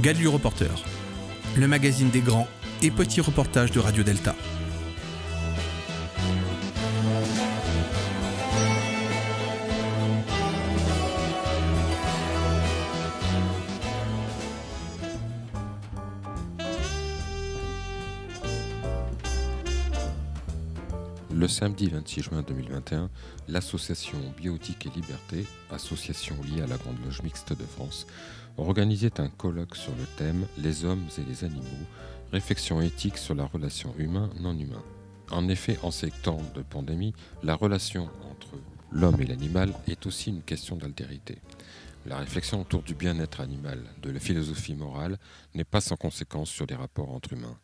Gadu Reporter, le magazine des grands et petits reportages de Radio Delta. Samedi 26 juin 2021, l'association Biotique et Liberté, association liée à la Grande Loge Mixte de France, organisait un colloque sur le thème Les hommes et les animaux, réflexion éthique sur la relation humain-non humain. En effet, en ces temps de pandémie, la relation entre l'homme et l'animal est aussi une question d'altérité. La réflexion autour du bien-être animal, de la philosophie morale, n'est pas sans conséquence sur les rapports entre humains.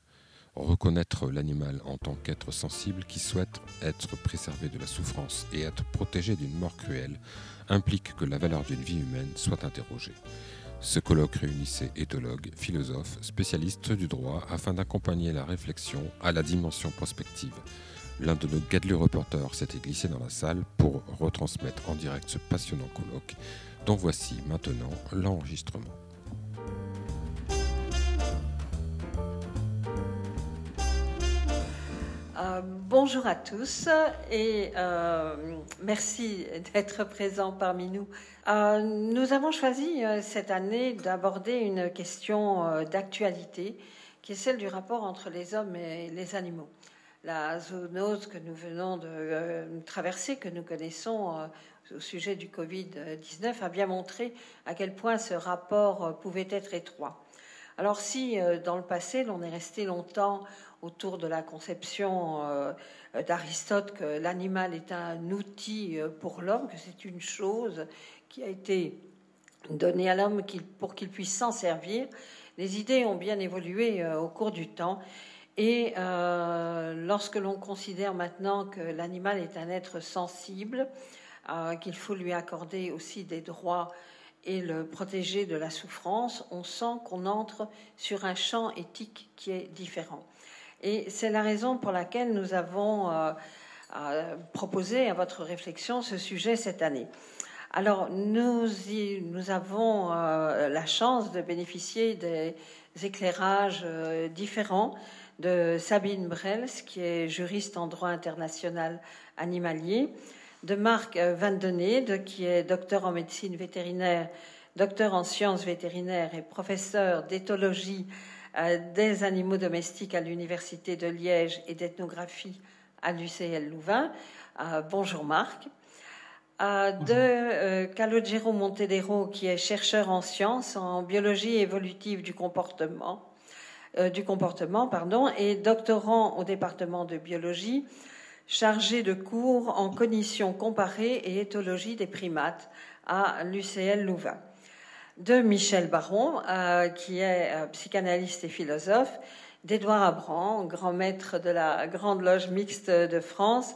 Reconnaître l'animal en tant qu'être sensible qui souhaite être préservé de la souffrance et être protégé d'une mort cruelle implique que la valeur d'une vie humaine soit interrogée. Ce colloque réunissait éthologues, philosophes, spécialistes du droit afin d'accompagner la réflexion à la dimension prospective. L'un de nos Gadlu reporters s'était glissé dans la salle pour retransmettre en direct ce passionnant colloque, dont voici maintenant l'enregistrement. Euh, bonjour à tous et euh, merci d'être présents parmi nous. Euh, nous avons choisi cette année d'aborder une question d'actualité qui est celle du rapport entre les hommes et les animaux. La zoonose que nous venons de traverser, que nous connaissons au sujet du Covid-19, a bien montré à quel point ce rapport pouvait être étroit. Alors si dans le passé l'on est resté longtemps autour de la conception euh, d'Aristote que l'animal est un outil euh, pour l'homme, que c'est une chose qui a été donnée à l'homme pour qu'il puisse s'en servir. Les idées ont bien évolué euh, au cours du temps. Et lorsque l'on considère maintenant que l'animal est un être sensible, qu'il faut lui accorder aussi des droits et le protéger de la souffrance, on sent qu'on entre sur un champ éthique qui est différent. Et c'est la raison pour laquelle nous avons euh, euh, proposé à votre réflexion ce sujet cette année. Alors, nous, avons euh, la chance de bénéficier des éclairages différents de Sabine Brels, qui est juriste en droit international animalier, de Marc Van Denede, qui est docteur en médecine vétérinaire, docteur en sciences vétérinaires et professeur d'éthologie des animaux domestiques à l'Université de Liège et d'ethnographie à l'UCL Louvain. Euh, bonjour Marc. Euh, de Calogero Montedero, qui est chercheur en sciences, en biologie évolutive du comportement, du comportement pardon, et doctorant au département de biologie, chargé de cours en cognition comparée et éthologie des primates à l'UCL Louvain de Michel Baron, euh, qui est euh, psychanalyste et philosophe, d'Édouard Abran, grand maître de la Grande Loge mixte de France,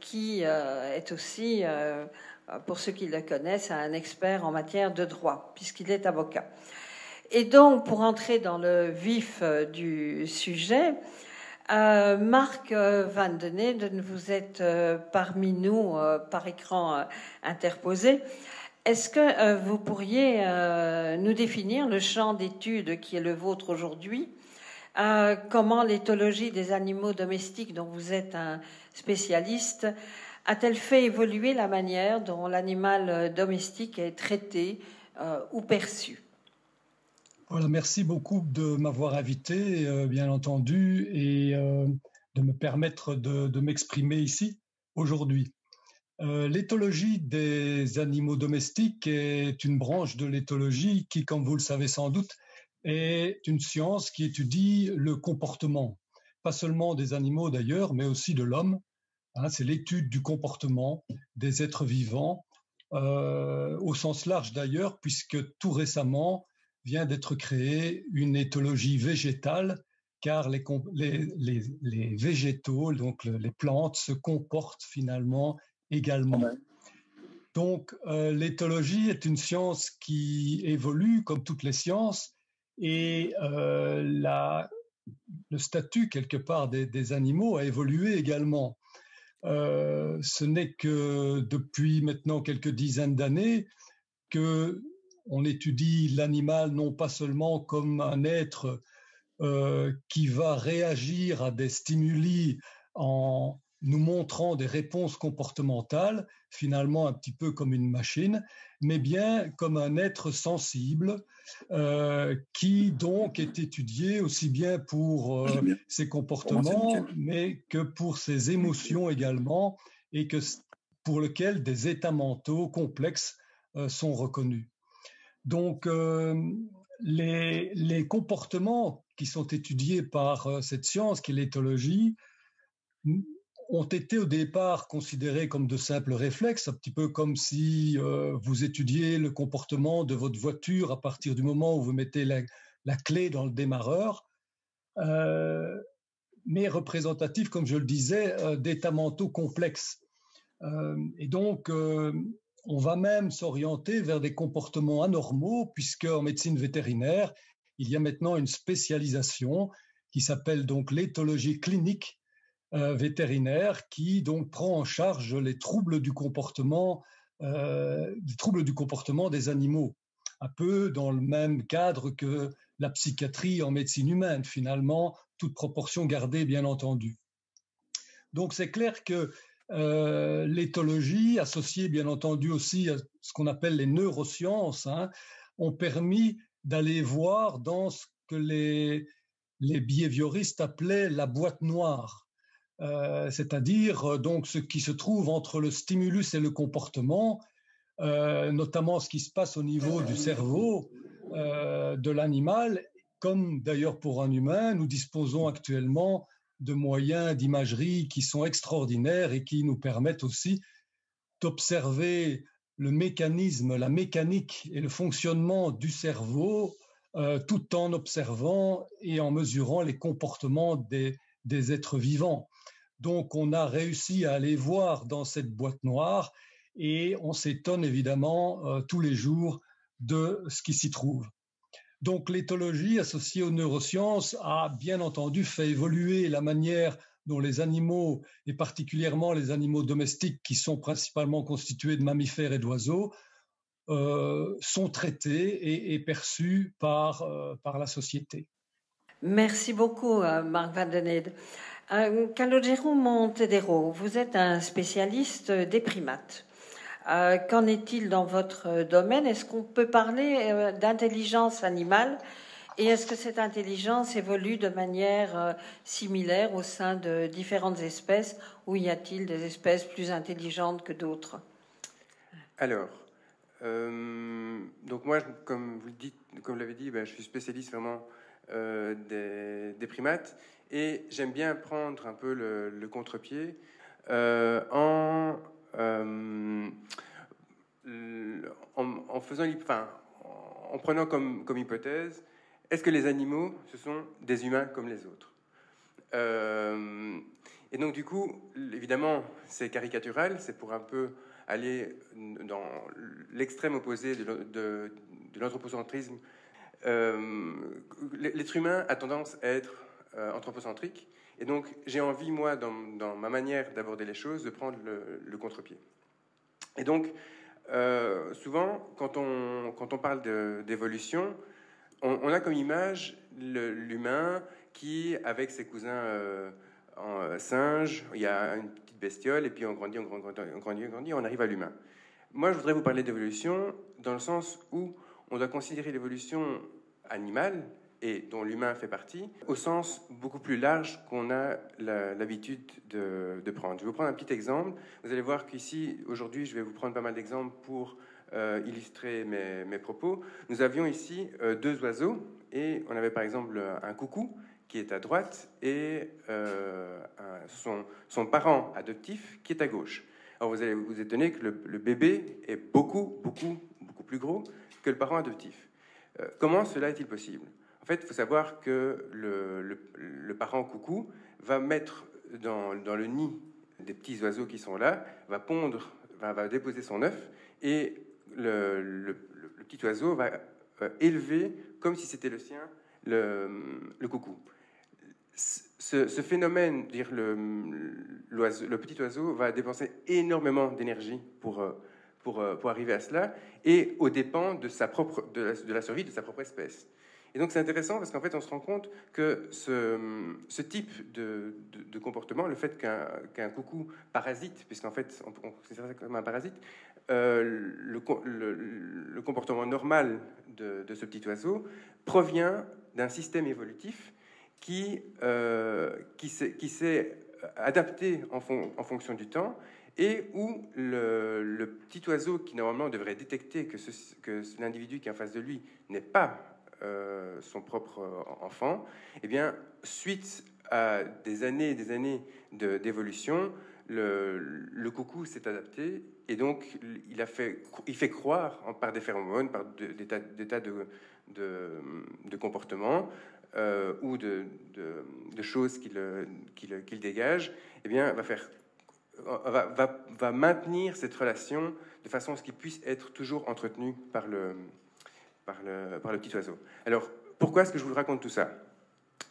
qui euh, est aussi, pour ceux qui le connaissent, un expert en matière de droit, puisqu'il est avocat. Et donc, pour entrer dans le vif du sujet, Marc Van Deneden, vous êtes parmi nous par écran interposé. Est-ce que euh, vous pourriez euh, nous définir le champ d'études qui est le vôtre aujourd'hui? Euh, Comment l'éthologie des animaux domestiques, dont vous êtes un spécialiste, a-t-elle fait évoluer la manière dont l'animal domestique est traité ou perçu? Merci beaucoup de m'avoir invité, bien entendu, et de me permettre de m'exprimer ici aujourd'hui. Euh, l'éthologie des animaux domestiques est une branche de l'éthologie qui, comme vous le savez sans doute, est une science qui étudie le comportement, pas seulement des animaux d'ailleurs, mais aussi de l'homme. Hein, c'est l'étude du comportement des êtres vivants, euh, au sens large d'ailleurs, puisque tout récemment vient d'être créée une éthologie végétale, car les, les végétaux, donc les plantes, se comportent finalement également. Donc, euh, l'éthologie est une science qui évolue comme toutes les sciences et euh, le statut quelque part des, animaux a évolué également. Euh, ce n'est que depuis maintenant quelques dizaines d'années que on étudie l'animal non pas seulement comme un être qui va réagir à des stimuli en nous montrant des réponses comportementales, finalement un petit peu comme une machine, mais bien comme un être sensible euh, qui donc est étudié aussi bien pour euh, ses comportements, mais que pour ses émotions également, et que pour lequel des états mentaux complexes sont reconnus. Donc, les, les, comportements qui sont étudiés par euh, cette science qui est l'éthologie ont été au départ considérés comme de simples réflexes, un petit peu comme si euh, vous étudiez le comportement de votre voiture à partir du moment où vous mettez la, clé dans le démarreur, euh, mais représentatif, comme je le disais, d'états mentaux complexes. et donc, on va même s'orienter vers des comportements anormaux, puisque en médecine vétérinaire, il y a maintenant une spécialisation qui s'appelle donc l'éthologie clinique euh, vétérinaire, qui donc prend en charge les troubles du comportement, euh, les troubles du comportement des animaux, un peu dans le même cadre que la psychiatrie en médecine humaine, finalement, toute proportion gardée, bien entendu. Donc c'est clair que euh, l'éthologie, associée bien entendu aussi à ce qu'on appelle les neurosciences, hein, ont permis d'aller voir dans ce que les, les appelaient la boîte noire. Euh, c'est-à-dire euh, donc ce qui se trouve entre le stimulus et le comportement, euh, notamment ce qui se passe au niveau du cerveau de l'animal, comme d'ailleurs pour un humain, nous disposons actuellement de moyens d'imagerie qui sont extraordinaires et qui nous permettent aussi d'observer le mécanisme, la mécanique et le fonctionnement du cerveau tout en observant et en mesurant les comportements des, êtres vivants. Donc on a réussi à aller voir dans cette boîte noire et on s'étonne évidemment euh, tous les jours de ce qui s'y trouve. Donc l'éthologie associée aux neurosciences a bien entendu fait évoluer la manière dont les animaux, et particulièrement les animaux domestiques qui sont principalement constitués de mammifères et d'oiseaux, euh, sont traités et, perçus par, euh, par la société. Merci beaucoup, Marc Vandenede. Calogero Montedero, vous êtes un spécialiste des primates. Euh, qu'en est-il dans votre domaine? Est-ce qu'on peut parler euh, d'intelligence animale? Et est-ce que cette intelligence évolue de manière euh, similaire au sein de différentes espèces ou y a-t-il des espèces plus intelligentes que d'autres? Alors, donc moi, comme vous l'avez dit, ben, je suis spécialiste vraiment des, primates et j'aime bien prendre un peu le, contre-pied en euh, en, faisant, enfin, en prenant comme, comme hypothèse, est-ce que les animaux, ce sont des humains comme les autres? Euh, Et donc, du coup, évidemment, c'est caricatural, c'est pour un peu aller dans l'extrême opposé de, de, l'anthropocentrisme. Euh, l'être humain a tendance à être anthropocentrique, et donc, j'ai envie, moi, dans, ma manière d'aborder les choses, de prendre le, contre-pied. Et donc, euh, souvent, quand on, quand on parle d'évolution, on, a comme image l'humain qui, avec ses cousins euh, en, euh, singes, il y a une petite bestiole, et puis on grandit, on grandit, on grandit, on, grandit, on arrive à l'humain. Moi, je voudrais vous parler d'évolution dans le sens où on doit considérer l'évolution animale et dont l'humain fait partie, au sens beaucoup plus large qu'on a l'habitude de, prendre. Je vais vous prendre un petit exemple. Vous allez voir qu'ici, aujourd'hui, je vais vous prendre pas mal d'exemples pour euh, illustrer mes, propos. Nous avions ici euh, deux oiseaux, et on avait par exemple un coucou qui est à droite et euh, son, parent adoptif qui est à gauche. Alors vous allez vous étonner que le, bébé est beaucoup, beaucoup, beaucoup plus gros que le parent adoptif. comment cela est-il possible? Fait, il faut savoir que le, parent coucou va mettre dans, le nid des petits oiseaux qui sont là, va pondre, va, déposer son œuf, et le, petit oiseau va euh, élever, comme si c'était le sien, le, coucou. Ce, phénomène, le, petit oiseau va dépenser énormément d'énergie pour, euh, pour, pour arriver à cela, et aux dépens de, sa propre, de, la, survie de sa propre espèce. Et donc c'est intéressant parce qu'en fait on se rend compte que ce, type de, comportement, le fait qu'un coucou parasite, puisqu'en fait on, on considère ça comme un parasite, euh, le, comportement normal de, ce petit oiseau provient d'un système évolutif qui, euh, qui s'est adapté en, fonction du temps et où le, petit oiseau qui normalement devrait détecter que l'individu qui est en face de lui n'est pas euh, son propre enfant, eh bien, suite à des années et des années d'évolution, le, coucou s'est adapté et donc il, a fait, croire par des phéromones, par des tas, de, de, de comportements euh, ou de, de, choses qu'il dégage, eh bien, va, faire, va, maintenir cette relation de façon à ce qu'il puisse être toujours entretenu par le, par le, petit oiseau. Alors, pourquoi est-ce que je vous raconte tout ça?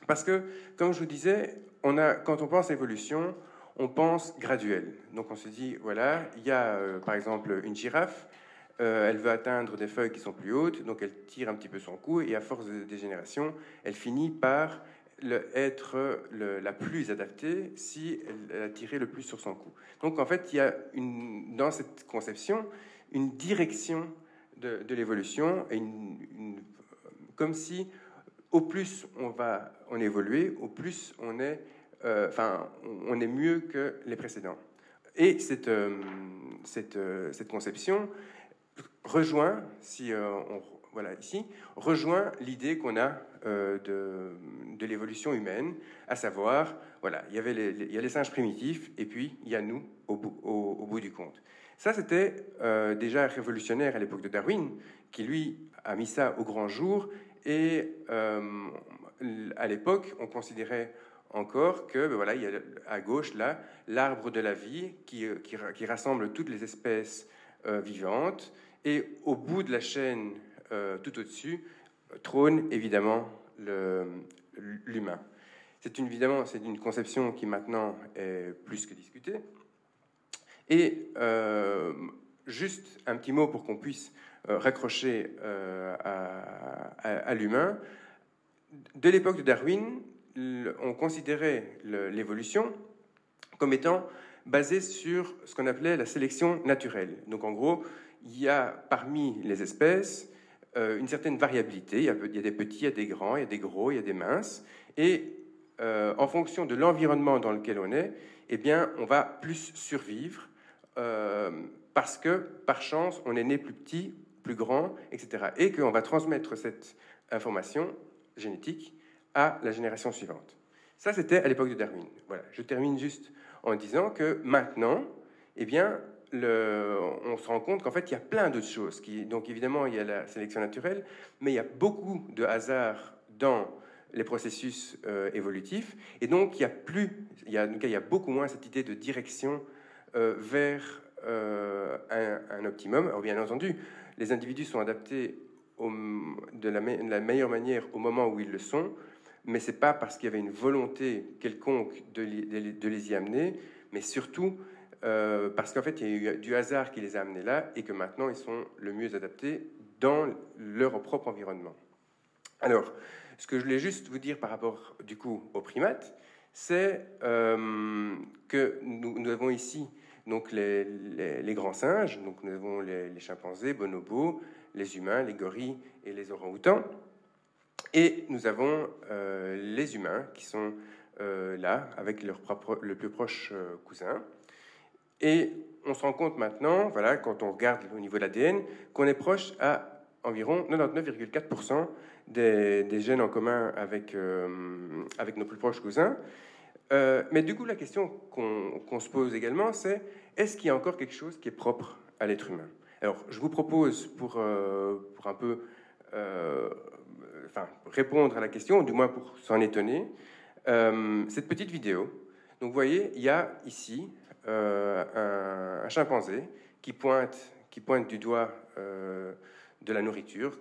Parce que, comme je vous disais, quand on pense à évolution, on pense graduel. Donc on se dit, voilà, il y a euh, par exemple une girafe, euh, elle veut atteindre des feuilles qui sont plus hautes, donc elle tire un petit peu son cou, et à force de dégénération, elle finit par être la plus adaptée si elle, a tiré le plus sur son cou. Donc en fait, il y a dans cette conception une direction de, l'évolution, et comme si au plus on va en évoluer, au plus on est euh, on est mieux que les précédents. Et cette, euh, euh, cette, conception rejoint, si on, voilà, ici, rejoint l'idée qu'on a de, de l'évolution humaine, à savoir, voilà, il y, avait les, il y a les singes primitifs, et puis il y a nous au au, bout du compte. Ça, c'était déjà révolutionnaire à l'époque de Darwin, qui lui a mis ça au grand jour, et à l'époque, on considérait encore que ben voilà, il y a à gauche là l'arbre de la vie qui, euh, rassemble toutes les espèces euh, vivantes et au bout de la chaîne euh, tout au-dessus trône évidemment l'humain. C'est évidemment c'est une conception qui maintenant est plus que discutée. Et juste un petit mot pour qu'on puisse raccrocher à, à l'humain. De l'époque de Darwin, on considérait l'évolution comme étant basée sur ce qu'on appelait la sélection naturelle. Donc en gros, il y a parmi les espèces euh, une certaine variabilité. Il y, a, des petits, il y a des grands, il y a des gros, il y a des minces. Et euh, en fonction de l'environnement dans lequel on est, eh bien, on va plus survivre euh, parce que, par chance, on est né plus petit, plus grand, etc. Et qu'on va transmettre cette information génétique à la génération suivante. Ça, c'était à l'époque de Darwin. Voilà. Je termine juste en disant que maintenant, eh bien, on se rend compte qu'en fait, il y a plein d'autres choses. Donc, évidemment, il y a la sélection naturelle, mais il y a beaucoup de hasard dans les processus euh, évolutifs. Et donc, il y a beaucoup moins cette idée de direction vers euh, un, optimum. Alors, bien entendu, les individus sont adaptés de, la, de meilleure manière au moment où ils le sont mais c'est pas parce qu'il y avait une volonté quelconque de, les y amener, mais surtout euh, parce qu'en fait, il y a eu du hasard qui les a amenés là et que maintenant, ils sont le mieux adaptés dans leur propre environnement. Alors, ce que je voulais juste vous dire par rapport, du coup, aux primates, c'est euh, que nous, avons ici donc les, grands singes, donc nous avons les, les chimpanzés, bonobos, les humains, les gorilles et les orang-outans. Et nous avons euh, les humains qui sont euh, là avec leur le plus proche euh, cousin. Et on se rend compte maintenant, voilà, quand on regarde au niveau de l'ADN, qu'on est proche à environ 99,4% des, des, gènes en commun avec, avec nos plus proches cousins. Mais du coup, la question qu'on se pose également, c'est est-ce qu'il y a encore quelque chose qui est propre à l'être humain? Alors, je vous propose, pour, pour un peu enfin, répondre à la question, du moins pour s'en étonner, euh, cette petite vidéo. Donc vous voyez, il y a ici euh, un, chimpanzé qui pointe, qui pointe du doigt euh, de la nourriture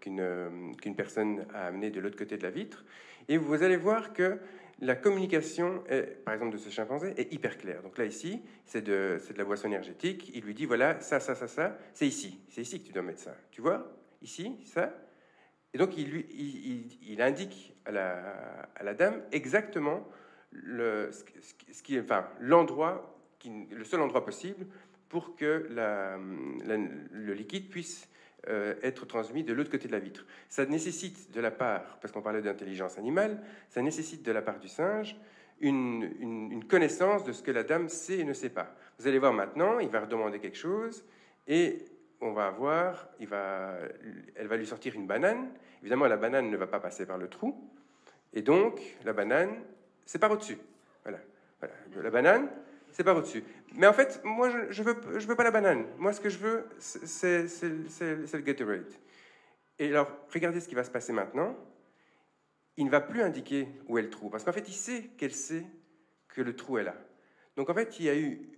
qu'une personne a amené de l'autre côté de la vitre. Et vous allez voir que la communication, par exemple, de ce chimpanzé est hyper claire. Donc là, ici, c'est de, de, la boisson énergétique. Il lui dit, voilà, ça, ça, ça, ça, c'est ici. C'est ici que tu dois mettre ça. Tu vois? Ici, ça. Et donc, il, lui, il, il, indique à la, à la, dame exactement le, ce, qui est, enfin, l'endroit, le seul endroit possible pour que la, le liquide puisse euh, être transmis de l'autre côté de la vitre. Ça nécessite de la part, parce qu'on parlait d'intelligence animale, ça nécessite de la part du singe une, connaissance de ce que la dame sait et ne sait pas. Vous allez voir maintenant, il va redemander quelque chose et on va avoir, il va, elle va lui sortir une banane. Évidemment, la banane ne va pas passer par le trou. Et donc, la banane, c'est par au-dessus. Voilà. voilà. La banane, c'est par au-dessus. Mais en fait, moi, je, je veux, pas la banane. Moi, ce que je veux, c'est le Gatorade. Et alors, regardez ce qui va se passer maintenant. Il ne va plus indiquer où est le trou, parce qu'en fait, il sait qu'elle sait que le trou est là. Donc, en fait, il y a eu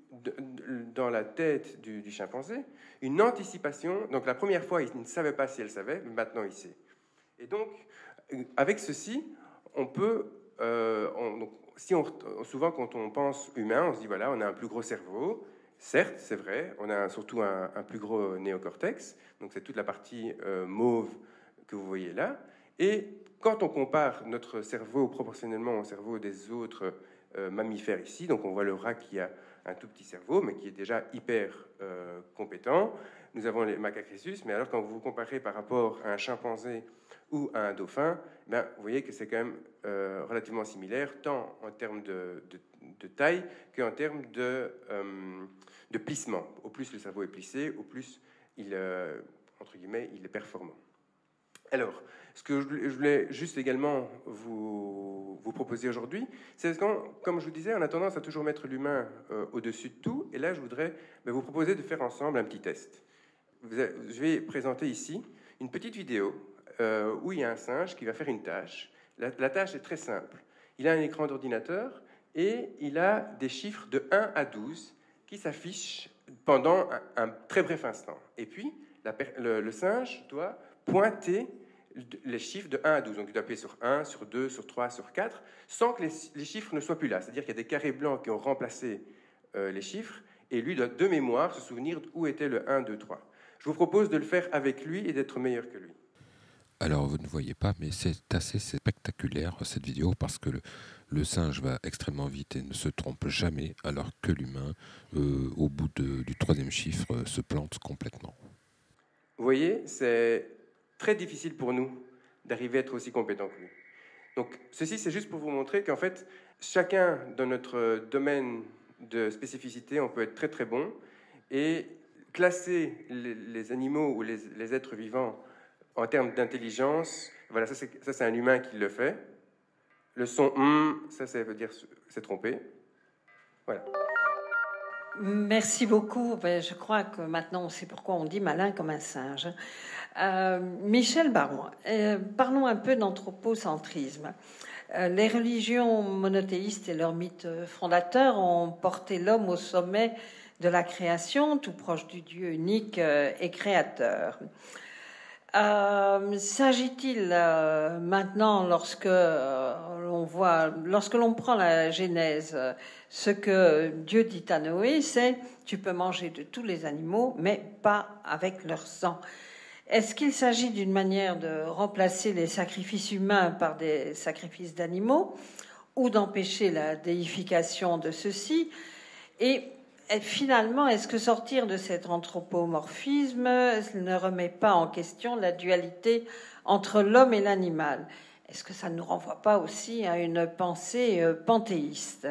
dans la tête du, chimpanzé une anticipation. Donc, la première fois, il ne savait pas si elle savait, mais maintenant, il sait. Et donc, avec ceci, on peut, euh, si on, souvent quand on pense humain, on se dit voilà, on a un plus gros cerveau. Certes, c'est vrai, on a surtout un, plus gros néocortex, donc c'est toute la partie euh, mauve que vous voyez là. Et quand on compare notre cerveau proportionnellement au cerveau des autres euh, mammifères ici, donc on voit le rat qui a un tout petit cerveau, mais qui est déjà hyper euh, compétent. Nous avons les macaques mais alors quand vous vous comparez par rapport à un chimpanzé ou à un dauphin, ben, vous voyez que c'est quand même euh, relativement similaire, tant en termes de, taille qu'en termes de, euh, de, plissement. Au plus le cerveau est plissé, au plus il, euh, entre guillemets, il est performant. Alors, ce que je voulais juste également vous, vous proposer aujourd'hui, c'est que, comme je vous disais, on a tendance à toujours mettre l'humain au-dessus de tout. Et là, je voudrais ben, vous proposer de faire ensemble un petit test. Je vais présenter ici une petite vidéo euh, où il y a un singe qui va faire une tâche. La, tâche est très simple. Il a un écran d'ordinateur et il a des chiffres de 1 à 12 qui s'affichent pendant un, très bref instant. Et puis, le, singe doit pointer les chiffres de 1 à 12. Donc, il doit appuyer sur 1, sur 2, sur 3, sur 4, sans que les, chiffres ne soient plus là. C'est-à-dire qu'il y a des carrés blancs qui ont remplacé euh, les chiffres, et lui doit de mémoire se souvenir où était le 1, 2, 3. Je vous propose de le faire avec lui et d'être meilleur que lui. Alors vous ne voyez pas, mais c'est assez spectaculaire cette vidéo parce que le, singe va extrêmement vite et ne se trompe jamais, alors que l'humain, euh, au bout du troisième chiffre, euh, se plante complètement. Vous voyez, c'est très difficile pour nous d'arriver à être aussi compétent que lui. Donc ceci, c'est juste pour vous montrer qu'en fait, chacun dans notre domaine de spécificité, on peut être très très bon et classer les, animaux ou les êtres vivants en termes d'intelligence, voilà, ça c'est un humain qui le fait. Le son ça, ça veut dire c'est trompé. Voilà. Merci beaucoup. Ben, je crois que maintenant on sait pourquoi on dit malin comme un singe. Euh, Michel Baron, euh, parlons un peu d'anthropocentrisme. Euh, les religions monothéistes et leurs mythes fondateurs ont porté l'homme au sommet de la création, tout proche du Dieu unique et créateur. Euh, s'agit-il euh, maintenant, lorsque euh, l'on voit, lorsque l'on prend la Genèse, ce que Dieu dit à Noé, c'est tu peux manger de tous les animaux, mais pas avec leur sang. Est-ce qu'il s'agit d'une manière de remplacer les sacrifices humains par des sacrifices d'animaux, ou d'empêcher la déification de ceux-ci? Et finalement, est-ce que sortir de cet anthropomorphisme ne remet pas en question la dualité entre l'homme et l'animal? Est-ce que ça ne nous renvoie pas aussi à une pensée euh, panthéiste?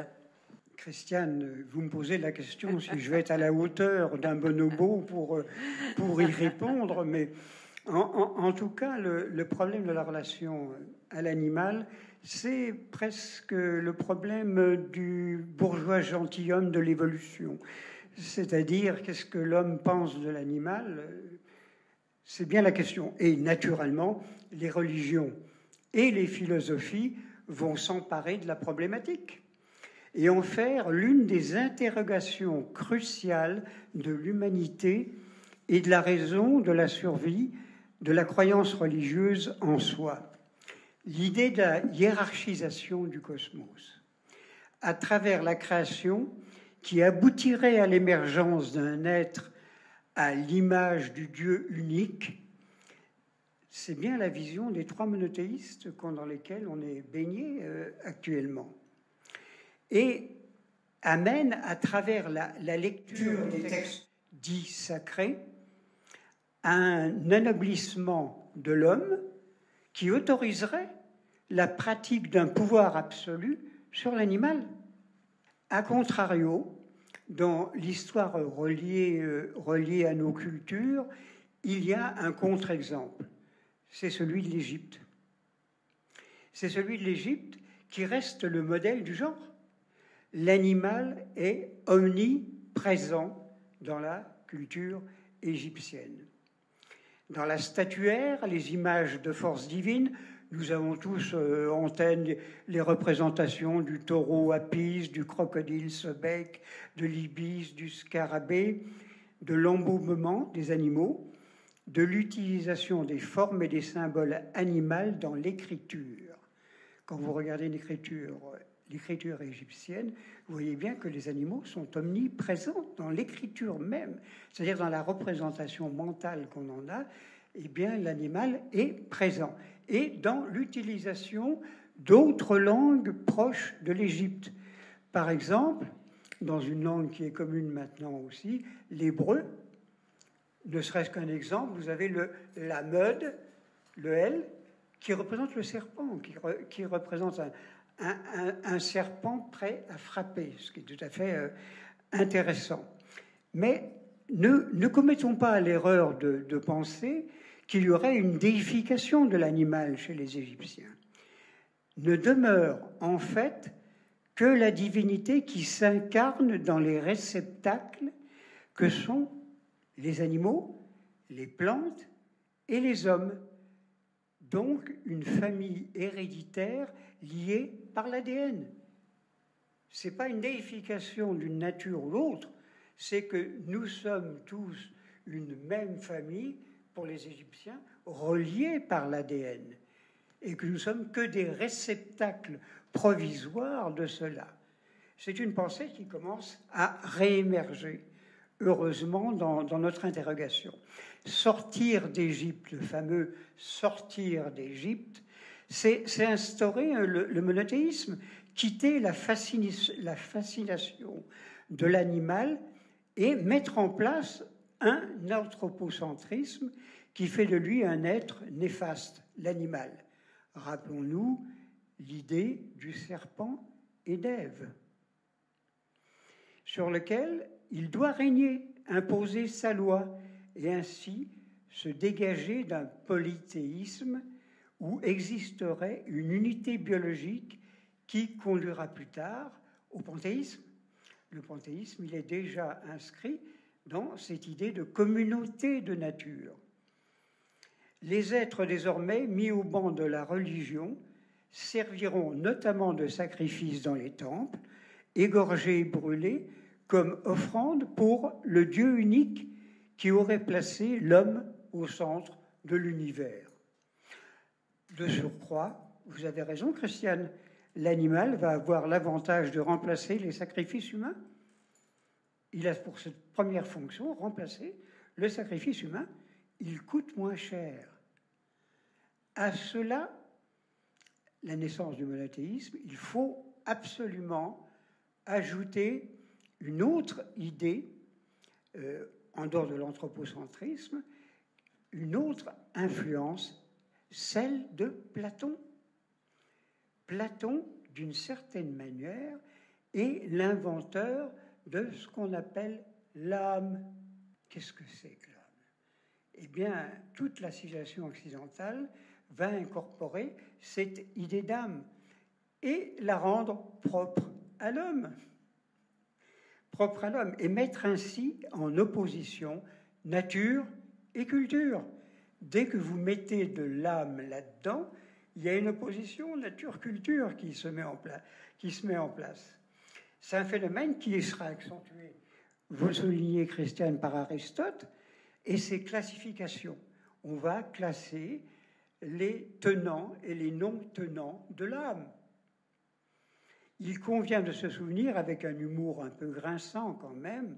Christiane, vous me posez la question si je vais être à la hauteur d'un bonobo pour, euh, pour y répondre, mais en, tout cas, le, problème de la relation à l'animal, c'est presque le problème du bourgeois gentilhomme de l'évolution. C'est-à-dire, qu'est-ce que l'homme pense de l'animal? C'est bien la question. Et naturellement, les religions et les philosophies vont s'emparer de la problématique et en faire l'une des interrogations cruciales de l'humanité et de la raison de la survie de la croyance religieuse en soi. L'idée de la hiérarchisation du cosmos à travers la création qui aboutirait à l'émergence d'un être à l'image du Dieu unique, c'est bien la vision des trois monothéistes dans lesquels on est baigné euh, actuellement. Et amène à travers la, la lecture des textes dits sacrés un anoblissement de l'homme qui autoriserait la pratique d'un pouvoir absolu sur l'animal. A contrario, dans l'histoire reliée, euh, reliée à nos cultures, il y a un contre-exemple. C'est celui de l'Égypte. C'est celui de l'Égypte qui reste le modèle du genre. L'animal est omniprésent dans la culture égyptienne. Dans la statuaire, les images de force divine, nous avons tous euh, en tête les représentations du taureau Apis, du crocodile Sebek, de l'ibis, du scarabée, de l'embaumement des animaux, de l'utilisation des formes et des symboles animaux dans l'écriture. Quand vous regardez l'écriture, l'écriture égyptienne, vous voyez bien que les animaux sont omniprésents dans l'écriture même, c'est-à-dire dans la représentation mentale qu'on en a, eh bien l'animal est présent. Et dans l'utilisation d'autres langues proches de l'Égypte. Par exemple, dans une langue qui est commune maintenant aussi, l'hébreu, ne serait-ce qu'un exemple, vous avez le la meud, le L, qui représente le serpent, qui, qui représente un, un, serpent prêt à frapper, ce qui est tout à fait euh, intéressant. Mais ne, commettons pas l'erreur de penser qu'il y aurait une déification de l'animal chez les Égyptiens. Ne demeure en fait que la divinité qui s'incarne dans les réceptacles que sont les animaux, les plantes et les hommes. Donc une famille héréditaire liée par l'ADN. Ce n'est pas une déification d'une nature ou l'autre, c'est que nous sommes tous une même famille, pour les Égyptiens, reliés par l'ADN, et que nous sommes que des réceptacles provisoires de cela. C'est une pensée qui commence à réémerger, heureusement, dans, notre interrogation. Sortir d'Égypte, le fameux sortir d'Égypte, c'est instaurer le, le, monothéisme, quitter la, la fascination de l'animal et mettre en place un anthropocentrisme qui fait de lui un être néfaste, l'animal. Rappelons-nous l'idée du serpent et d'Ève, sur lequel il doit régner, imposer sa loi, et ainsi se dégager d'un polythéisme où existerait une unité biologique qui conduira plus tard au panthéisme. Le panthéisme, il est déjà inscrit dans cette idée de communauté de nature. Les êtres désormais mis au banc de la religion serviront notamment de sacrifices dans les temples, égorgés et brûlés comme offrande pour le Dieu unique qui aurait placé l'homme au centre de l'univers. De surcroît, vous avez raison, Christiane, l'animal va avoir l'avantage de remplacer les sacrifices humains. Il a pour cette première fonction remplacer le sacrifice humain. Il coûte moins cher. À cela, la naissance du monothéisme, il faut absolument ajouter une autre idée, euh, en dehors de l'anthropocentrisme, une autre influence celle de Platon. Platon, d'une certaine manière, est l'inventeur de ce qu'on appelle l'âme. Qu'est-ce que c'est que l'âme? Eh bien, toute la civilisation occidentale va incorporer cette idée d'âme et la rendre propre à l'homme. Propre à l'homme, et mettre ainsi en opposition nature et culture. Dès que vous mettez de l'âme là-dedans, il y a une opposition nature-culture qui, se met en place. C'est un phénomène qui sera accentué, vous soulignez, Christiane, par Aristote, et ses classifications. On va classer les tenants et les non-tenants de l'âme. Il convient de se souvenir, avec un humour un peu grinçant quand même,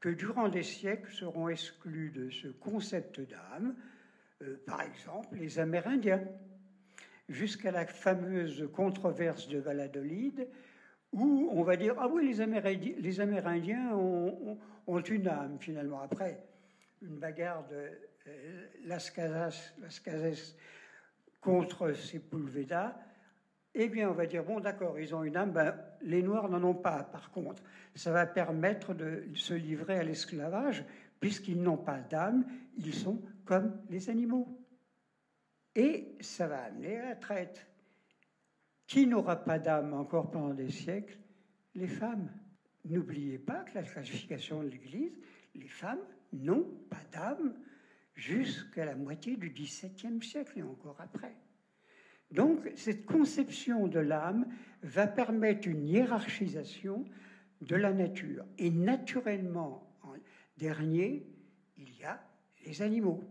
que durant des siècles seront exclus de ce concept d'âme, euh, par exemple, les Amérindiens, jusqu'à la fameuse controverse de Valladolid, où on va dire Ah oui, les Amérindiens, ont, une âme, finalement. Après une bagarre de euh, Las Casas, Las Casas contre Sepulveda, eh bien, on va dire, bon, d'accord, ils ont une âme, ben, les Noirs n'en ont pas. Par contre, ça va permettre de se livrer à l'esclavage, puisqu'ils n'ont pas d'âme, ils sont comme les animaux. Et ça va amener à la traite. Qui n'aura pas d'âme encore pendant des siècles? Les femmes. N'oubliez pas que la classification de l'Église, les femmes n'ont pas d'âme jusqu'à la moitié du XVIIe siècle et encore après. Donc cette conception de l'âme va permettre une hiérarchisation de la nature. Et naturellement, en dernier, il y a les animaux.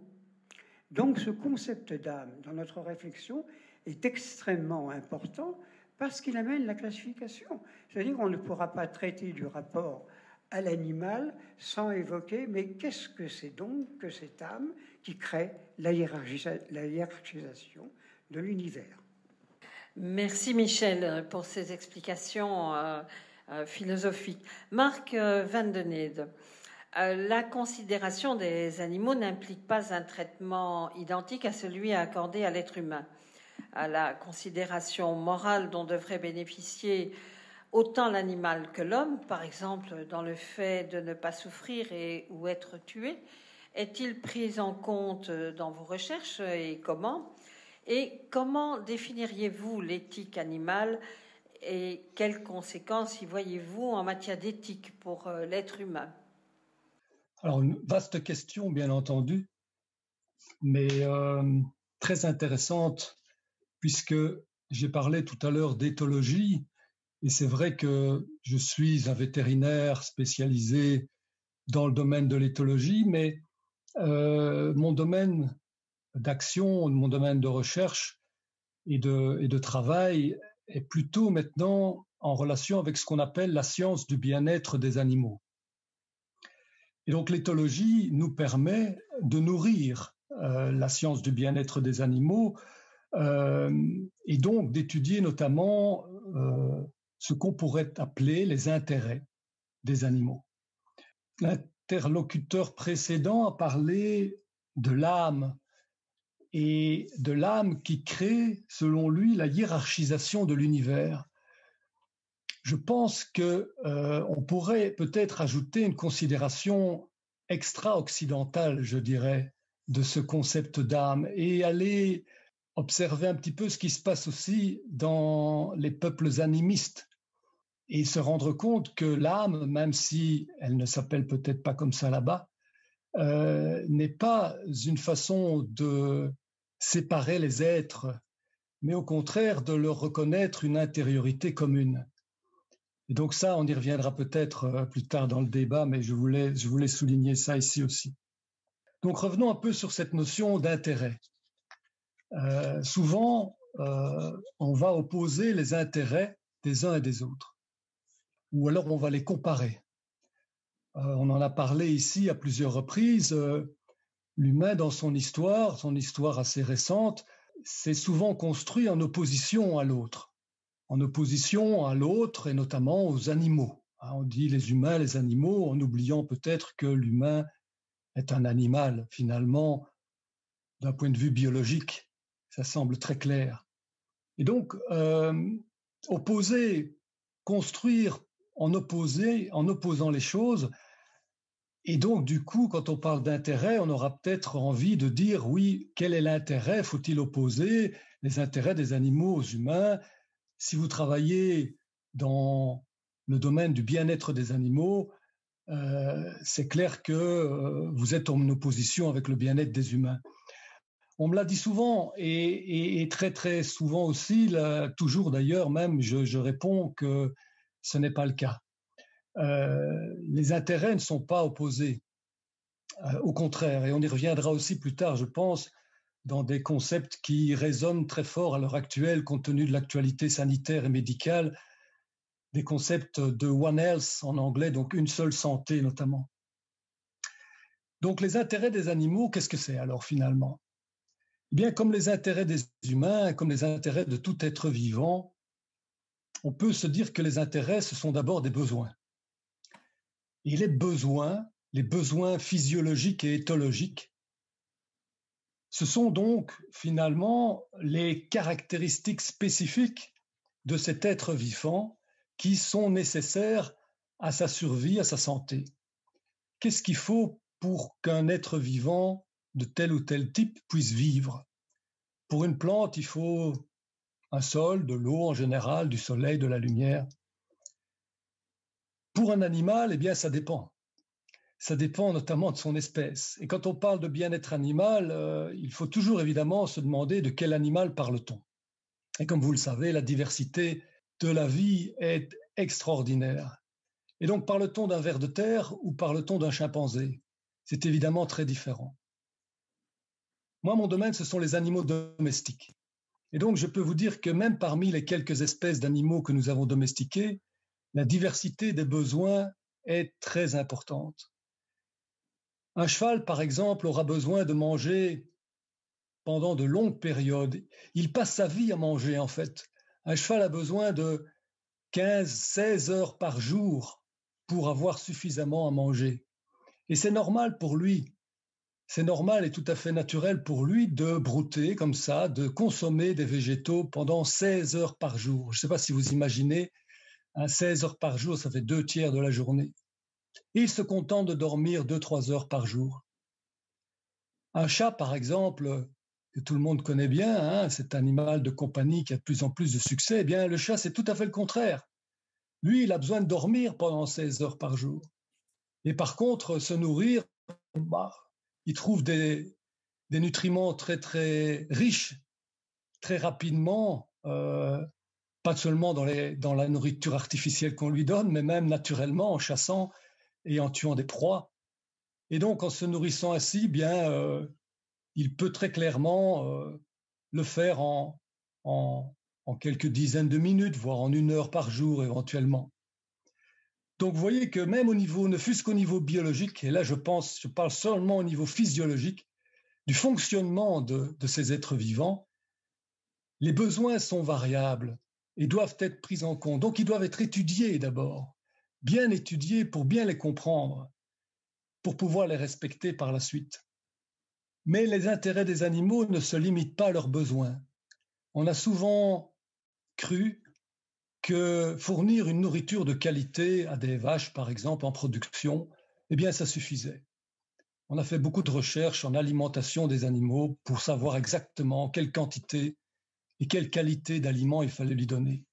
Donc ce concept d'âme dans notre réflexion est extrêmement important parce qu'il amène la classification. C'est-à-dire qu'on ne pourra pas traiter du rapport à l'animal sans évoquer, mais qu'est-ce que c'est donc que cette âme qui crée la, hiérarchisation Merci Michel pour ces explications euh, euh, philosophiques. Marc euh, Van den la considération des animaux n'implique pas un traitement identique à celui accordé à l'être humain. À la considération morale dont devrait bénéficier autant l'animal que l'homme, par exemple dans le fait de ne pas souffrir et ou être tué, est-il pris en compte dans vos recherches et comment Et comment définiriez-vous l'éthique animale et quelles conséquences y voyez-vous en matière d'éthique pour euh, l'être humain? Alors, une vaste question, bien entendu, mais euh, très intéressante, puisque j'ai parlé tout à l'heure d'éthologie, et c'est vrai que je suis un vétérinaire spécialisé dans le domaine de l'éthologie, mais euh, mon domaine d'action, mon domaine de recherche et de, et de travail est plutôt maintenant en relation avec ce qu'on appelle la science du bien-être des animaux. Et donc l'éthologie nous permet de nourrir euh, la science du bien-être des animaux euh, et donc d'étudier notamment euh, ce qu'on pourrait appeler les intérêts des animaux. L'interlocuteur précédent a parlé de l'âme et de l'âme qui crée, selon lui, la hiérarchisation de l'univers. Je pense que euh, on pourrait peut-être ajouter une considération extra-occidentale, je dirais, de ce concept d'âme et aller observer un petit peu ce qui se passe aussi dans les peuples animistes et se rendre compte que l'âme, même si elle ne s'appelle peut-être pas comme ça là-bas, euh, n'est pas une façon de séparer les êtres, mais au contraire de leur reconnaître une intériorité commune. Et donc ça, on y reviendra peut-être euh, plus tard dans le débat, mais je voulais, je voulais souligner ça ici aussi. Donc revenons un peu sur cette notion d'intérêt. Euh, souvent, on va opposer les intérêts des uns et des autres ou alors on va les comparer. Euh, on en a parlé ici à plusieurs reprises. L'humain, dans son histoire, son histoire assez récente, s'est souvent construit en opposition à l'autre, en opposition à l'autre et notamment aux animaux. Hein, on dit les humains, les animaux, en oubliant peut-être que l'humain est un animal, finalement, d'un point de vue biologique. Ça semble très clair. Et donc, euh, opposer, construire en, opposé, en opposant les choses. Et donc, du coup, quand on parle d'intérêt, on aura peut-être envie de dire, oui, quel est l'intérêt? Faut-il opposer les intérêts des animaux aux humains? Si vous travaillez dans le domaine du bien-être des animaux, euh, c'est clair que euh, vous êtes en opposition avec le bien-être des humains. On me l'a dit souvent et, très très souvent aussi, toujours d'ailleurs même, je réponds que ce n'est pas le cas. Euh, les intérêts ne sont pas opposés. Euh, au contraire, et on y reviendra aussi plus tard, je pense, dans des concepts qui résonnent très fort à l'heure actuelle compte tenu de l'actualité sanitaire et médicale, des concepts de One Health en anglais, donc une seule santé notamment. Donc les intérêts des animaux, qu'est-ce que c'est alors finalement? Eh Bien comme les intérêts des humains, comme les intérêts de tout être vivant, on peut se dire que les intérêts, ce sont d'abord des besoins. Et les besoins, les besoins physiologiques et éthologiques, ce sont donc finalement les caractéristiques spécifiques de cet être vivant qui sont nécessaires à sa survie, à sa santé. Qu'est-ce qu'il faut pour qu'un être vivant de tel ou tel type puisse vivre? Pour une plante, il faut un sol, de l'eau en général, du soleil, de la lumière. Pour un animal, eh bien, ça dépend ça dépend notamment de son espèce. Et quand on parle de bien-être animal, euh, il faut toujours évidemment se demander de quel animal parle-t-on. Et comme vous le savez, la diversité de la vie est extraordinaire. Et donc parle-t-on d'un ver de terre ou parle-t-on d'un chimpanzé? C'est évidemment très différent. Moi, mon domaine, ce sont les animaux domestiques. Et donc, je peux vous dire que même parmi les quelques espèces d'animaux que nous avons domestiqués, la diversité des besoins est très importante. Un cheval, par exemple, aura besoin de manger pendant de longues périodes. Il passe sa vie à manger, en fait. Un cheval a besoin de 15, 16 heures par jour pour avoir suffisamment à manger. Et c'est normal pour lui. C'est normal et tout à fait naturel pour lui de brouter comme ça, de consommer des végétaux pendant 16 heures par jour. Je ne sais pas si vous imaginez, 16 heures par jour, ça fait deux tiers de la journée il se contente de dormir deux, trois heures par jour. Un chat, par exemple, que tout le monde connaît bien, hein, cet animal de compagnie qui a de plus en plus de succès, eh bien, le chat, c'est tout à fait le contraire. Lui, il a besoin de dormir pendant 16 heures par jour. Et par contre, se nourrir, bah, il trouve des, nutriments très, très riches, très rapidement, euh, pas seulement dans, la nourriture artificielle qu'on lui donne, mais même naturellement en chassant et en tuant des proies. Et donc, en se nourrissant ainsi, bien, euh, il peut très clairement euh, le faire en, quelques dizaines de minutes, voire en une heure par jour éventuellement. Donc, vous voyez que même au niveau, ne fût-ce qu'au niveau biologique, et là, je pense, je parle seulement au niveau physiologique, du fonctionnement de ces êtres vivants, les besoins sont variables et doivent être pris en compte. Donc, ils doivent être étudiés d'abord bien étudiés pour bien les comprendre, pour pouvoir les respecter par la suite. Mais les intérêts des animaux ne se limitent pas à leurs besoins. On a souvent cru que fournir une nourriture de qualité à des vaches, par exemple, en production, eh bien, ça suffisait. On a fait beaucoup de recherches en alimentation des animaux pour savoir exactement quelle quantité et quelle qualité d'aliments il fallait lui donner.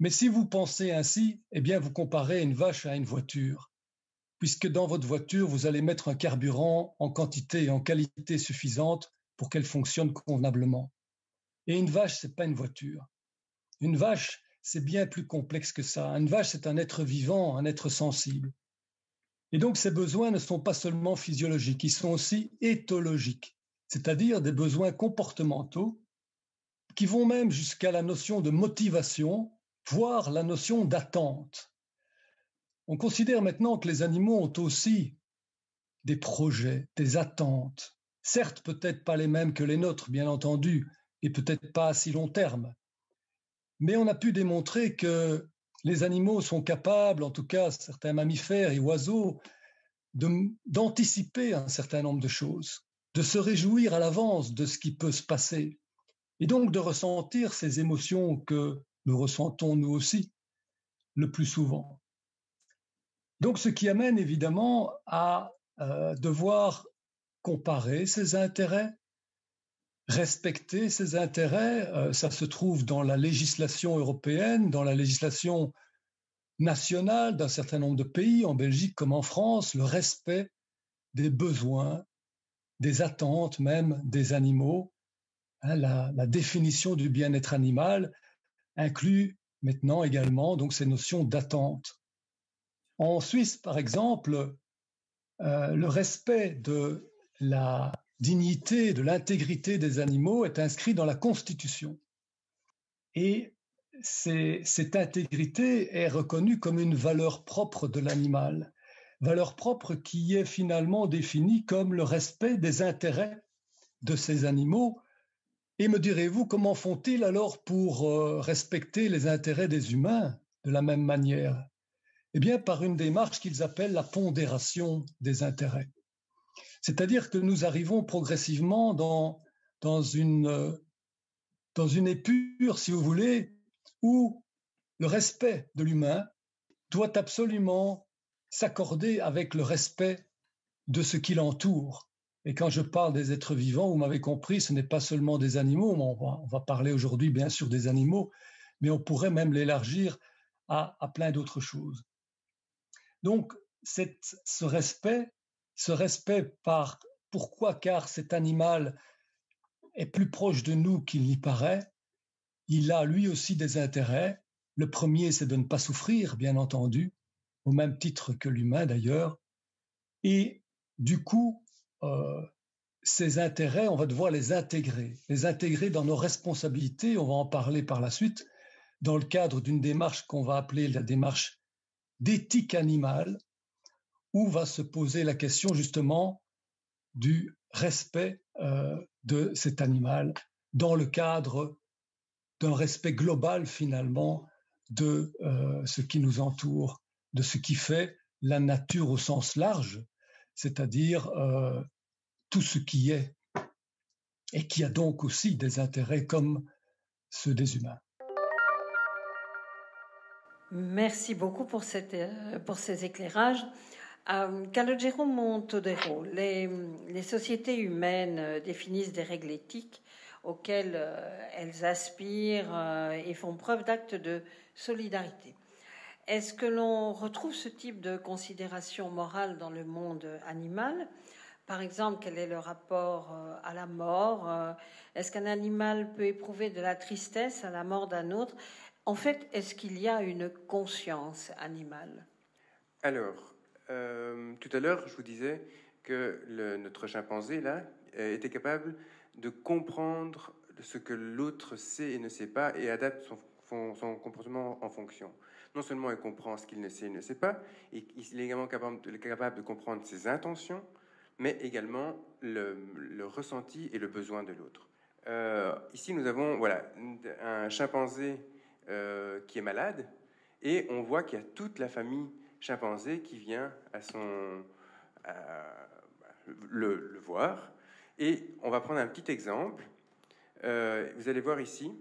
Mais si vous pensez ainsi, eh bien, vous comparez une vache à une voiture, puisque dans votre voiture, vous allez mettre un carburant en quantité et en qualité suffisante pour qu'elle fonctionne convenablement. Et une vache, c'est pas une voiture. Une vache, c'est bien plus complexe que ça. Une vache, c'est un être vivant, un être sensible. Et donc, ces besoins ne sont pas seulement physiologiques, ils sont aussi éthologiques, c'est-à-dire des besoins comportementaux qui vont même jusqu'à la notion de motivation voire la notion d'attente. On considère maintenant que les animaux ont aussi des projets, des attentes, certes peut-être pas les mêmes que les nôtres, bien entendu, et peut-être pas à si long terme, mais on a pu démontrer que les animaux sont capables, en tout cas certains mammifères et oiseaux, d'anticiper un certain nombre de choses, de se réjouir à l'avance de ce qui peut se passer, et donc de ressentir ces émotions que nous ressentons nous aussi le plus souvent. Donc ce qui amène évidemment à euh, devoir comparer ses intérêts, respecter ses intérêts. Euh, ça se trouve dans la législation européenne, dans la législation nationale d'un certain nombre de pays, en Belgique comme en France, le respect des besoins, des attentes même des animaux, hein, la, définition du bien-être animal inclut maintenant également donc ces notions d'attente. En Suisse, par exemple, euh, le respect de la dignité, de l'intégrité des animaux est inscrit dans la Constitution. Et cette intégrité est reconnue comme une valeur propre de l'animal, valeur propre qui est finalement définie comme le respect des intérêts de ces animaux. Et me direz-vous, comment font-ils alors pour euh, respecter les intérêts des humains de la même manière? Eh bien, par une démarche qu'ils appellent la pondération des intérêts. C'est-à-dire que nous arrivons progressivement dans, une, dans une épure, si vous voulez, où le respect de l'humain doit absolument s'accorder avec le respect de ce qui l'entoure. Et quand je parle des êtres vivants, vous m'avez compris, ce n'est pas seulement des animaux, on va, on va parler aujourd'hui bien sûr des animaux, mais on pourrait même l'élargir à, plein d'autres choses. Donc, ce respect ce respect par pourquoi Car cet animal est plus proche de nous qu'il n'y paraît. Il a lui aussi des intérêts. Le premier, c'est de ne pas souffrir, bien entendu, au même titre que l'humain d'ailleurs. Et du coup, euh, ces intérêts, on va devoir les intégrer, les intégrer dans nos responsabilités. On va en parler par la suite dans le cadre d'une démarche qu'on va appeler la démarche d'éthique animale, où va se poser la question justement du respect euh, de cet animal dans le cadre d'un respect global finalement de euh, ce qui nous entoure, de ce qui fait la nature au sens large, c'est-à-dire tout ce qui est et qui a donc aussi des intérêts comme ceux des humains. Merci beaucoup pour, pour ces éclairages. Euh, Calogero Montodero, les, les, sociétés humaines euh, définissent des règles éthiques auxquelles euh, elles aspirent et font preuve d'actes de solidarité. Est-ce que l'on retrouve ce type de considération morale dans le monde animal? Par exemple, quel est le rapport à la mort Est-ce qu'un animal peut éprouver de la tristesse à la mort d'un autre? En fait, est-ce qu'il y a une conscience animale? Alors, euh, tout à l'heure, je vous disais que notre chimpanzé, là, euh, était capable de comprendre ce que l'autre sait et ne sait pas et adapte son, comportement en fonction. Non seulement il comprend ce qu'il ne sait et ne sait pas, il est également capable de comprendre ses intentions, mais également le, ressenti et le besoin de l'autre. Euh, ici, nous avons voilà, un chimpanzé qui est malade, et on voit qu'il y a toute la famille chimpanzé qui vient le, voir. Et on va prendre un petit exemple. Euh, vous allez voir ici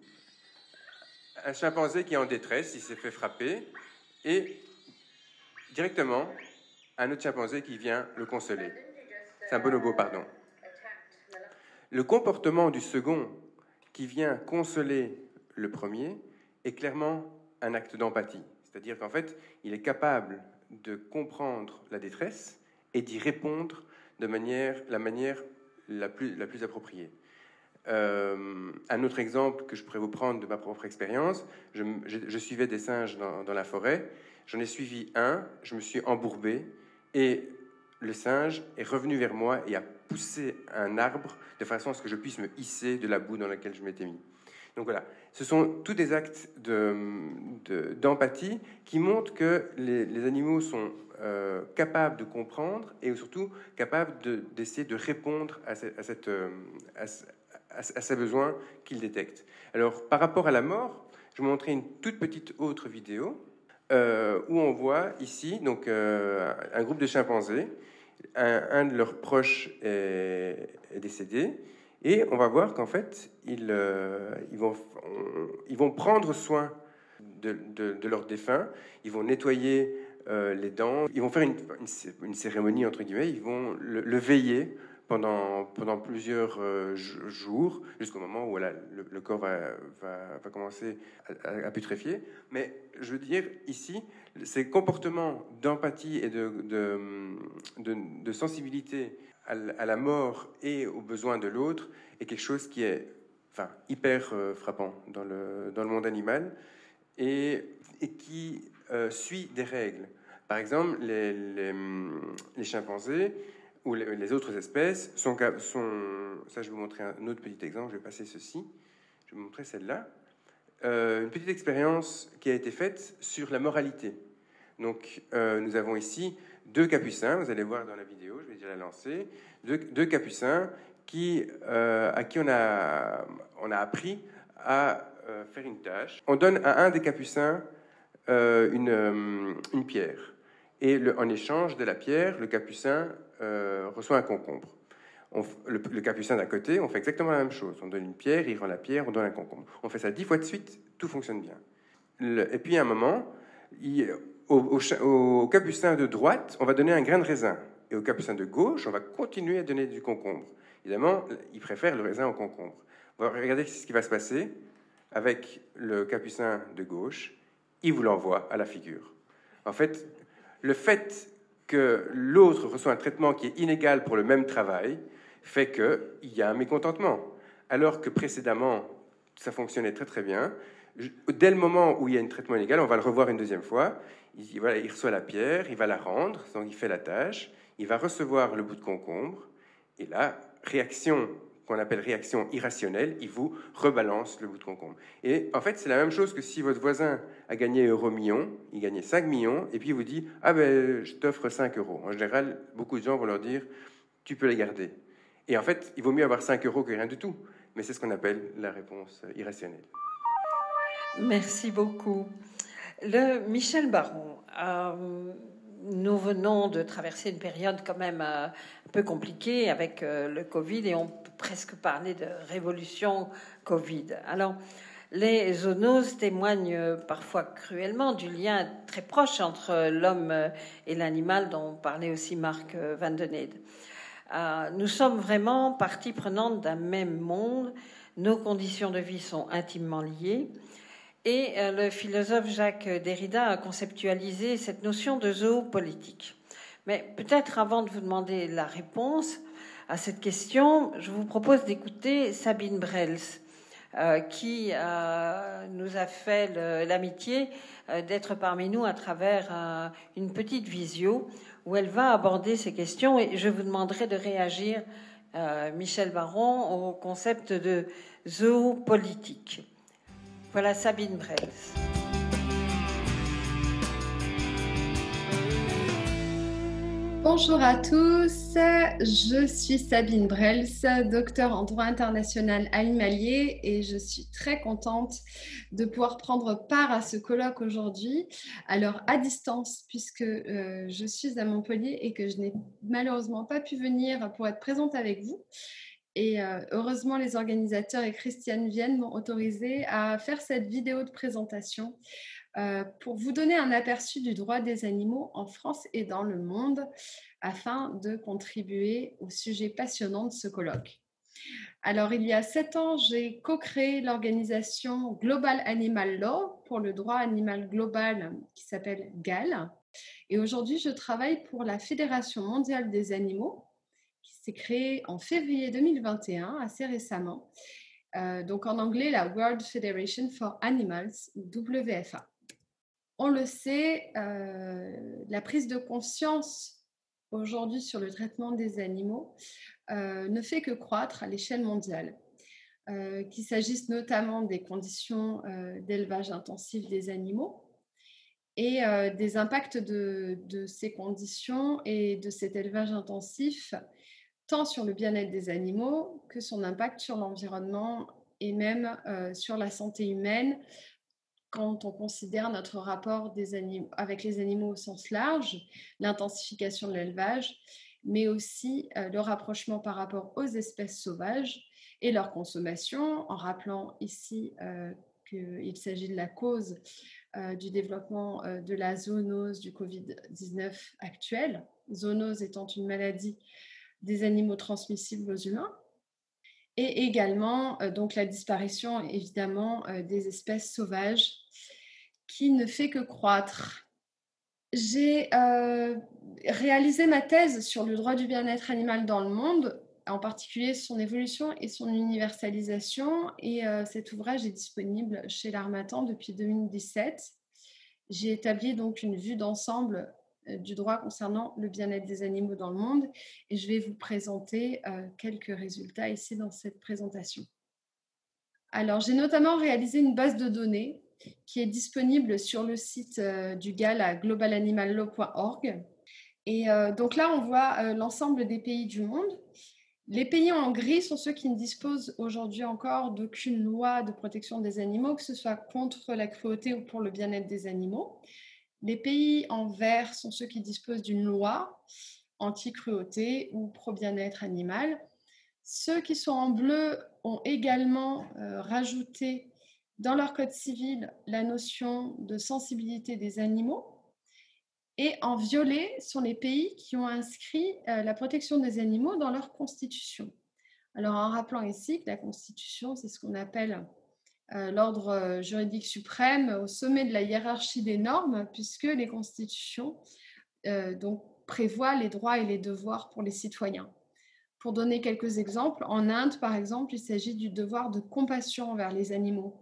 un chimpanzé qui est en détresse, il s'est fait frapper, et directement un autre chimpanzé qui vient le consoler. Bonobo, pardon. Le comportement du second qui vient consoler le premier est clairement un acte d'empathie. C'est-à-dire qu'en fait, il est capable de comprendre la détresse et d'y répondre de manière, la manière la plus, la plus appropriée. Euh, un autre exemple que je pourrais vous prendre de ma propre expérience, je, suivais des singes dans, dans la forêt, j'en ai suivi un, je me suis embourbé et le singe est revenu vers moi et a poussé un arbre de façon à ce que je puisse me hisser de la boue dans laquelle je m'étais mis. Donc voilà, ce sont tous des actes d'empathie de, qui montrent que les, animaux sont euh, capables de comprendre et surtout capables d'essayer de, répondre euh, à, ces besoins qu'ils détectent. Alors par rapport à la mort, je vous montrer une toute petite autre vidéo euh, où on voit ici donc, un groupe de chimpanzés. Un, de leurs proches est décédé. Et on va voir qu'en fait, ils, euh, ils, vont, ils vont prendre soin de, de, leurs défunts, ils vont nettoyer euh, les dents, ils vont faire une, une, cérémonie, entre guillemets, ils vont le, veiller pendant, pendant plusieurs euh, jours, jusqu'au moment où le, corps va, va, va commencer à, putréfier. Mais je veux dire, ici, ces comportements d'empathie et de, de, de sensibilité à la mort et aux besoins de l'autre est quelque chose qui est enfin, hyper euh, frappant dans le, dans le monde animal et, et qui euh, suit des règles. Par exemple, les, les, chimpanzés ou les autres espèces sont, sont, ça je vais vous montrer un autre petit exemple, je vais passer ceci, je vais vous montrer celle-là, euh, une petite expérience qui a été faite sur la moralité. Donc euh, nous avons ici deux capucins, vous allez voir dans la vidéo, je vais déjà la lancer, deux, capucins qui, euh, à qui on a, on a appris à faire une tâche. On donne à un des capucins une, une pierre. Et en échange de la pierre, le capucin euh, reçoit un concombre. le, capucin d'à côté, on fait exactement la même chose. On donne une pierre, il rend la pierre, on donne un concombre. On fait ça dix fois de suite, tout fonctionne bien. et puis à un moment, au, capucin de droite, on va donner un grain de raisin. Et au capucin de gauche, on va continuer à donner du concombre. Évidemment, il préfère le raisin au concombre. Regardez ce qui va se passer avec le capucin de gauche. Il vous l'envoie à la figure. En fait, le fait que l'autre reçoit un traitement qui est inégal pour le même travail fait qu'il y a un mécontentement. Alors que précédemment, ça fonctionnait très très bien. Dès le moment où il y a un traitement inégal, on va le revoir une deuxième fois. Il, voilà, il reçoit la pierre, il va la rendre, donc il fait la tâche, il va recevoir le bout de concombre, et là, réaction qu'on appelle réaction irrationnelle, il vous rebalance le bout de concombre. Et en fait, c'est la même chose que si votre voisin a gagné euro million, il gagnait 5 millions, et puis il vous dit Ah ben, je t'offre 5 euros. En général, beaucoup de gens vont leur dire Tu peux les garder. Et en fait, il vaut mieux avoir 5 euros que rien du tout. Mais c'est ce qu'on appelle la réponse irrationnelle. Merci beaucoup. Le Michel Baron. Euh, nous venons de traverser une période quand même euh, un peu compliquée avec euh, le Covid et on peut presque parler de révolution Covid. Alors, les zoonoses témoignent parfois cruellement du lien très proche entre l'homme et l'animal dont parlait aussi Marc Van den euh, Nous sommes vraiment partie prenante d'un même monde. Nos conditions de vie sont intimement liées. Et euh, le philosophe Jacques Derrida a conceptualisé cette notion de zoopolitique. Mais peut-être avant de vous demander la réponse à cette question, je vous propose d'écouter Sabine Brels, euh, qui euh, nous a fait l'amitié d'être parmi nous à travers une petite visio où elle va aborder ces questions et je vous demanderai de réagir, Michel Baron, au concept de zoopolitique. Voilà Sabine Brels. Bonjour à tous, je suis Sabine Brels, docteur en droit international animalier et je suis très contente de pouvoir prendre part à ce colloque aujourd'hui. Alors à distance puisque euh, je suis à Montpellier et que je n'ai malheureusement pas pu venir pour être présente avec vous. Et euh, heureusement, les organisateurs et Christiane Vienne m'ont autorisé à faire cette vidéo de présentation euh, pour vous donner un aperçu du droit des animaux en France et dans le monde afin de contribuer au sujet passionnant de ce colloque. Alors, il y a sept ans, j'ai co-créé l'organisation Global Animal Law pour le droit animal global qui s'appelle GAL. Et aujourd'hui, je travaille pour la Fédération mondiale des animaux c'est créé en février 2021, assez récemment. Euh, donc en anglais, la World Federation for Animals, WFA. On le sait, euh, la prise de conscience aujourd'hui sur le traitement des animaux euh, ne fait que croître à l'échelle mondiale. qu'il s'agisse notamment des conditions d'élevage intensif des animaux et des impacts de, ces conditions et de cet élevage intensif tant sur le bien-être des animaux que son impact sur l'environnement et même euh, sur la santé humaine quand on considère notre rapport des avec les animaux au sens large, l'intensification de l'élevage, mais aussi euh, le rapprochement par rapport aux espèces sauvages et leur consommation, en rappelant ici euh, qu'il s'agit de la cause du développement de la zoonose du Covid-19 actuel, zoonose étant une maladie des animaux transmissibles aux humains et également euh, donc la disparition évidemment euh, des espèces sauvages qui ne fait que croître. J'ai euh, réalisé ma thèse sur le droit du bien-être animal dans le monde, en particulier son évolution et son universalisation, et cet ouvrage est disponible chez l'Armatan depuis 2017. J'ai établi donc une vue d'ensemble du droit concernant le bien-être des animaux dans le monde et je vais vous présenter quelques résultats ici dans cette présentation. Alors, j'ai notamment réalisé une base de données qui est disponible sur le site du GAL à globalanimalaw.org. Et donc là, on voit l'ensemble des pays du monde. Les pays en gris sont ceux qui ne disposent aujourd'hui encore d'aucune loi de protection des animaux, que ce soit contre la cruauté ou pour le bien-être des animaux. Les pays en vert sont ceux qui disposent d'une loi anti-cruauté ou pro-bien-être animal. Ceux qui sont en bleu ont également euh, rajouté dans leur code civil la notion de sensibilité des animaux. Et en violet sont les pays qui ont inscrit euh, la protection des animaux dans leur constitution. Alors en rappelant ici que la constitution, c'est ce qu'on appelle l'ordre euh, juridique suprême au sommet de la hiérarchie des normes, puisque les constitutions donc, prévoient les droits et les devoirs pour les citoyens. Pour donner quelques exemples, en Inde, par exemple, il s'agit du devoir de compassion envers les animaux.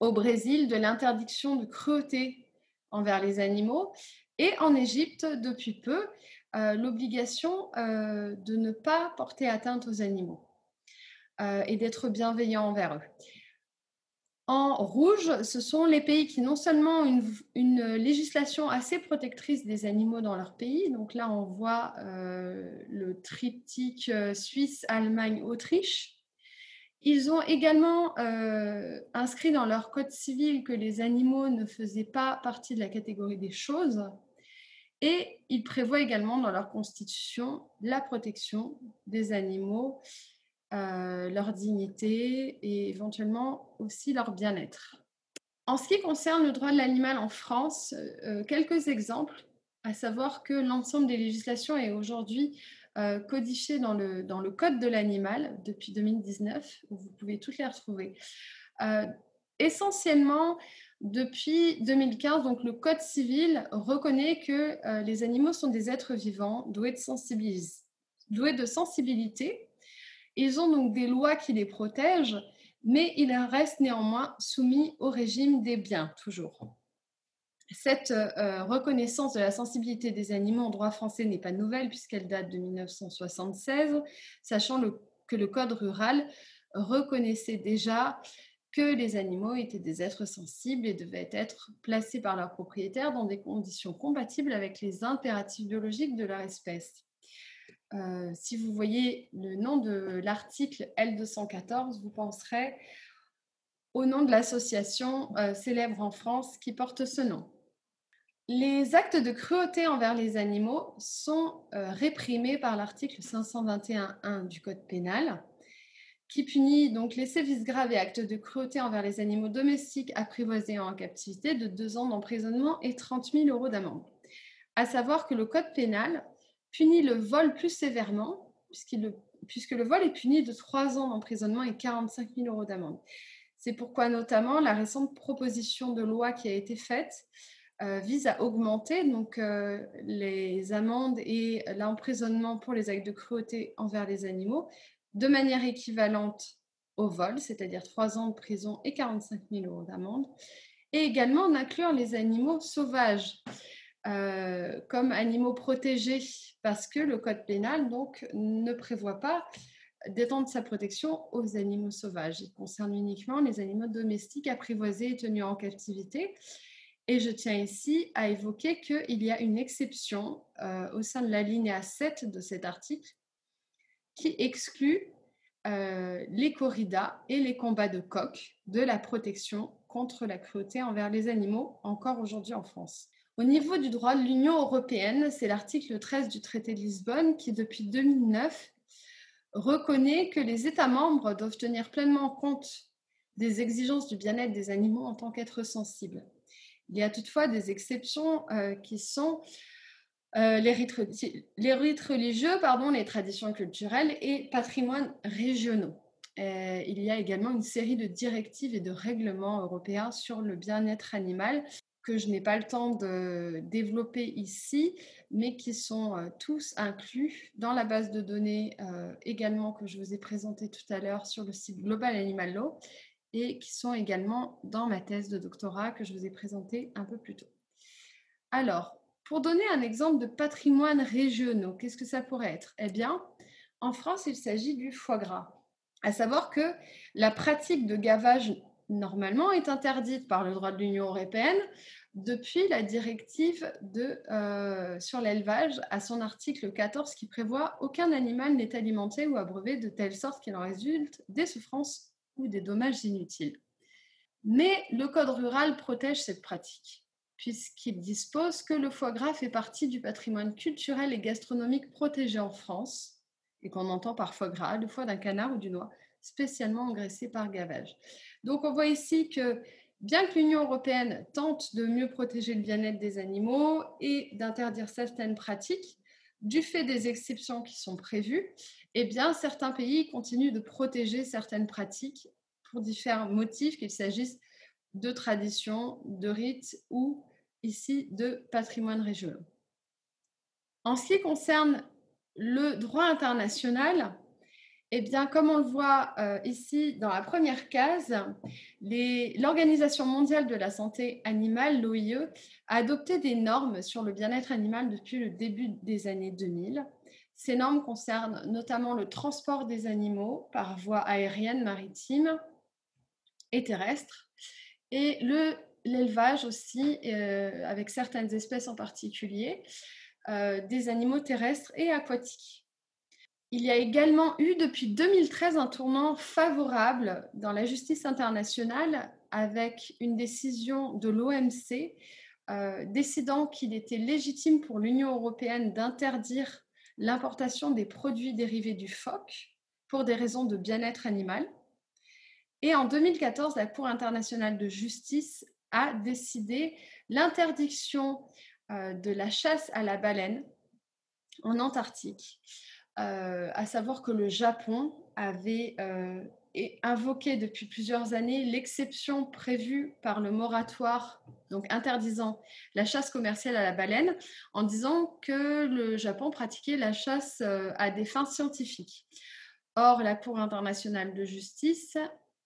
Au Brésil, de l'interdiction de cruauté envers les animaux. Et en Égypte, depuis peu, euh, l'obligation euh, de ne pas porter atteinte aux animaux euh, et d'être bienveillant envers eux. En rouge, ce sont les pays qui non seulement ont une, législation assez protectrice des animaux dans leur pays, donc là on voit le triptyque Suisse, Allemagne, Autriche, ils ont également euh, inscrit dans leur code civil que les animaux ne faisaient pas partie de la catégorie des choses. Et ils prévoient également dans leur constitution la protection des animaux, euh, leur dignité et éventuellement aussi leur bien-être. En ce qui concerne le droit de l'animal en France, euh, quelques exemples, à savoir que l'ensemble des législations est aujourd'hui euh, codifiées dans le, dans le Code de l'animal depuis 2019, où vous pouvez toutes les retrouver. Euh, essentiellement, depuis 2015, donc le Code civil reconnaît que les animaux sont des êtres vivants doués de sensibilité. Ils ont donc des lois qui les protègent, mais ils restent néanmoins soumis au régime des biens, toujours. Cette euh, reconnaissance de la sensibilité des animaux en droit français n'est pas nouvelle puisqu'elle date de 1976, sachant que le Code rural reconnaissait déjà que les animaux étaient des êtres sensibles et devaient être placés par leurs propriétaires dans des conditions compatibles avec les impératifs biologiques de leur espèce. Euh, si vous voyez le nom de l'article L214, vous penserez au nom de l'association euh, célèbre en France qui porte ce nom. Les actes de cruauté envers les animaux sont euh, réprimés par l'article 521.1 du Code pénal, qui punit donc les sévices graves et actes de cruauté envers les animaux domestiques apprivoisés en captivité de deux ans d'emprisonnement et 30 000 euros d'amende. À savoir que le Code pénal punit le vol plus sévèrement, puisque le vol est puni de trois ans d'emprisonnement et 45 000 euros d'amende. C'est pourquoi notamment la récente proposition de loi qui a été faite euh, vise à augmenter donc, euh, les amendes et l'emprisonnement pour les actes de cruauté envers les animaux de manière équivalente au vol, c'est-à-dire 3 ans de prison et 45 000 euros d'amende, et également d'inclure les animaux sauvages euh, comme animaux protégés, parce que le code pénal donc, ne prévoit pas d'étendre sa protection aux animaux sauvages. Il concerne uniquement les animaux domestiques apprivoisés et tenus en captivité. Et je tiens ici à évoquer qu'il y a une exception euh, au sein de la ligne 7 de cet article qui exclut euh, les corridas et les combats de coq de la protection contre la cruauté envers les animaux, encore aujourd'hui en France. Au niveau du droit de l'Union européenne, c'est l'article 13 du traité de Lisbonne qui, depuis 2009, reconnaît que les États membres doivent tenir pleinement compte des exigences du bien-être des animaux en tant qu'êtres sensibles. Il y a toutefois des exceptions euh, qui sont euh, les, rites, religieux, pardon, les traditions culturelles et patrimoines régionaux. Euh, il y a également une série de directives et de règlements européens sur le bien-être animal que je n'ai pas le temps de développer ici, mais qui sont tous inclus dans la base de données également que je vous ai présentée tout à l'heure sur le site Global Animal Law et qui sont également dans ma thèse de doctorat que je vous ai présentée un peu plus tôt. Alors, pour donner un exemple de patrimoine régionaux, qu'est-ce que ça pourrait être? Eh bien, en France, il s'agit du foie gras. À savoir que la pratique de gavage normalement est interdite par le droit de l'Union européenne depuis la directive de, euh, sur l'élevage à son article 14 qui prévoit aucun animal n'est alimenté ou abreuvé de telle sorte qu'il en résulte des souffrances ou des dommages inutiles. Mais le Code rural protège cette pratique puisqu'il dispose que le foie gras fait partie du patrimoine culturel et gastronomique protégé en France et qu'on entend par foie gras, le foie d'un canard ou d'une oie, spécialement engraissé par gavage. Donc on voit ici que bien que l'Union européenne tente de mieux protéger le bien-être des animaux et d'interdire certaines pratiques, du fait des exceptions qui sont prévues, eh bien, certains pays continuent de protéger certaines pratiques pour différents motifs, qu'il s'agisse de traditions, de rites ou ici de patrimoine régional. En ce qui concerne le droit international, eh bien, comme on le voit euh, ici dans la première case, l'Organisation mondiale de la santé animale, l'OIE, a adopté des normes sur le bien-être animal depuis le début des années 2000. Ces normes concernent notamment le transport des animaux par voie aérienne, maritime et terrestre, et l'élevage aussi, euh, avec certaines espèces en particulier, euh, des animaux terrestres et aquatiques. Il y a également eu depuis 2013 un tournant favorable dans la justice internationale avec une décision de l'OMC euh, décidant qu'il était légitime pour l'Union européenne d'interdire l'importation des produits dérivés du phoque pour des raisons de bien-être animal. Et en 2014, la Cour internationale de justice a décidé l'interdiction euh, de la chasse à la baleine en Antarctique. Euh, à savoir que le Japon avait euh, invoqué depuis plusieurs années l'exception prévue par le moratoire, donc interdisant la chasse commerciale à la baleine, en disant que le Japon pratiquait la chasse euh, à des fins scientifiques. Or, la Cour internationale de justice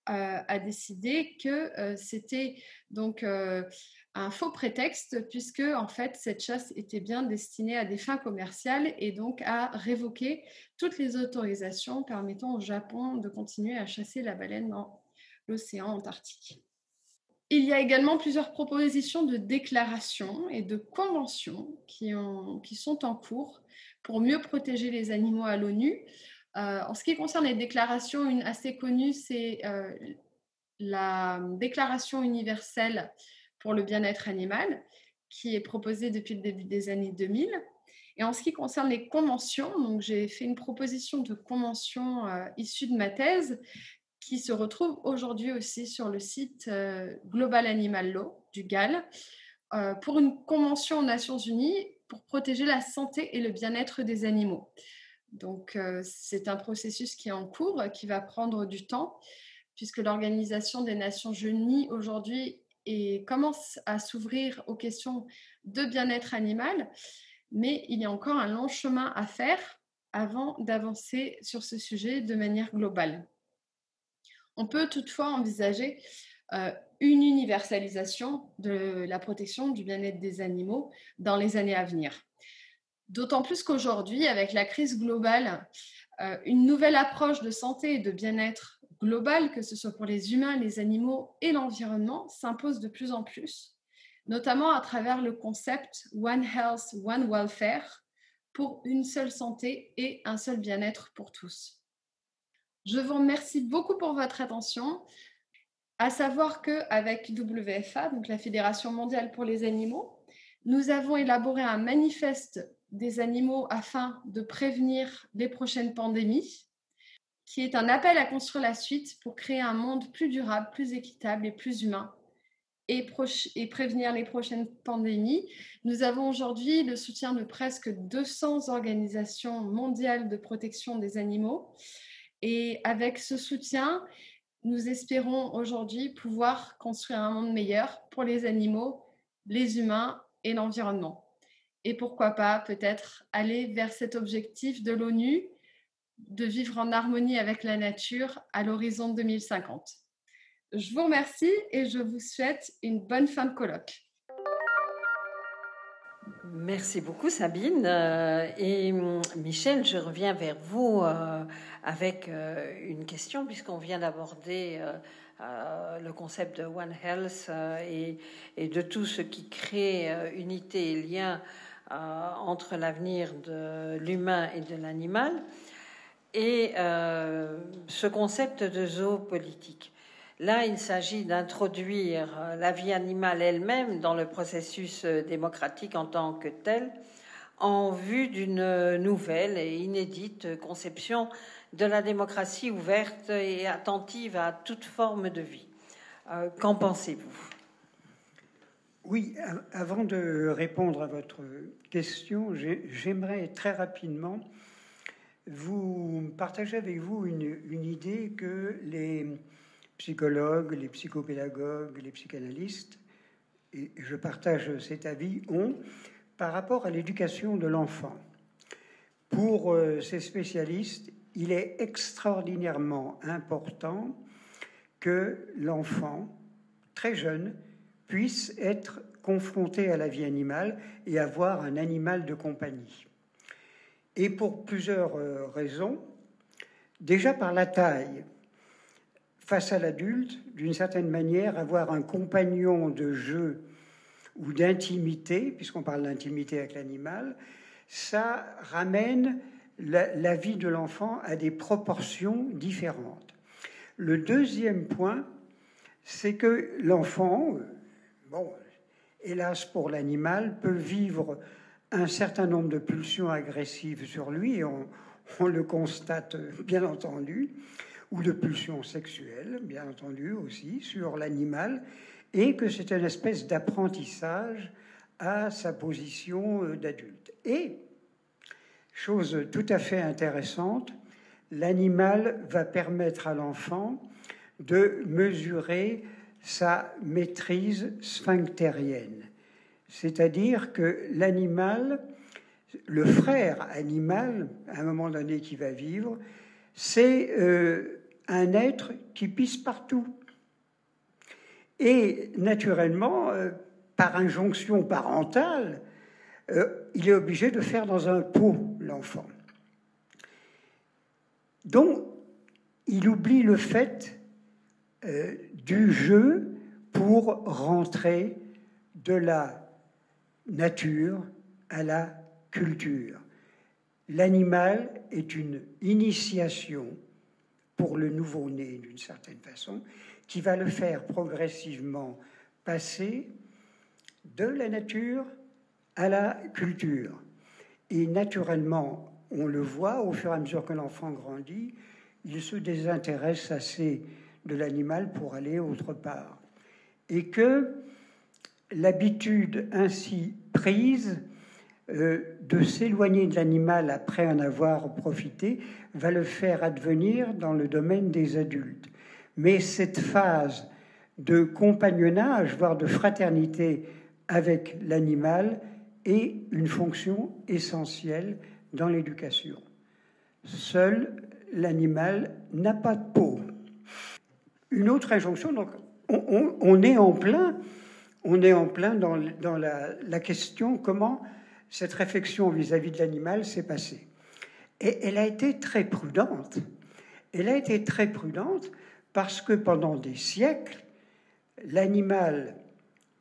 a décidé que c'était donc un faux prétexte puisque en fait cette chasse était bien destinée à des fins commerciales et donc à révoquer toutes les autorisations permettant au Japon de continuer à chasser la baleine dans l'océan Antarctique. Il y a également plusieurs propositions de déclarations et de conventions qui, sont en cours pour mieux protéger les animaux à l'ONU. Euh, en ce qui concerne les déclarations, une assez connue, c'est euh, la Déclaration universelle pour le bien-être animal, qui est proposé depuis le début des années 2000. Et en ce qui concerne les conventions, donc j'ai fait une proposition de convention euh, issue de ma thèse qui se retrouve aujourd'hui aussi sur le site euh, Global Animal Law du GAL euh, pour une convention aux Nations Unies pour protéger la santé et le bien-être des animaux. Donc c'est un processus qui est en cours, qui va prendre du temps, puisque l'Organisation des Nations Unies aujourd'hui et commence à s'ouvrir aux questions de bien-être animal, mais il y a encore un long chemin à faire avant d'avancer sur ce sujet de manière globale. On peut toutefois envisager euh, une universalisation de la protection du bien-être des animaux dans les années à venir. D'autant plus qu'aujourd'hui, avec la crise globale, euh, une nouvelle approche de santé et de bien-être global, que ce soit pour les humains, les animaux et l'environnement, s'impose de plus en plus, notamment à travers le concept One Health, One Welfare pour une seule santé et un seul bien-être pour tous. Je vous remercie beaucoup pour votre attention. À savoir qu'avec WFA, donc la Fédération mondiale pour les animaux, nous avons élaboré un manifeste des animaux afin de prévenir les prochaines pandémies qui est un appel à construire la suite pour créer un monde plus durable, plus équitable et plus humain et, prévenir les prochaines pandémies. Nous avons aujourd'hui le soutien de presque 200 organisations mondiales de protection des animaux. Et avec ce soutien, nous espérons aujourd'hui pouvoir construire un monde meilleur pour les animaux, les humains et l'environnement. Et pourquoi pas peut-être aller vers cet objectif de l'ONU de vivre en harmonie avec la nature à l'horizon 2050. Je vous remercie et je vous souhaite une bonne fin de colloque. Merci beaucoup Sabine. Euh, et hum, Michel, je reviens vers vous euh, avec euh, une question puisqu'on vient d'aborder le concept de One Health et, de tout ce qui crée unité et lien entre l'avenir de l'humain et de l'animal. Et ce concept de zoopolitique. Là, il s'agit d'introduire euh, la vie animale elle-même dans le processus euh, démocratique en tant que tel, en vue d'une nouvelle et inédite conception de la démocratie ouverte et attentive à toute forme de vie. Euh, qu'en pensez-vous? Oui, avant de répondre à votre question, j'aimerais très rapidement vous partager avec vous une idée que les psychologues, les psychopédagogues, les psychanalystes, et je partage cet avis, ont par rapport à l'éducation de l'enfant. Pour euh, ces spécialistes, il est extraordinairement important que l'enfant, très jeune, puisse être confronté à la vie animale et avoir un animal de compagnie. Et pour plusieurs euh, raisons, déjà par la taille, face à l'adulte, d'une certaine manière, avoir un compagnon de jeu ou d'intimité, puisqu'on parle d'intimité avec l'animal, ça ramène la, vie de l'enfant à des proportions différentes. Le deuxième point, c'est que l'enfant, bon, hélas pour l'animal, peut vivre un certain nombre de pulsions agressives sur lui, on le constate bien entendu, ou de pulsions sexuelles, bien entendu aussi, sur l'animal, et que c'est une espèce d'apprentissage à sa position euh, d'adulte. Et, chose tout à fait intéressante, l'animal va permettre à l'enfant de mesurer sa maîtrise sphinctérienne. C'est-à-dire que l'animal, le frère animal, à un moment donné qui va vivre, c'est euh, un être qui pisse partout. Et naturellement, euh, par injonction parentale, euh, il est obligé de faire dans un pot l'enfant. Donc, il oublie le fait du jeu pour rentrer de la nature à la culture. L'animal est une initiation pour le nouveau-né d'une certaine façon, qui va le faire progressivement passer de la nature à la culture. Et naturellement, on le voit au fur et à mesure que l'enfant grandit, il se désintéresse assez de l'animal pour aller autre part. Et que l'habitude ainsi prise euh, de s'éloigner de l'animal après en avoir profité va le faire advenir dans le domaine des adultes. Mais cette phase de compagnonnage, voire de fraternité avec l'animal, est une fonction essentielle dans l'éducation. Seul l'animal n'a pas de peau. Une autre injonction, donc on, est en plein, on est en plein dans, la, question comment cette réflexion vis-à-vis de l'animal s'est passée. Et elle a été très prudente. Elle a été très prudente parce que pendant des siècles, l'animal,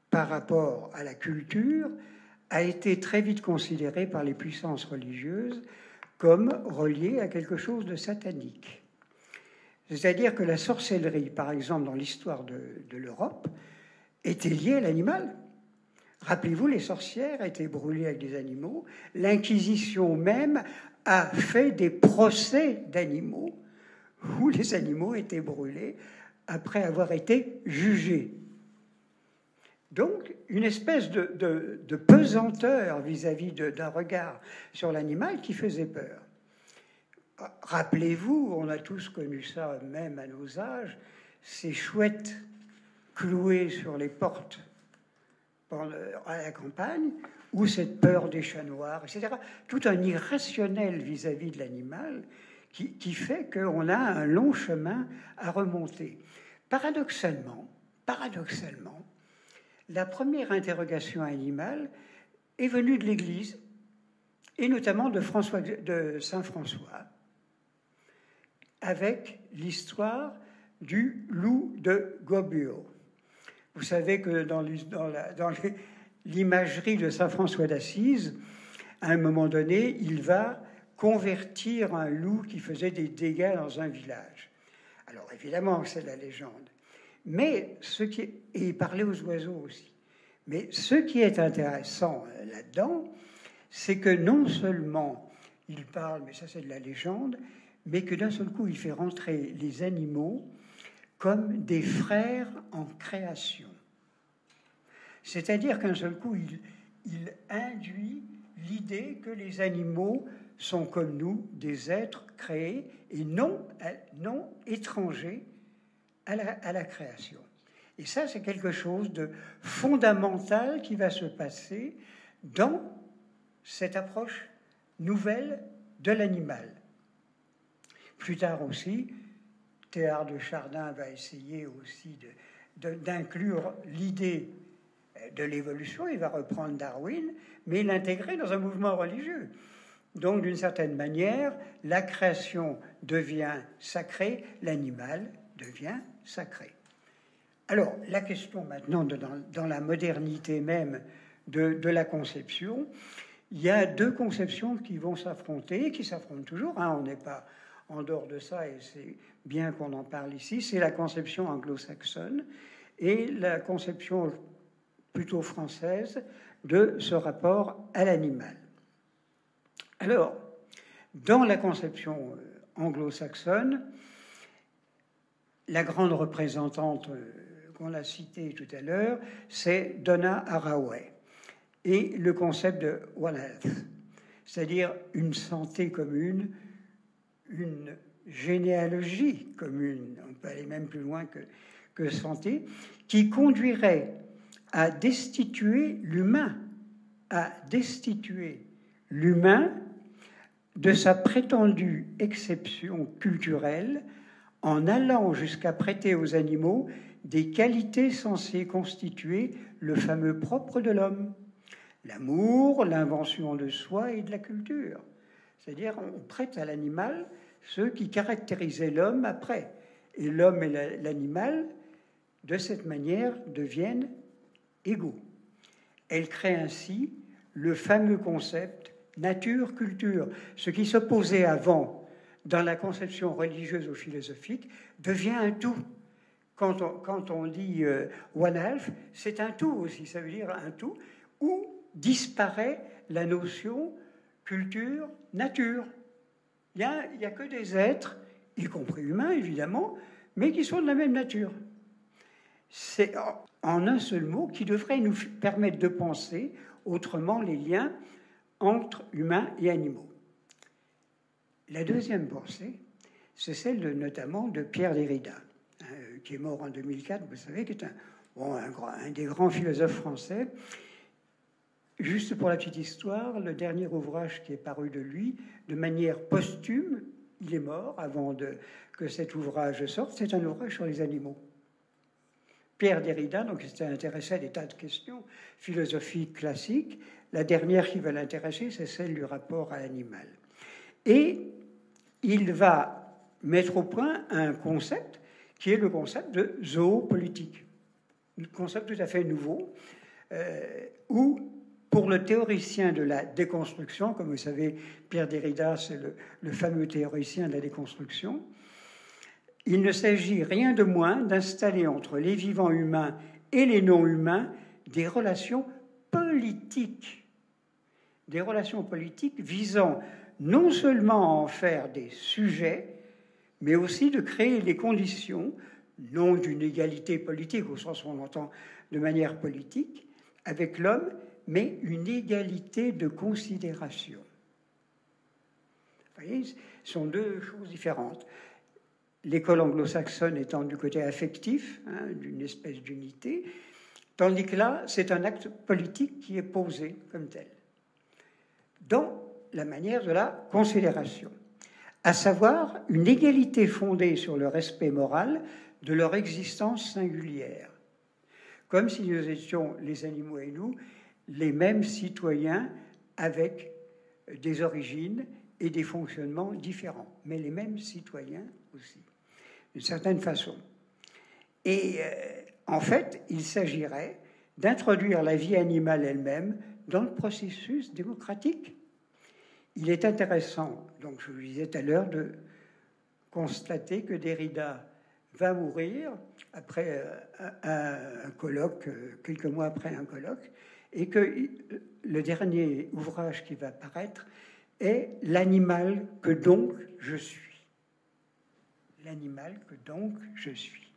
par rapport à la culture, a été très vite considéré par les puissances religieuses comme relié à quelque chose de satanique. C'est-à-dire que la sorcellerie, par exemple, dans l'histoire de l'Europe, était liée à l'animal. Rappelez-vous, les sorcières étaient brûlées avec des animaux. L'Inquisition même a fait des procès d'animaux où les animaux étaient brûlés après avoir été jugés. Donc, une espèce de, pesanteur vis-à-vis d'un regard sur l'animal qui faisait peur. Rappelez-vous, on a tous connu ça, même à nos âges, ces chouettes clouées sur les portes à la campagne, ou cette peur des chats noirs, etc. Tout un irrationnel vis-à-vis de l'animal qui, fait qu'on a un long chemin à remonter. Paradoxalement, paradoxalement, la première interrogation animale est venu de l'Église, et notamment de, François, de Saint François, avec l'histoire du loup de Gobio. Vous savez que dans l'imagerie de Saint François d'Assise, à un moment donné, il va convertir un loup qui faisait des dégâts dans un village. Alors évidemment, c'est la légende. Mais ce qui et il parlait aux oiseaux aussi. Mais ce qui est intéressant euh, là-dedans, c'est que non seulement il parle, mais ça c'est de la légende, mais que d'un seul coup il fait rentrer les animaux comme des frères en création. C'est-à-dire qu'un seul coup, il, induit l'idée que les animaux sont comme nous, des êtres créés et non, étrangers à la création. Et ça, c'est quelque chose de fondamental qui va se passer dans cette approche nouvelle de l'animal. Plus tard aussi, Théard de Chardin va essayer aussi d'inclure l'idée de l'évolution, il va reprendre Darwin, mais l'intégrer dans un mouvement religieux. Donc, d'une certaine manière, la création devient sacrée, l'animal devient sacré. Alors, la question maintenant, dans, la modernité même de, la conception, il y a deux conceptions qui vont s'affronter, qui s'affrontent toujours. Hein, on n'est pas en dehors de ça, et c'est bien qu'on en parle ici. C'est la conception anglo-saxonne et la conception plutôt française de ce rapport à l'animal. Alors, dans la conception euh, anglo-saxonne, la grande représentante euh, qu'on a citée tout à l'heure, c'est Donna Haraway. Et le concept de One Health, c'est-à-dire une santé commune, une généalogie commune, on peut aller même plus loin que, santé, qui conduirait à destituer l'humain, à destituer l'humain de sa prétendue exception culturelle en allant jusqu'à prêter aux animaux des qualités censées constituer le fameux propre de l'homme, l'amour, l'invention de soi et de la culture. C'est-à-dire on prête à l'animal ce qui caractérisait l'homme après. Et l'homme et l'animal, de cette manière, deviennent égaux. Elle crée ainsi le fameux concept nature-culture. Ce qui s'opposait avant dans la conception religieuse ou philosophique devient un tout. Quand on, quand on dit euh, one half, c'est un tout aussi, ça veut dire un tout, où disparaît la notion culture-nature. Il n'y a, que des êtres, y compris humains évidemment, mais qui sont de la même nature. C'est en un seul mot qui devrait nous permettre de penser autrement les liens entre humains et animaux. La deuxième pensée, c'est celle notamment de Pierre Derrida, hein, qui est mort en 2004, vous savez, qui est un, des grands philosophes français. Juste pour la petite histoire, le dernier ouvrage qui est paru de lui, de manière posthume, il est mort avant que cet ouvrage sorte, c'est un ouvrage sur les animaux. Pierre Derrida, donc, s'était intéressé à des tas de questions philosophiques classiques. La dernière qui va l'intéresser, c'est celle du rapport à l'animal. Et il va mettre au point un concept qui est le concept de zoopolitique. Un concept tout à fait nouveau, euh, où, pour le théoricien de la déconstruction, comme vous savez, Pierre Derrida, c'est le, fameux théoricien de la déconstruction, il ne s'agit rien de moins d'installer entre les vivants humains et les non-humains des relations politiques. Des relations politiques visant non seulement à en faire des sujets, mais aussi de créer les conditions, non d'une égalité politique au sens où on entend de manière politique, avec l'homme, mais une égalité de considération. Vous voyez, ce sont deux choses différentes l'école anglo-saxonne étant du côté affectif, hein, d'une espèce d'unité, tandis que là, c'est un acte politique qui est posé comme tel, dans la manière de la considération, à savoir une égalité fondée sur le respect moral de leur existence singulière, comme si nous étions, les animaux et nous, les mêmes citoyens avec des origines et des fonctionnements différents, mais les mêmes citoyens aussi, d'une certaine façon. Et euh, en fait, il s'agirait d'introduire la vie animale elle-même dans le processus démocratique. Il est intéressant, donc je vous disais tout à l'heure, de constater que Derrida va mourir après euh, un, colloque, euh, quelques mois après un colloque, et que le dernier ouvrage qui va paraître est L'animal que donc je suis. L'animal que donc je suis.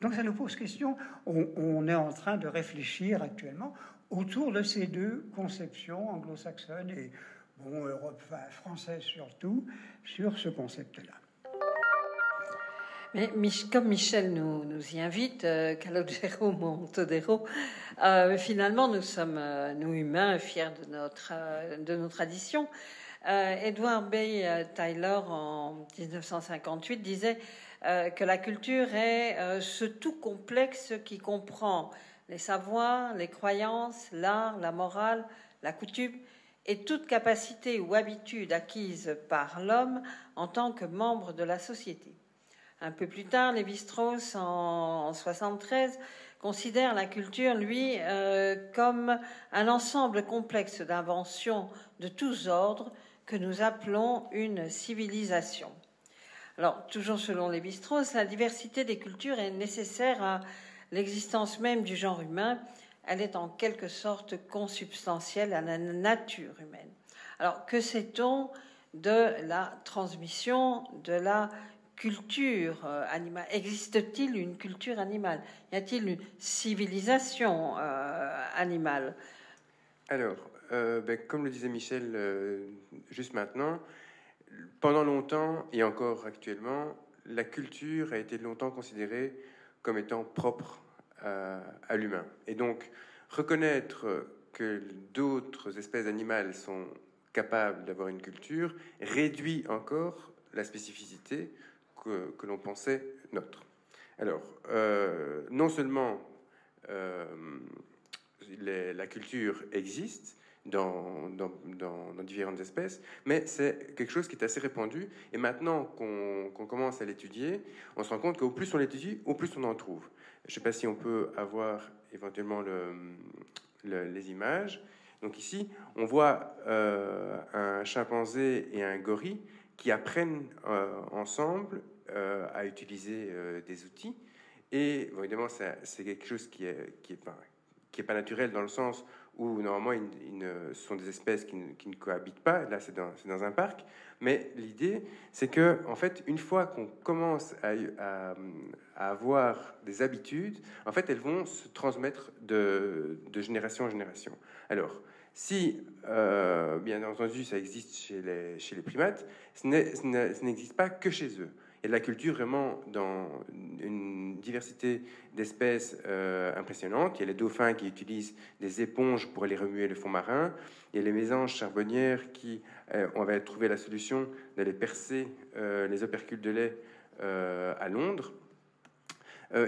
Donc ça nous pose question. On, est en train de réfléchir actuellement autour de ces deux conceptions anglo-saxonnes et bon, Europe, française surtout, sur ce concept-là. Comme Michel nous, nous y invite, euh, Calogero Montodero, euh, finalement, nous sommes, euh, nous humains, fiers de, notre, de nos traditions. Edward Bay Taylor, en 1958, disait que la culture est ce tout complexe qui comprend les savoirs, les croyances, l'art, la morale, la coutume et toute capacité ou habitude acquise par l'homme en tant que membre de la société. Un peu plus tard, Lévi-Strauss, en, 1973, considère la culture, lui, euh, comme un ensemble complexe d'inventions de tous ordres que nous appelons une civilisation. Alors, toujours selon Lévi-Strauss, la diversité des cultures est nécessaire à l'existence même du genre humain. Elle est en quelque sorte consubstantielle à la nature humaine. Alors, que sait-on de la transmission de la culture euh, animale Existe-t-il une culture animale? Y a-t-il une civilisation euh, animale? Alors, euh, ben, comme le disait Michel juste maintenant, pendant longtemps et encore actuellement, la culture a été longtemps considérée comme étant propre à l'humain. Et donc, reconnaître que d'autres espèces animales sont capables d'avoir une culture réduit encore la spécificité que, l'on pensait notre. Alors, euh, non seulement euh, la culture existe dans, différentes espèces, mais c'est quelque chose qui est assez répandu. Et maintenant qu'on commence à l'étudier, on se rend compte qu'au plus on l'étudie, au plus on en trouve. Je ne sais pas si on peut avoir éventuellement le, les images. Donc ici, on voit euh, un chimpanzé et un gorille qui apprennent ensemble euh, à utiliser euh, des outils. Et évidemment, c'est quelque chose qui est, qui est, pas, pas naturel dans le sens où normalement, ce sont des espèces qui ne, cohabitent pas. Là, c'est dans, un parc. Mais l'idée, c'est que, en fait, une fois qu'on commence à, à, avoir des habitudes, en fait, elles vont se transmettre de, de génération en génération. Alors, si, euh, bien entendu, ça existe chez les, chez les primates, ce n'existe pas que chez eux et la culture vraiment dans une diversité d'espèces euh, impressionnante. Il y a les dauphins qui utilisent des éponges pour aller remuer le fond marin. Il y a les mésanges charbonnières qui euh, ont trouvé la solution d'aller percer euh, les opercules de lait à Londres.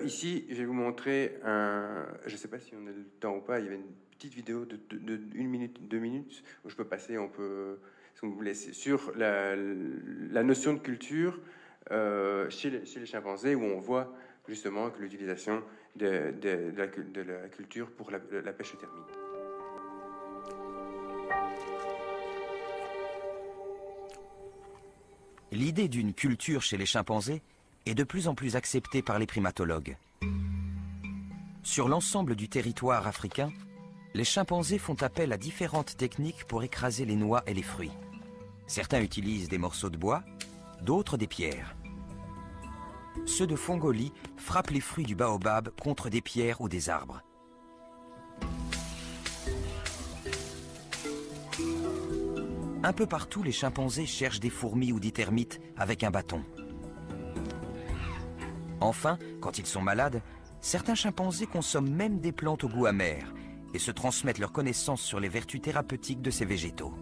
ici, je vais vous montrer un. Je ne sais pas si on a le temps ou pas. Il y avait une petite vidéo de, une minute, deux minutes où je peux passer. On peut, si vous voulez, sur la notion de culture euh, chez, les, chimpanzés, où on voit justement que l'utilisation de, la, culture pour la, pêche thermique. L'idée d'une culture chez les chimpanzés est de plus en plus acceptée par les primatologues. Sur l'ensemble du territoire africain, les chimpanzés font appel à différentes techniques pour écraser les noix et les fruits. Certains utilisent des morceaux de bois, d'autres des pierres ceux de Fongolie frappent les fruits du baobab contre des pierres ou des arbres. Un peu partout, les chimpanzés cherchent des fourmis ou des termites avec un bâton. Enfin, quand ils sont malades, certains chimpanzés consomment même des plantes au goût amer et se transmettent leurs connaissances sur les vertus thérapeutiques de ces végétaux.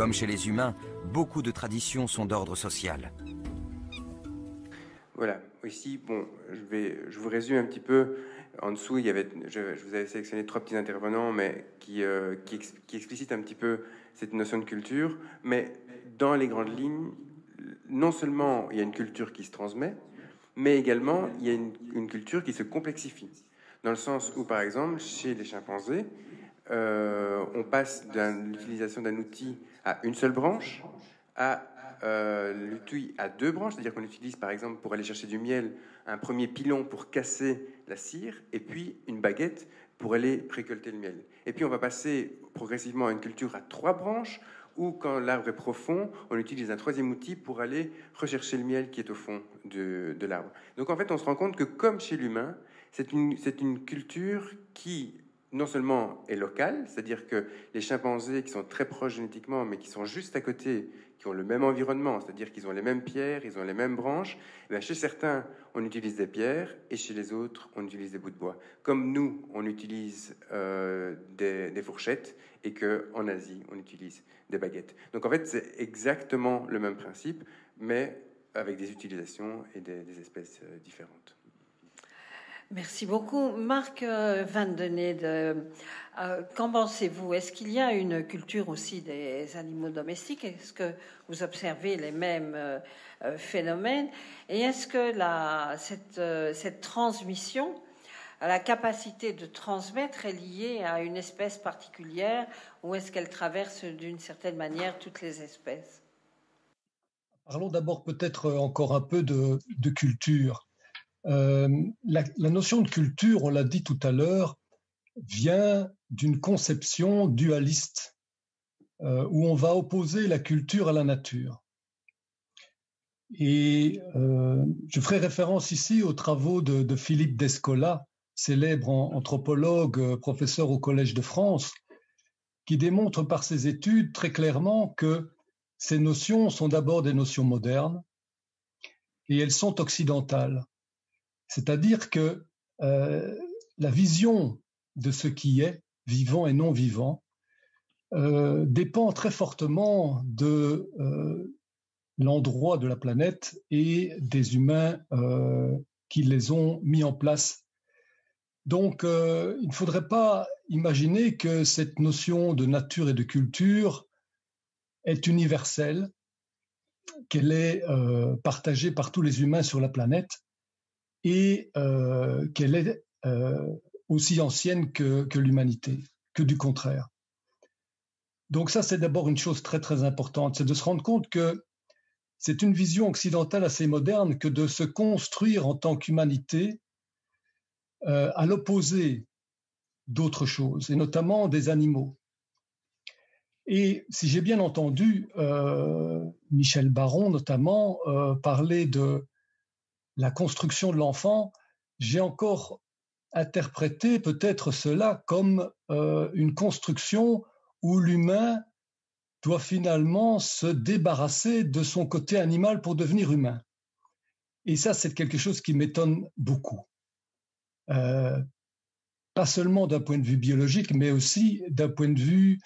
Comme chez les humains, beaucoup de traditions sont d'ordre social. Voilà, ici, bon, je, vais, je vous résume un petit peu En dessous, il y avait, je, vous avais sélectionné trois petits intervenants, mais qui, euh, qui, qui, explicitent un petit peu cette notion de culture. Mais dans les grandes lignes, non seulement il y a une culture qui se transmet, mais également il y a une, culture qui se complexifie. Dans le sens où, par exemple, chez les chimpanzés, euh, on passe de l'utilisation d'un outil à une seule branche à euh, à deux branches, c'est-à-dire qu'on utilise par exemple pour aller chercher du miel un premier pilon pour casser la cire et puis une baguette pour aller récolter le miel. Et puis on va passer progressivement à une culture à trois branches où quand l'arbre est profond, on utilise un troisième outil pour aller rechercher le miel qui est au fond de, de l'arbre. Donc en fait on se rend compte que comme chez l'humain, c'est une culture qui non seulement est locale, c'est-à-dire que les chimpanzés qui sont très proches génétiquement, mais qui sont juste à côté, qui ont le même environnement, c'est-à-dire qu'ils ont les mêmes pierres, ils ont les mêmes branches, eh chez certains, on utilise des pierres, et chez les autres, on utilise des bouts de bois. Comme nous, on utilise euh, des, fourchettes, et qu'en Asie, on utilise des baguettes. Donc en fait, c'est exactement le même principe, mais avec des utilisations et des espèces euh, différentes. Merci beaucoup. Marc euh, Van Denede, euh, qu'en pensez-vous? Est-ce qu'il y a une culture aussi des animaux domestiques? Est-ce que vous observez les mêmes euh, phénomènes? Et est-ce que cette, transmission, la capacité de transmettre est liée à une espèce particulière ou est-ce qu'elle traverse d'une certaine manière toutes les espèces? Parlons d'abord peut-être encore un peu de culture. Euh, la, notion de culture, on l'a dit tout à l'heure, vient d'une conception dualiste euh, où on va opposer la culture à la nature. Et euh, je ferai référence ici aux travaux de, Philippe Descola, célèbre anthropologue, professeur au Collège de France, qui démontre par ses études très clairement que ces notions sont d'abord des notions modernes et elles sont occidentales. C'est-à-dire que euh, la vision de ce qui est, vivant et non vivant, euh, dépend très fortement de euh, l'endroit de la planète et des humains qui les ont mis en place. Donc, il ne faudrait pas imaginer que cette notion de nature et de culture est universelle, qu'elle est partagée par tous les humains sur la planète et euh, qu'elle est euh, aussi ancienne que, l'humanité, que du contraire. Donc ça, c'est d'abord une chose très très importante, c'est de se rendre compte que c'est une vision occidentale assez moderne que de se construire en tant qu'humanité euh, à l'opposé d'autres choses, et notamment des animaux. Et si j'ai bien entendu, Michel Baron notamment parler de la construction de l'enfant, j'ai encore interprété peut-être cela comme euh, une construction où l'humain doit finalement se débarrasser de son côté animal pour devenir humain. Et ça, c'est quelque chose qui m'étonne beaucoup. Euh, pas seulement d'un point de vue biologique, mais aussi d'un point de vue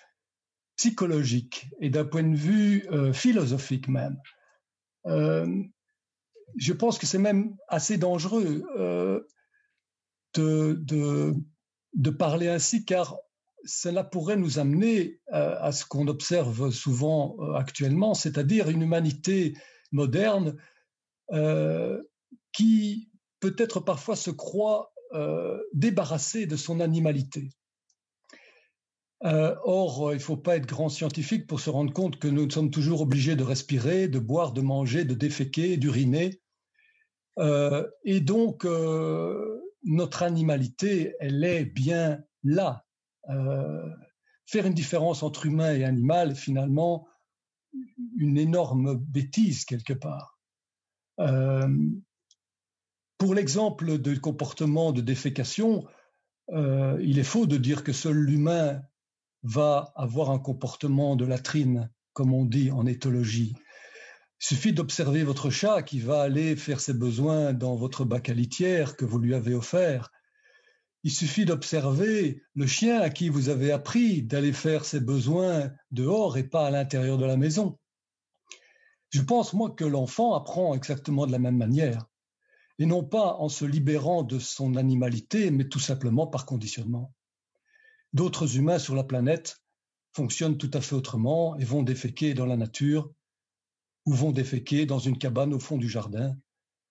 psychologique et d'un point de vue euh, philosophique même je pense que c'est même assez dangereux euh, de, parler ainsi, car cela pourrait nous amener à, ce qu'on observe souvent euh, actuellement, c'est-à-dire une humanité moderne euh, qui peut-être parfois se croit débarrassée de son animalité. or, il ne faut pas être grand scientifique pour se rendre compte que nous sommes toujours obligés de respirer, de boire, de manger, de déféquer, d'uriner. Euh, et donc, euh, notre animalité, elle est bien là. Euh, faire une différence entre humain et animal finalement une énorme bêtise quelque part. pour l'exemple de comportement de défécation, il est faux de dire que seul l'humain va avoir un comportement de latrine, comme on dit en éthologie. Il suffit d'observer votre chat qui va aller faire ses besoins dans votre bac à litière que vous lui avez offert. Il suffit d'observer le chien à qui vous avez appris d'aller faire ses besoins dehors et pas à l'intérieur de la maison. Je pense, moi, que l'enfant apprend exactement de la même manière. et non pas en se libérant de son animalité, mais tout simplement par conditionnement. D'autres humains sur la planète fonctionnent tout à fait autrement et vont déféquer dans la nature ou vont déféquer dans une cabane au fond du jardin.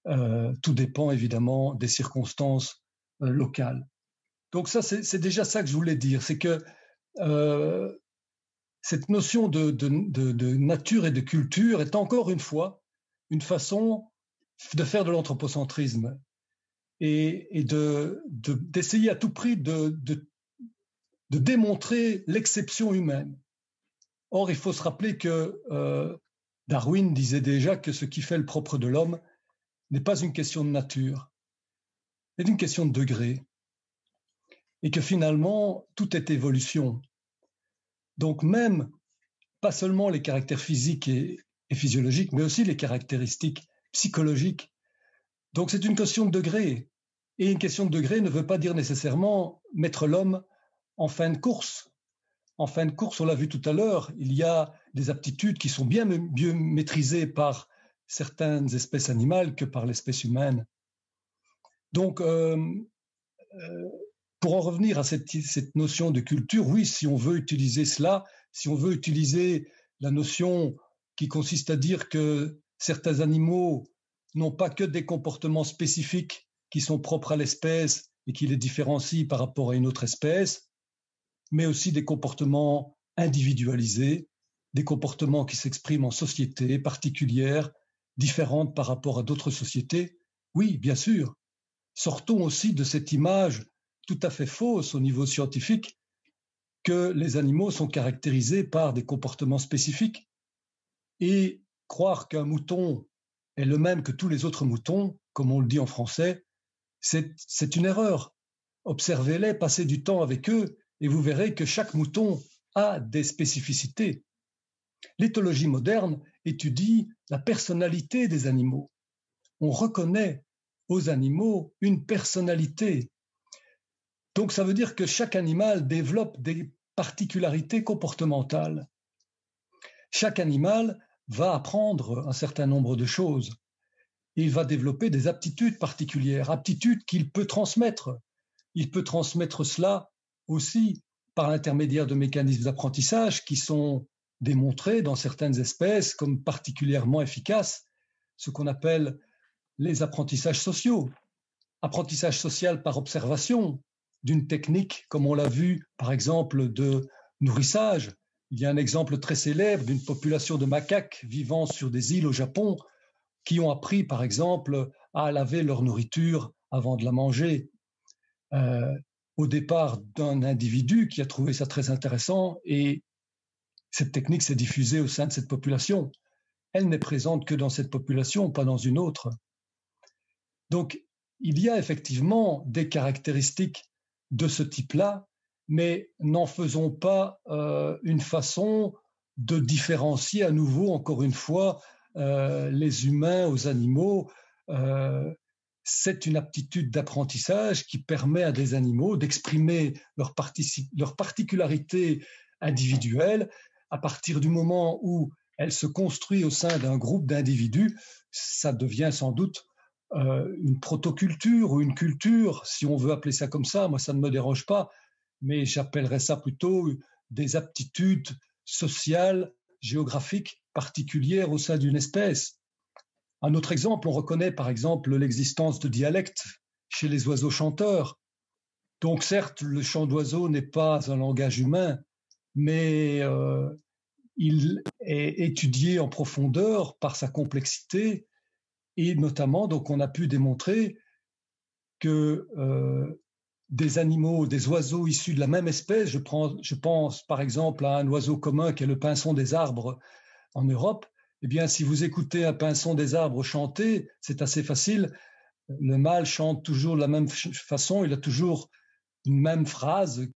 Euh, tout dépend évidemment des circonstances euh, locales. Donc ça, c'est déjà ça que je voulais dire, c'est que euh, cette notion de, nature et de culture est encore une fois une façon de faire de l'anthropocentrisme et, d'essayer à tout prix de, démontrer l'exception humaine. Or, il faut se rappeler que Darwin disait déjà que ce qui fait le propre de l'homme n'est pas une question de nature, mais une question de degré. Et que finalement, tout est évolution. Donc même, pas seulement les caractères physiques et, physiologiques, mais aussi les caractéristiques psychologiques. Donc c'est une question de degré. Et une question de degré ne veut pas dire nécessairement mettre l'homme en fin de course. En fin de course, on l'a vu tout à l'heure, il y a des aptitudes qui sont bien mieux maîtrisées par certaines espèces animales que par l'espèce humaine. Donc, euh, euh, pour en revenir à cette, notion de culture, oui, si on veut utiliser cela, si on veut utiliser la notion qui consiste à dire que certains animaux n'ont pas que des comportements spécifiques qui sont propres à l'espèce et qui les différencient par rapport à une autre espèce, mais aussi des comportements individualisés, des comportements qui s'expriment en sociétés particulières, différentes par rapport à d'autres sociétés. Oui, bien sûr. Sortons aussi de cette image tout à fait fausse au niveau scientifique que les animaux sont caractérisés par des comportements spécifiques. Et croire qu'un mouton est le même que tous les autres moutons, comme on le dit en français, c'est une erreur. Observez-les, passez du temps avec eux, et vous verrez que chaque mouton a des spécificités. L'éthologie moderne étudie la personnalité des animaux. On reconnaît aux animaux une personnalité, donc ça veut dire que chaque animal développe des particularités comportementales. Chaque animal va apprendre un certain nombre de choses. Il va développer des aptitudes particulières, aptitudes qu'il peut transmettre. Il peut transmettre cela aussi par l'intermédiaire de mécanismes d'apprentissage qui sont démontrés dans certaines espèces comme particulièrement efficaces, ce qu'on appelle les apprentissages sociaux. Apprentissage social par observation, d'une technique, comme on l'a vu par exemple de nourrissage. Il y a un exemple très célèbre d'une population de macaques vivant sur des îles au Japon qui ont appris par exemple à laver leur nourriture avant de la manger. Euh, au départ d'un individu qui a trouvé ça très intéressant et cette technique s'est diffusée au sein de cette population. Elle n'est présente que dans cette population, pas dans une autre. Donc, il y a effectivement des caractéristiques de ce type-là, mais n'en faisons pas euh, une façon de différencier à nouveau, encore une fois, euh, les humains aux animaux. Euh, c'est une aptitude d'apprentissage qui permet à des animaux d'exprimer leur, leur particularité individuelle à partir du moment où elle se construit au sein d'un groupe d'individus, ça devient sans doute euh, une protoculture ou une culture, si on veut appeler ça comme ça, moi ça ne me dérange pas, mais j'appellerais ça plutôt des aptitudes sociales, géographiques particulières au sein d'une espèce. Un autre exemple, on reconnaît par exemple l'existence de dialectes chez les oiseaux chanteurs. Donc certes, le chant d'oiseau n'est pas un langage humain, mais euh, il est étudié en profondeur par sa complexité et notamment, donc, on a pu démontrer que euh, des animaux, des oiseaux issus de la même espèce, je, prends, je pense par exemple à un oiseau commun qui est le pinson des arbres en Europe, eh bien, si vous écoutez un pinson des arbres chanter, c'est assez facile. Le mâle chante toujours de la même façon, il a toujours une même phrase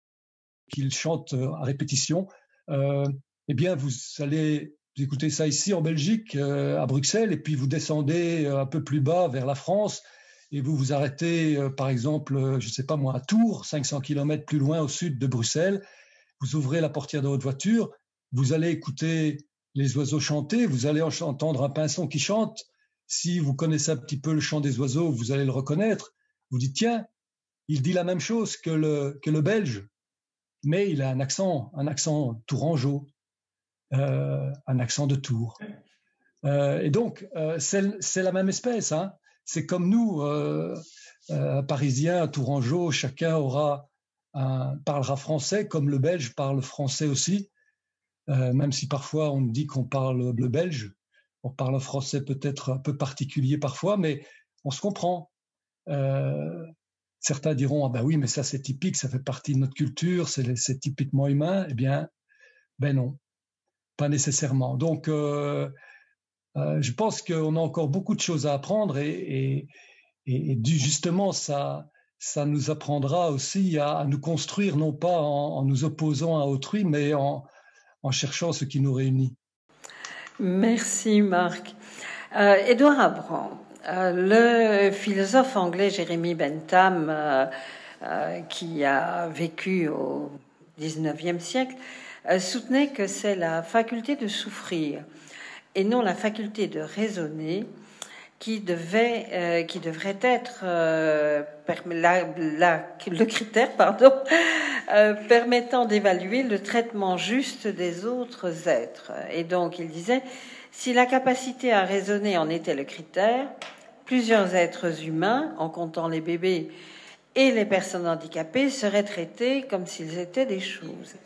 qu'il chante à répétition. Euh, eh bien, vous allez vous écoutez ça ici en Belgique, euh, à Bruxelles, et puis vous descendez euh, un peu plus bas vers la France, et vous vous arrêtez, euh, par exemple, je ne sais pas moi, à Tours, 500 km plus loin au sud de Bruxelles. Vous ouvrez la portière de votre voiture, vous allez écouter les oiseaux chanter, vous allez entendre un pinson qui chante. si vous connaissez un petit peu le chant des oiseaux, vous allez le reconnaître. Vous dites, tiens, il dit la même chose que le, que le belge, mais il a un accent, un accent tourangeau, un accent de Tours. Euh, et donc, euh, c'est la même espèce. Hein. C'est comme nous, Parisiens, Tourangeau, chacun aura un, parlera français comme le belge parle français aussi, même si parfois on dit qu'on parle le belge. On parle français peut-être un peu particulier parfois, mais on se comprend. certains diront ah ben oui, mais ça c'est typique, ça fait partie de notre culture, c'est typiquement humain. Eh bien, ben non, pas nécessairement. Donc, euh, euh, je pense qu'on a encore beaucoup de choses à apprendre et, justement, ça, ça nous apprendra aussi à, nous construire, non pas en, nous opposant à autrui, mais en, cherchant ce qui nous réunit. Merci Marc. Euh, Édouard Abram, le philosophe anglais Jérémy Bentham, qui a vécu au XIXe siècle, elle soutenait que c'est la faculté de souffrir et non la faculté de raisonner qui, euh, devrait être euh, le critère euh, permettant d'évaluer le traitement juste des autres êtres. Et donc il disait, si la capacité à raisonner en était le critère, plusieurs êtres humains, en comptant les bébés et les personnes handicapées, seraient traités comme s'ils étaient des choses.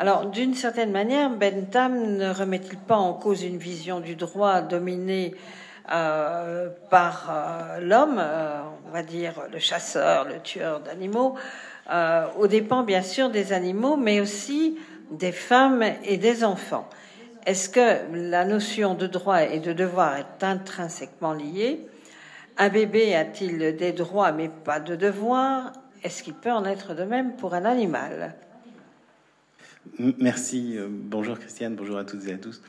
Alors, d'une certaine manière, Bentham ne remet-il pas en cause une vision du droit dominée euh, par euh, l'homme, euh, on va dire le chasseur, le tueur d'animaux, aux dépens bien sûr des animaux, mais aussi des femmes et des enfants. Est-ce que la notion de droit et de devoir est intrinsèquement liée? Un bébé a-t-il des droits mais pas de devoirs? Est-ce qu'il peut en être de même pour un animal? Merci. Euh, bonjour Christiane, bonjour à toutes et à tous.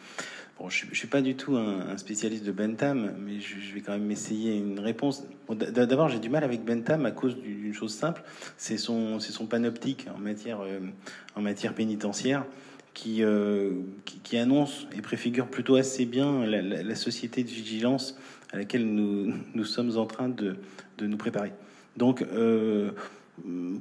Bon, je ne suis pas du tout un, spécialiste de Bentham, mais je, vais quand même essayer une réponse. D'abord, j'ai du mal avec Bentham à cause d'une chose simple, c'est son, panoptique en matière, euh, pénitentiaire. Euh, qui, annonce et préfigure plutôt assez bien la, société de vigilance à laquelle nous, sommes en train de, de nous préparer. Donc,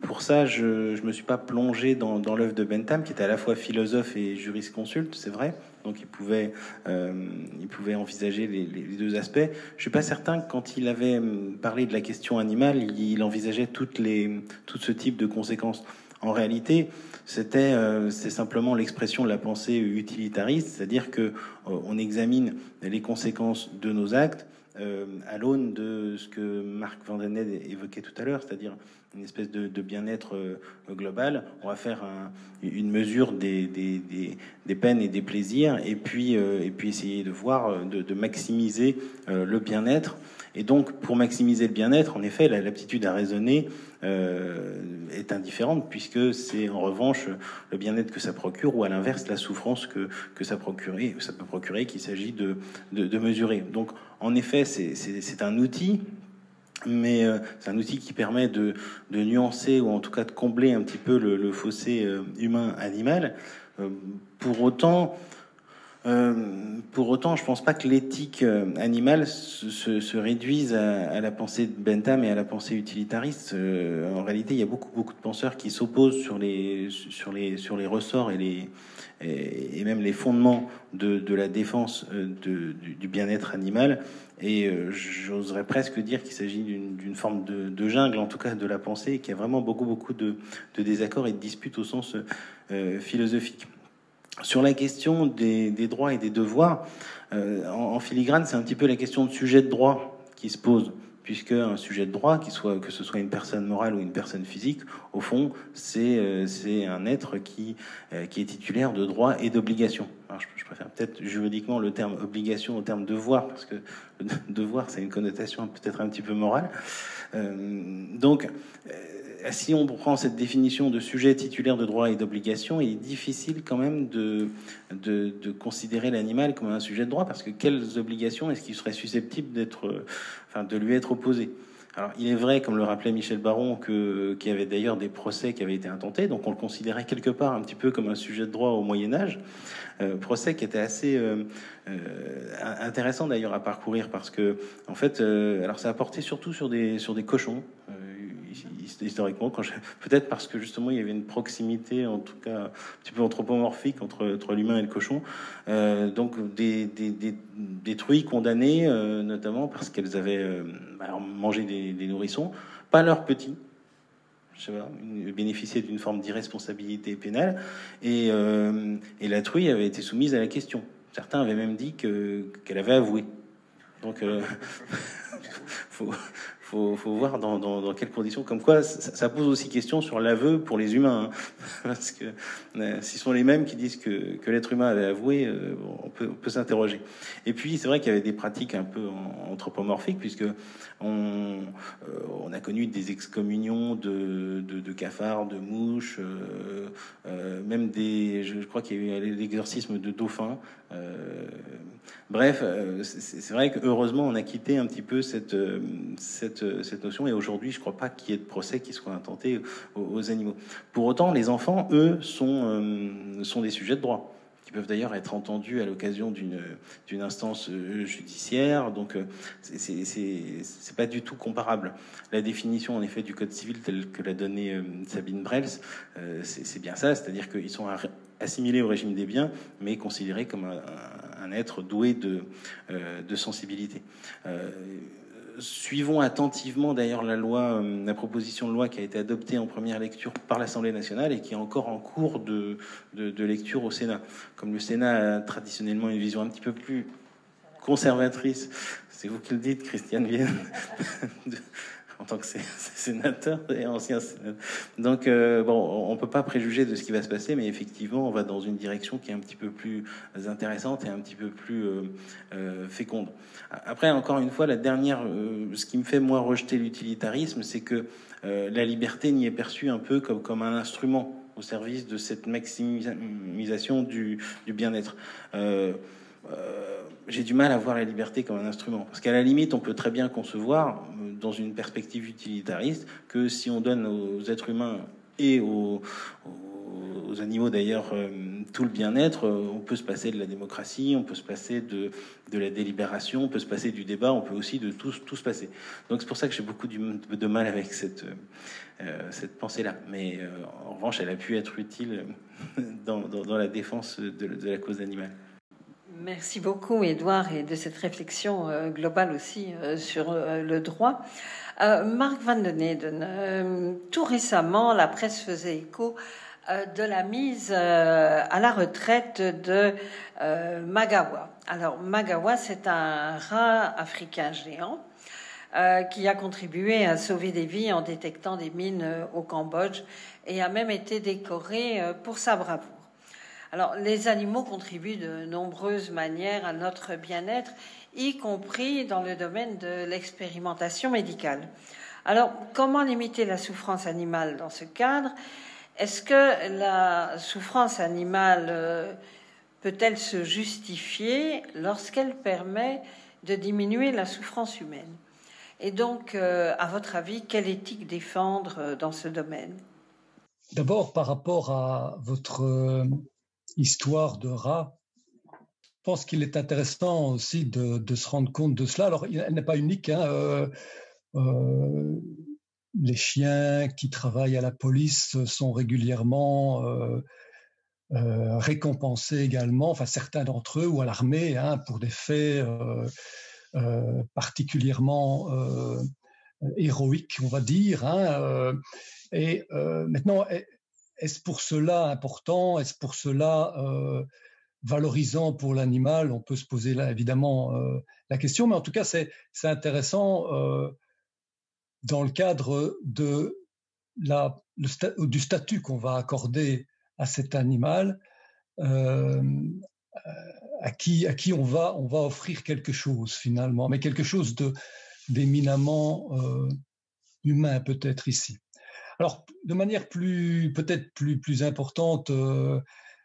pour ça, je ne me suis pas plongé dans, l'œuvre de Bentham, qui était à la fois philosophe et jurisconsulte, c'est vrai. Donc il pouvait, euh, il pouvait envisager les, deux aspects. Je suis pas certain que quand il avait hum, parlé de la question animale, il, envisageait tout ce type de conséquences. En réalité, c'était euh, c'est simplement l'expression de la pensée utilitariste, c'est-à-dire que euh, on examine les conséquences de nos actes à l'aune de ce que Marc Vandened évoquait tout à l'heure, c'est-à-dire une espèce de, bien-être euh, global. On va faire une mesure des, peines et des plaisirs, et puis, euh, essayer de voir, euh, de, maximiser le bien-être. Et donc, pour maximiser le bien-être, en effet, l'aptitude à raisonner est indifférente, puisque c'est en revanche le bien-être que ça procure, ou à l'inverse, la souffrance que, ça, ça peut procurer, qu'il s'agit de mesurer. Donc, en effet, c'est un outil mais euh, c'est un outil qui permet de, nuancer ou en tout cas de combler un petit peu le, fossé euh, humain-animal. Euh, pour autant, pour autant, je pense pas que l'éthique animale se, se, réduise à, la pensée de Bentham et à la pensée utilitariste. en réalité, il y a beaucoup, beaucoup de penseurs qui s'opposent sur les, sur, les, sur les ressorts et, les, et, même les fondements de, de la défense de, du bien-être animal et euh, j'oserais presque dire qu'il s'agit d'une forme de, jungle, en tout cas de la pensée, et qu'il y a vraiment beaucoup, beaucoup de, désaccords et de disputes au sens euh, philosophique. Sur la question des, droits et des devoirs, euh, en, en, filigrane, c'est un petit peu la question de sujet de droit qui se pose puisque un sujet de droit, soit, que ce soit une personne morale ou une personne physique, au fond, c'est euh, un être qui, euh, qui est titulaire de droits et d'obligations. Je, préfère peut-être juridiquement le terme obligation au terme devoir, parce que devoir, c'est une connotation peut-être un petit peu morale. Euh, donc, si on prend cette définition de sujet titulaire de droits et d'obligations, il est difficile quand même de, de, considérer l'animal comme un sujet de droit, parce que quelles obligations est-ce qu'il serait susceptible d'être, enfin, de lui être opposé? Alors, il est vrai, comme le rappelait Michel Baron, qu'il y avait d'ailleurs des procès qui avaient été intentés, donc on le considérait quelque part un petit peu comme un sujet de droit au Moyen Âge. Euh, procès qui était assez euh, euh, intéressant d'ailleurs à parcourir parce que, en fait, alors ça a porté surtout sur des, sur des cochons historiquement, peut-être parce que justement il y avait une proximité, en tout cas un petit peu anthropomorphique entre, l'humain et le cochon. Euh, donc des, des, truies condamnées, euh, notamment parce qu'elles avaient euh, mangé des, nourrissons, pas leurs petits. Je sais pas, bénéficiaient d'une forme d'irresponsabilité pénale et, la truie avait été soumise à la question. Certains avaient même dit que qu'elle avait avoué. Donc, faut, faut, faut voir dans, quelles conditions. Comme quoi, ça, pose aussi question sur l'aveu pour les humains, hein. parce que euh, s'ils sont les mêmes qui disent que, l'être humain avait avoué, euh, on peut, s'interroger. Et puis, c'est vrai qu'il y avait des pratiques un peu anthropomorphiques, puisque on, euh, on a connu des excommunions de, cafards, de mouches, euh, même des, je, je crois qu'il y a eu l'exorcisme de dauphins. Bref, c'est vrai que heureusement, on a quitté un petit peu cette, cette euh, cette, notion. Et aujourd'hui, je ne crois pas qu'il y ait de procès qui soient intentés aux, animaux. Pour autant, les enfants, eux, sont, euh, sont des sujets de droit qui peuvent d'ailleurs être entendus à l'occasion d'une instance euh, judiciaire. Donc, c'est pas du tout comparable. La définition, en effet, du code civil telle que l'a donnée Sabine Brels, c'est bien ça, c'est-à-dire qu'ils sont assimilés au régime des biens, mais considérés comme un, être doué de, de sensibilité suivons attentivement d'ailleurs la loi, euh, la proposition de loi qui a été adoptée en première lecture par l'Assemblée nationale et qui est encore en cours de, de, lecture au Sénat. Comme le Sénat a traditionnellement une vision un petit peu plus conservatrice, c'est vous qui le dites, Christiane Vienne, en tant que sénateur et ancien sénateur. Donc, euh, bon, on peut pas préjuger de ce qui va se passer, mais effectivement, on va dans une direction qui est un petit peu plus intéressante et un petit peu plus euh, euh, féconde. Après, encore une fois, la dernière, ce qui me fait moi rejeter l'utilitarisme, c'est que la liberté n'y est perçue un peu comme, comme un instrument au service de cette maximisation du, du bien-être. Euh, j'ai du mal à voir la liberté comme un instrument. Parce qu'à la limite, on peut très bien concevoir, euh, dans une perspective utilitariste, que si on donne aux êtres humains et aux, aux animaux d'ailleurs euh, tout le bien-être, on peut se passer de la démocratie, on peut se passer de, la délibération, on peut se passer du débat, on peut aussi de tout, se passer. Donc c'est pour ça que j'ai beaucoup de mal avec cette, pensée-là. Mais en revanche, elle a pu être utile dans, la défense de la cause animale. Merci beaucoup, Edouard, et de cette réflexion euh, globale aussi euh, sur euh, le droit. Marc Van den Eden, tout récemment, la presse faisait écho de la mise à la retraite de Magawa. Alors, Magawa, c'est un rat africain géant qui a contribué à sauver des vies en détectant des mines au Cambodge et a même été décoré pour sa bravoure. Alors, les animaux contribuent de nombreuses manières à notre bien-être, y compris dans le domaine de l'expérimentation médicale. Alors, comment limiter la souffrance animale dans ce cadre? Est-ce que la souffrance animale euh, peut-elle se justifier lorsqu'elle permet de diminuer la souffrance humaine? Et donc, euh, à votre avis, quelle éthique défendre euh, dans ce domaine? D'abord, par rapport à votre histoire de rat, je pense qu'il est intéressant aussi de, se rendre compte de cela. Alors, elle n'est pas unique. Hein, euh, euh, les chiens qui travaillent à la police sont régulièrement euh, récompensés également, enfin certains d'entre eux, ou à l'armée, hein, pour des faits particulièrement héroïques, on va dire. Hein, et maintenant, est-ce pour cela important Est-ce pour cela euh, valorisant pour l'animal? On peut se poser là évidemment euh, la question, mais en tout cas c'est intéressant euh, dans le cadre de la, du statut qu'on va accorder à cet animal, à qui, on, va, on va offrir quelque chose finalement, mais quelque chose d'éminemment humain peut-être ici. Alors, de manière plus, peut-être plus, importante, euh,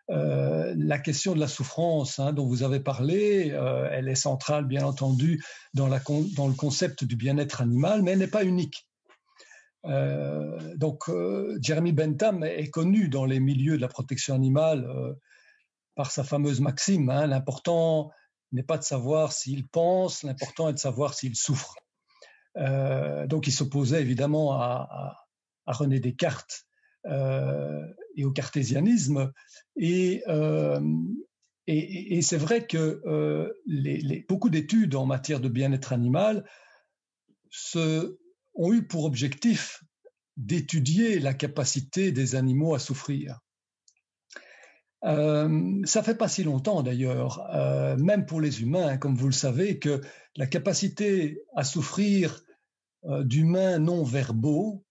la question de la souffrance hein, dont vous avez parlé, elle est centrale, bien entendu, dans, le concept du bien-être animal, mais elle n'est pas unique. donc, Jeremy Bentham est connu dans les milieux de la protection animale par sa fameuse maxime hein, l'important n'est pas de savoir s'il pense, l'important est de savoir s'il souffre. Euh, donc il s'opposait évidemment à, René Descartes euh, et au cartésianisme. Et, euh, c'est vrai que beaucoup d'études en matière de bien-être animal ont eu pour objectif d'étudier la capacité des animaux à souffrir. Euh, ça fait pas si longtemps d'ailleurs, euh, même pour les humains, comme vous le savez, que la capacité à souffrir euh, d'humains non verbaux,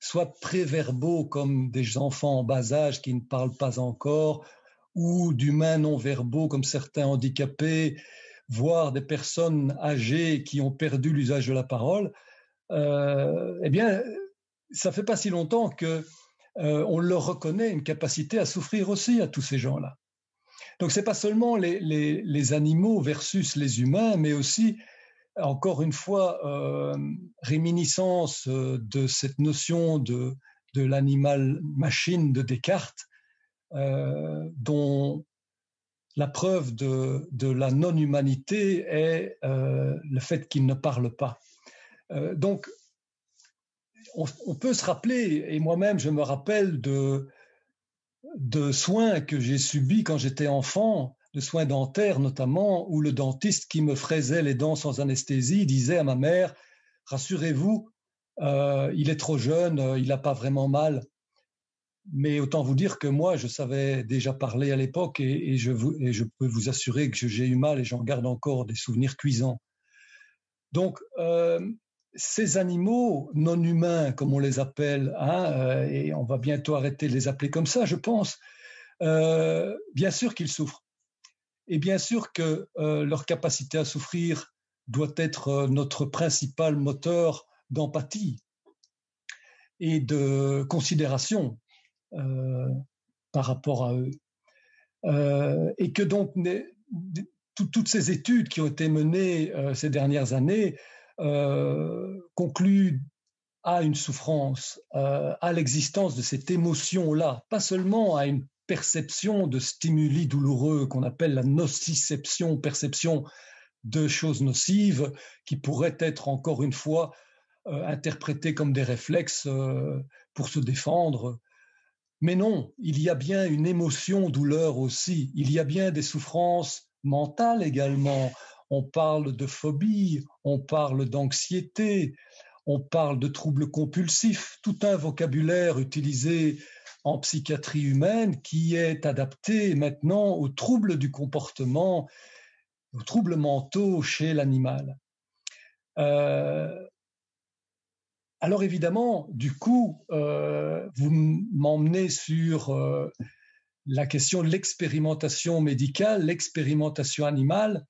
soit préverbaux comme des enfants en bas âge qui ne parlent pas encore, ou d'humains non verbaux comme certains handicapés, voire des personnes âgées qui ont perdu l'usage de la parole, eh bien, ça fait pas si longtemps que euh, on leur reconnaît une capacité à souffrir aussi à tous ces gens-là. Donc ce n'est pas seulement les, animaux versus les humains, mais aussi, encore une fois, euh, réminiscence euh, de cette notion de, l'animal-machine de Descartes, dont la preuve de, la non-humanité est le fait qu'il ne parle pas. donc on, peut se rappeler, et moi-même je me rappelle de, de soins que j'ai subis quand j'étais enfant, de soins dentaires notamment, où le dentiste qui me fraisait les dents sans anesthésie disait à ma mère, rassurez-vous, euh, il est trop jeune, euh, il n'a pas vraiment mal. Mais autant vous dire que moi, je savais déjà parler à l'époque et, je, peux vous assurer que j'ai eu mal et j'en garde encore des souvenirs cuisants. Donc, euh, ces animaux non humains, comme on les appelle, hein, et on va bientôt arrêter de les appeler comme ça, je pense, bien sûr qu'ils souffrent. Et bien sûr que euh, leur capacité à souffrir doit être notre principal moteur d'empathie et de considération par rapport à eux. et que donc toutes ces études qui ont été menées ces dernières années euh, conclut à une souffrance, euh, à l'existence de cette émotion-là, pas seulement à une perception de stimuli douloureux qu'on appelle la nociception, perception de choses nocives qui pourraient être encore une fois euh, interprétées comme des réflexes pour se défendre. Mais non, il y a bien une émotion douleur aussi, il y a bien des souffrances mentales également, on parle de phobie, on parle d'anxiété, on parle de troubles compulsifs, tout un vocabulaire utilisé en psychiatrie humaine qui est adapté maintenant aux troubles du comportement, aux troubles mentaux chez l'animal. Euh, alors évidemment, du coup, euh, vous m'emmenez sur euh, la question de l'expérimentation médicale, l'expérimentation animale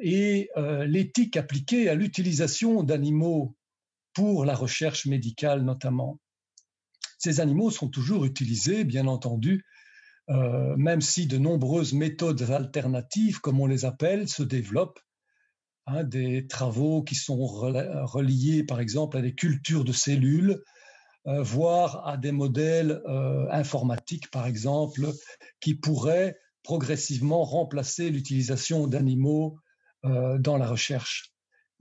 et l'éthique appliquée à l'utilisation d'animaux pour la recherche médicale notamment. Ces animaux sont toujours utilisés, bien entendu, euh, même si de nombreuses méthodes alternatives, comme on les appelle, se développent. Hein, des travaux qui sont reliés, par exemple, à des cultures de cellules, euh, voire à des modèles informatiques, par exemple, qui pourraient progressivement remplacer l'utilisation d'animaux euh, dans la recherche.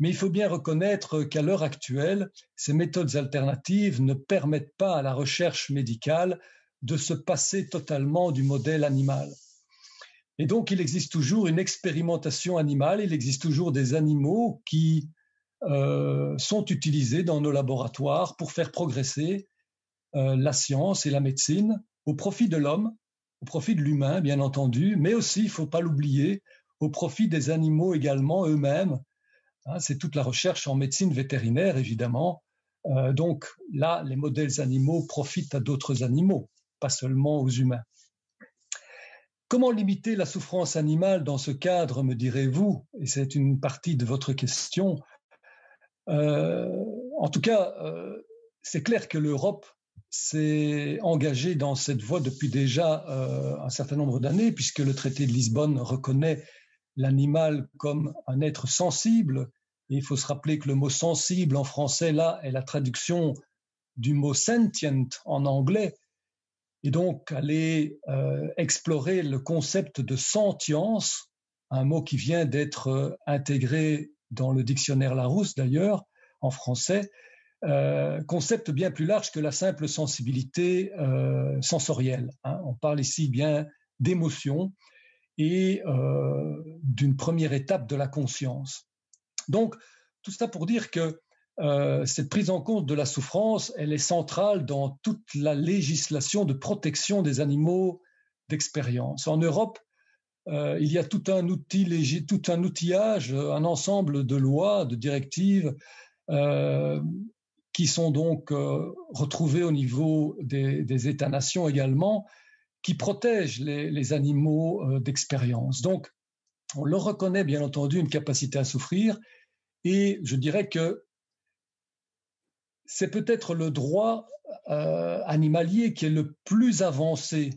Mais il faut bien reconnaître qu'à l'heure actuelle, ces méthodes alternatives ne permettent pas à la recherche médicale de se passer totalement du modèle animal. Et donc, il existe toujours une expérimentation animale, il existe toujours des animaux qui euh, sont utilisés dans nos laboratoires pour faire progresser euh, la science et la médecine au profit de l'homme, au profit de l'humain, bien entendu, mais aussi, il ne faut pas l'oublier, au profit des animaux également eux-mêmes. Hein, c'est toute la recherche en médecine vétérinaire, évidemment. Euh, donc là, les modèles animaux profitent à d'autres animaux, pas seulement aux humains. Comment limiter la souffrance animale dans ce cadre, me direz-vous? Et c'est une partie de votre question. Euh, en tout cas, euh, c'est clair que l'Europe s'est engagé dans cette voie depuis déjà un certain nombre d'années, puisque le traité de Lisbonne reconnaît l'animal comme un être sensible. Il faut se rappeler que le mot sensible en français, là, est la traduction du mot sentient en anglais. Et donc, aller euh, explorer le concept de sentience, un mot qui vient d'être euh, intégré dans le dictionnaire Larousse d'ailleurs, en français, euh, concept bien plus large que la simple sensibilité sensorielle. Hein. On parle ici bien d'émotion et euh, d'une première étape de la conscience. Donc, tout ça pour dire que cette prise en compte de la souffrance, elle est centrale dans toute la législation de protection des animaux d'expérience. En Europe, il y a tout un outil, tout un outillage, un ensemble de lois, de directives qui sont donc euh, retrouvés au niveau des, États-nations également, qui protègent les, animaux euh, d'expérience. Donc, on leur reconnaît bien entendu une capacité à souffrir, et je dirais que c'est peut-être le droit euh, animalier qui est le plus avancé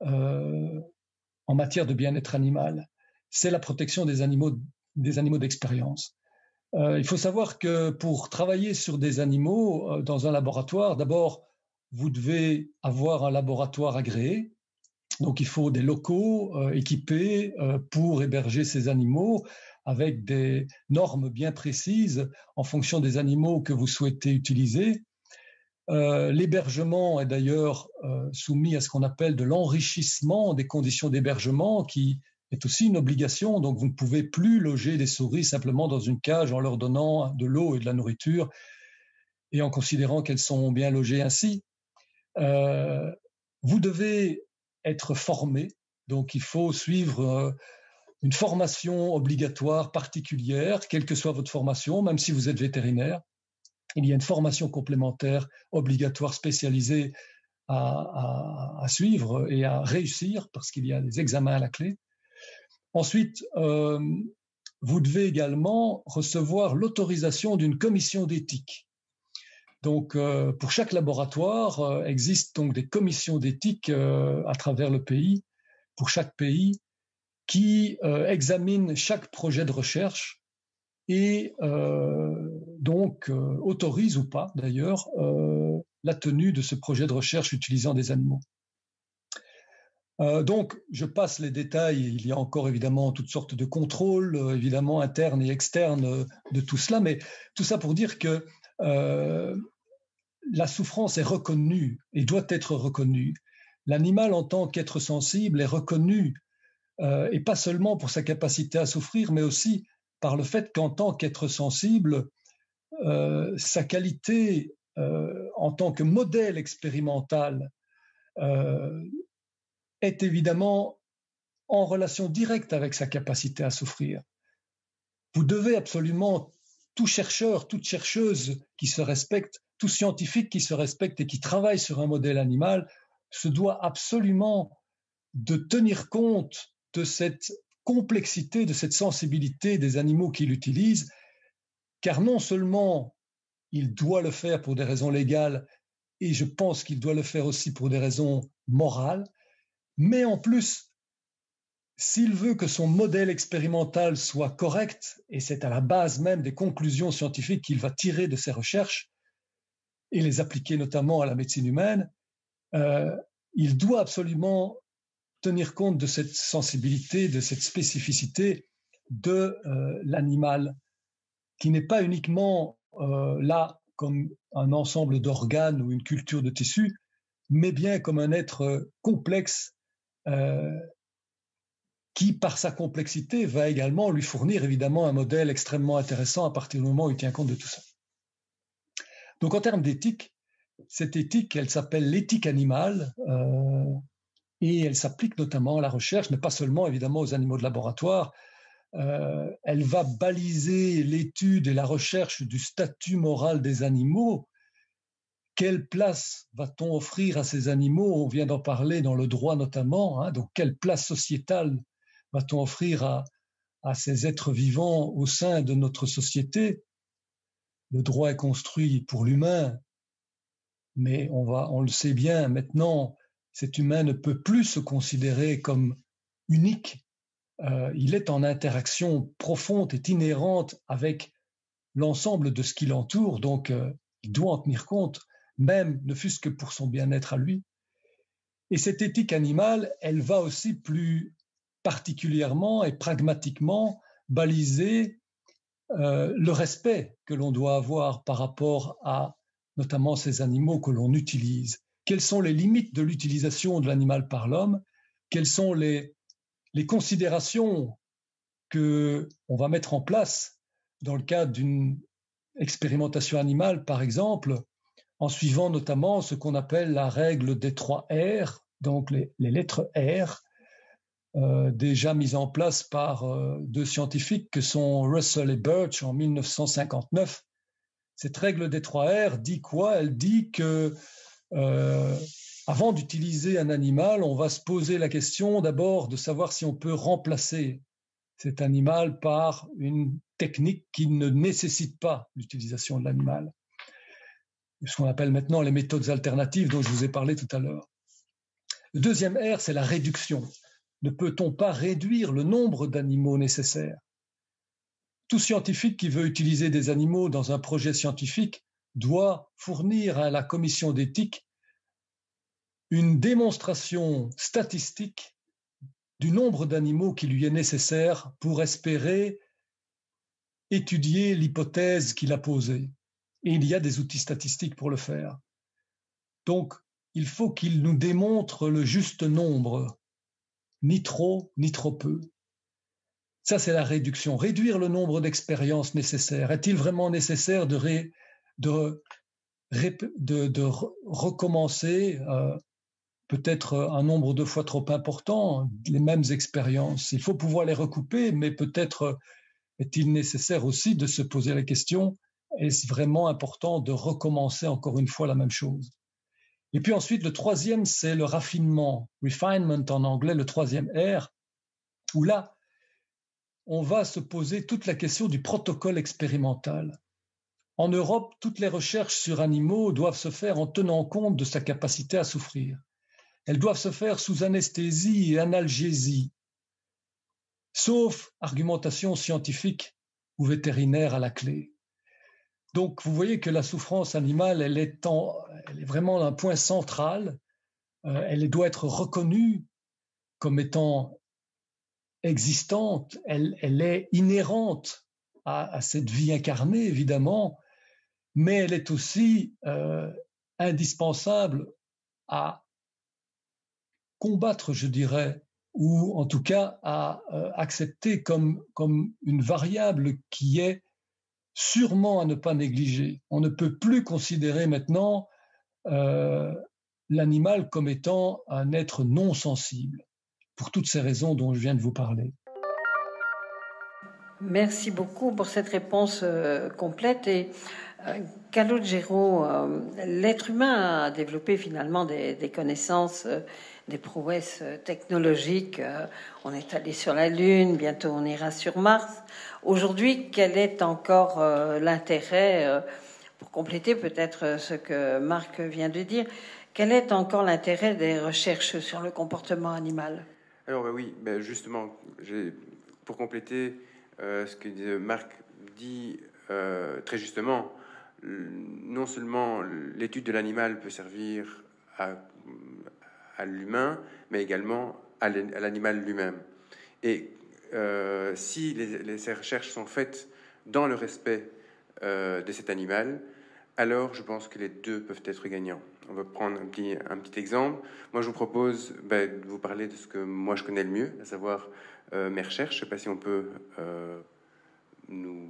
en matière de bien-être animal. C'est la protection des animaux des animaux d'expérience. Euh, il faut savoir que pour travailler sur des animaux euh, dans un laboratoire, d'abord, vous devez avoir un laboratoire agréé. Donc, il faut des locaux euh, équipés pour héberger ces animaux avec des normes bien précises en fonction des animaux que vous souhaitez utiliser. L'hébergement est d'ailleurs soumis à ce qu'on appelle de l'enrichissement des conditions d'hébergement qui est aussi une obligation. Donc, vous ne pouvez plus loger des souris simplement dans une cage en leur donnant de l'eau et de la nourriture et en considérant qu'elles sont bien logées ainsi. Euh, vous devez être formé. Donc, il faut suivre euh, une formation obligatoire particulière, quelle que soit votre formation, même si vous êtes vétérinaire. Il y a une formation complémentaire obligatoire spécialisée à suivre et à réussir parce qu'il y a des examens à la clé. Ensuite, euh, vous devez également recevoir l'autorisation d'une commission d'éthique. Donc, euh, pour chaque laboratoire, euh, existent donc des commissions d'éthique à travers le pays, pour chaque pays, qui examinent chaque projet de recherche et donc autorisent ou pas d'ailleurs la tenue de ce projet de recherche utilisant des animaux. Euh, donc, je passe les détails. Il y a encore évidemment toutes sortes de contrôles, euh, évidemment internes et externes euh, de tout cela, mais tout ça pour dire que la souffrance est reconnue et doit être reconnue. L'animal en tant qu'être sensible est reconnu, et pas seulement pour sa capacité à souffrir, mais aussi par le fait qu'en tant qu'être sensible, sa qualité en tant que modèle expérimental est évidemment en relation directe avec sa capacité à souffrir. Vous devez absolument, tout chercheur, toute chercheuse qui se respecte, tout scientifique qui se respecte et qui travaille sur un modèle animal, se doit absolument de tenir compte de cette complexité, de cette sensibilité des animaux qu'il utilise, car non seulement il doit le faire pour des raisons légales, et je pense qu'il doit le faire aussi pour des raisons morales, mais en plus, s'il veut que son modèle expérimental soit correct, et c'est à la base même des conclusions scientifiques qu'il va tirer de ses recherches, et les appliquer notamment à la médecine humaine, euh, il doit absolument tenir compte de cette sensibilité, de cette spécificité de euh, l'animal, qui n'est pas uniquement euh, là comme un ensemble d'organes ou une culture de tissus, mais bien comme un être complexe euh, qui, par sa complexité, va également lui fournir évidemment un modèle extrêmement intéressant à partir du moment où il tient compte de tout ça. Donc en termes d'éthique, cette éthique, elle s'appelle l'éthique animale euh, et elle s'applique notamment à la recherche, mais pas seulement évidemment aux animaux de laboratoire. Euh, elle va baliser l'étude et la recherche du statut moral des animaux quelle place va-t-on offrir à ces animaux? On vient d'en parler dans le droit notamment. Hein. donc, quelle place sociétale va-t-on offrir à, ces êtres vivants au sein de notre société? Le droit est construit pour l'humain, mais on, va, on le sait bien maintenant, cet humain ne peut plus se considérer comme unique. Euh, il est en interaction profonde et inhérente avec l'ensemble de ce qui l'entoure, donc euh, il doit en tenir compte, même ne fût-ce que pour son bien-être à lui. Et cette éthique animale, elle va aussi plus particulièrement et pragmatiquement baliser euh, le respect que l'on doit avoir par rapport à notamment ces animaux que l'on utilise. Quelles sont les limites de l'utilisation de l'animal par l'homme? Quelles sont les, considérations que on va mettre en place dans le cadre d'une expérimentation animale, par exemple, en suivant notamment ce qu'on appelle la règle des trois R, donc les, lettres R, euh, déjà mises en place par euh, deux scientifiques que sont Russell et Birch en 1959. Cette règle des trois R dit quoi? Elle dit que euh, avant d'utiliser un animal, on va se poser la question d'abord de savoir si on peut remplacer cet animal par une technique qui ne nécessite pas l'utilisation de l'animal ce qu'on appelle maintenant les méthodes alternatives dont je vous ai parlé tout à l'heure. Le deuxième R, c'est la réduction. Ne peut-on pas réduire le nombre d'animaux nécessaires? Tout scientifique qui veut utiliser des animaux dans un projet scientifique doit fournir à la commission d'éthique une démonstration statistique du nombre d'animaux qui lui est nécessaire pour espérer étudier l'hypothèse qu'il a posée. Et il y a des outils statistiques pour le faire. Donc, il faut qu'il nous démontre le juste nombre, ni trop, ni trop peu. Ça, c'est la réduction. Réduire le nombre d'expériences nécessaires. Est-il vraiment nécessaire de, de, recommencer euh, peut-être un nombre de fois trop important les mêmes expériences? Il faut pouvoir les recouper, mais peut-être est-il nécessaire aussi de se poser la question est-ce vraiment important de recommencer encore une fois la même chose? Et puis ensuite, le troisième, c'est le raffinement, refinement en anglais, le troisième R, où là, on va se poser toute la question du protocole expérimental. En Europe, toutes les recherches sur animaux doivent se faire en tenant compte de sa capacité à souffrir. Elles doivent se faire sous anesthésie et analgésie, sauf argumentation scientifique ou vétérinaire à la clé. Donc, vous voyez que la souffrance animale, elle est, vraiment un point central. Euh, elle doit être reconnue comme étant existante. Elle, est inhérente à, cette vie incarnée, évidemment, mais elle est aussi euh, indispensable à combattre, je dirais, ou en tout cas à euh, accepter comme, comme une variable qui est sûrement à ne pas négliger. On ne peut plus considérer maintenant euh, l'animal comme étant un être non sensible, pour toutes ces raisons dont je viens de vous parler. Merci beaucoup pour cette réponse euh, complète. Et euh, Calogero, euh, l'être humain a développé finalement des, connaissances des prouesses technologiques. On est allé sur la Lune, bientôt on ira sur Mars. Aujourd'hui, quel est encore euh, l'intérêt, euh, pour compléter peut-être ce que Marc vient de dire, quel est encore l'intérêt des recherches sur le comportement animal? Alors bah oui, bah justement, pour compléter ce que Marc dit très justement, non seulement l'étude de l'animal peut servir à à l'humain, mais également à l'animal lui-même. Et euh, si les, ces recherches sont faites dans le respect euh, de cet animal, alors je pense que les deux peuvent être gagnants. On va prendre un petit, exemple. Moi, je vous propose ben, de vous parler de ce que moi je connais le mieux, à savoir euh, mes recherches. Je ne sais pas si on peut nous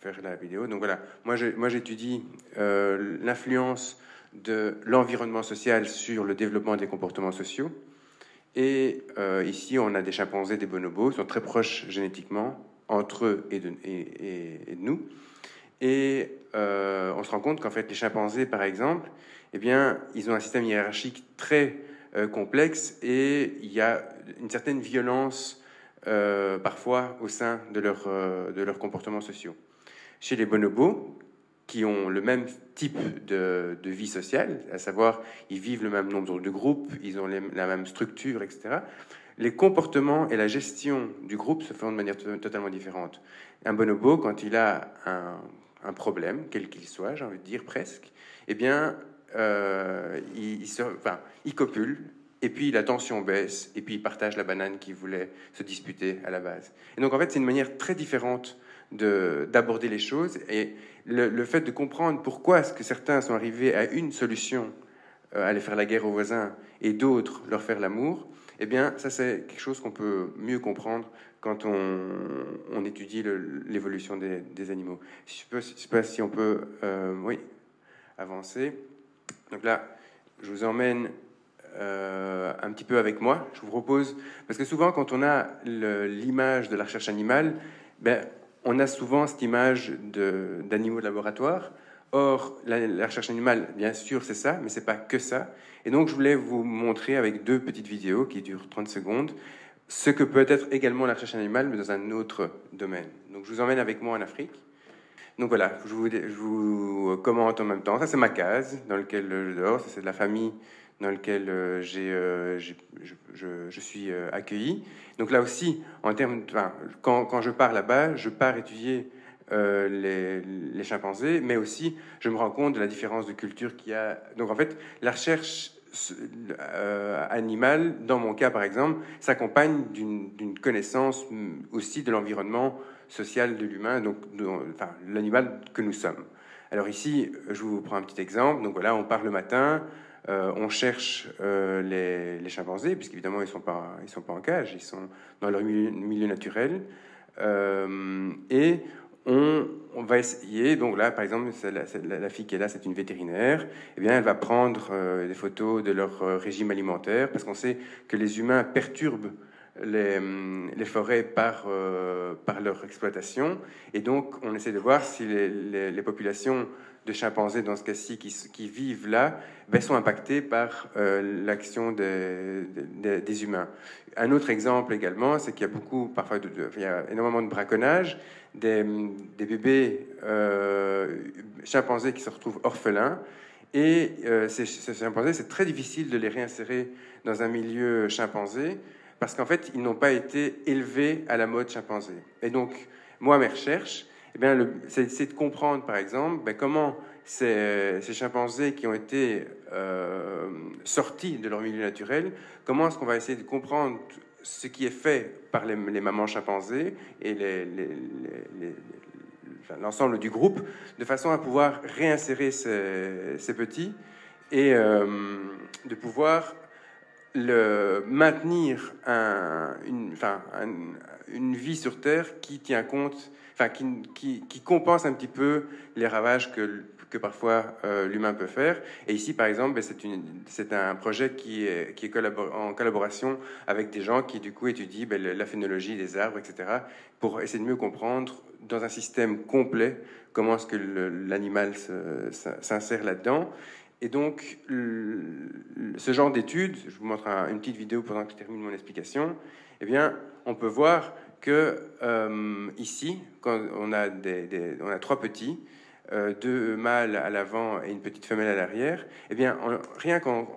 faire la vidéo. Donc voilà, moi j'étudie l'influence de l'environnement social sur le développement des comportements sociaux. Et euh, ici, on a des chimpanzés, des bonobos, qui sont très proches génétiquement entre eux et de, nous. Et euh, on se rend compte qu'en fait, les chimpanzés, par exemple, eh bien, ils ont un système hiérarchique très euh, complexe et il y a une certaine violence parfois au sein de, leur, de leurs comportements sociaux. Chez les bonobos, qui ont le même type de, vie sociale, à savoir ils vivent le même nombre de groupes, ils ont la même structure, etc., les comportements et la gestion du groupe se font de manière totalement différente. Un bonobo, quand il a un, problème, quel qu'il soit, j'ai envie de dire presque, eh bien, euh, il, se, enfin, il copule, et puis la tension baisse, et puis il partage la banane qu'il voulait se disputer à la base. Et donc, en fait, c'est une manière très différente d'aborder les choses, et le, fait de comprendre pourquoi est-ce que certains sont arrivés à une solution, euh, aller faire la guerre aux voisins, et d'autres leur faire l'amour, eh bien, ça, c'est quelque chose qu'on peut mieux comprendre quand on, étudie l'évolution des, animaux. Je ne sais pas si on peut, euh, oui, avancer. Donc là, je vous emmène euh, un petit peu avec moi. Je vous propose, parce que souvent, quand on a l'image de la recherche animale, ben, on a souvent cette image d'animaux de, laboratoire. Or, la, recherche animale, bien sûr, c'est ça, mais c'est pas que ça. Et donc, je voulais vous montrer avec deux petites vidéos qui durent 30 secondes ce que peut être également la recherche animale, mais dans un autre domaine. Donc, je vous emmène avec moi en Afrique. Donc voilà, je vous, vous commente en même temps. Ça, c'est ma case dans laquelle je dors. Ça, c'est de la famille dans laquelle euh, euh, je, suis euh, accueilli. Donc là aussi, en termes, quand, je pars là-bas, je pars étudier les, chimpanzés, mais aussi je me rends compte de la différence de culture qu'il y a. Donc en fait, la recherche animale, dans mon cas par exemple, s'accompagne d'une connaissance aussi de l'environnement social de l'humain, donc l'animal que nous sommes. Alors ici, je vous prends un petit exemple. Donc voilà, on part le matin, euh, on cherche les, les, chimpanzés, puisqu'évidemment ils ne sont, pas, sont pas en cage, ils sont dans leur milieu, naturel. et on, va essayer, donc là par exemple, la, fille qui est là, c'est une vétérinaire, eh bien elle va prendre euh, des photos de leur euh, régime alimentaire, parce qu'on sait que les humains perturbent les, hum, forêts par, euh, par leur exploitation, et donc on essaie de voir si les, populations de chimpanzés, dans ce cas-ci, qui, vivent là, ben, sont impactées par l'action des, humains. Un autre exemple également, c'est qu'il y a beaucoup, parfois, il y a énormément de braconnage, des, bébés euh, chimpanzés qui se retrouvent orphelins. Et euh, ces, chimpanzés, c'est très difficile de les réinsérer dans un milieu chimpanzé parce qu'en fait, ils n'ont pas été élevés à la mode chimpanzé. Et donc, moi, mes recherches, eh c'est, de comprendre, par exemple, ben, comment ces, chimpanzés qui ont été euh, sortis de leur milieu naturel, comment est-ce qu'on va essayer de comprendre ce qui est fait par les, mamans chimpanzés et l'ensemble du groupe, de façon à pouvoir réinsérer ces, petits et euh, de pouvoir maintenir une vie sur Terre qui tient compte, enfin, qui, qui, compense un petit peu les ravages que que parfois euh, l'humain peut faire. Et ici, par exemple, ben, c'est un projet qui est, qui est en collaboration avec des gens qui, du coup, étudient ben, la phénologie des arbres, etc., pour essayer de mieux comprendre, dans un système complet, comment est-ce que l'animal s'insère là-dedans. Et donc, ce genre d'études, je vous montre une petite vidéo pendant que je termine mon explication, eh bien, on peut voir que euh, ici, quand on a, des, on a trois petits, euh, deux mâles à l'avant et une petite femelle à l'arrière, eh bien, rien qu'en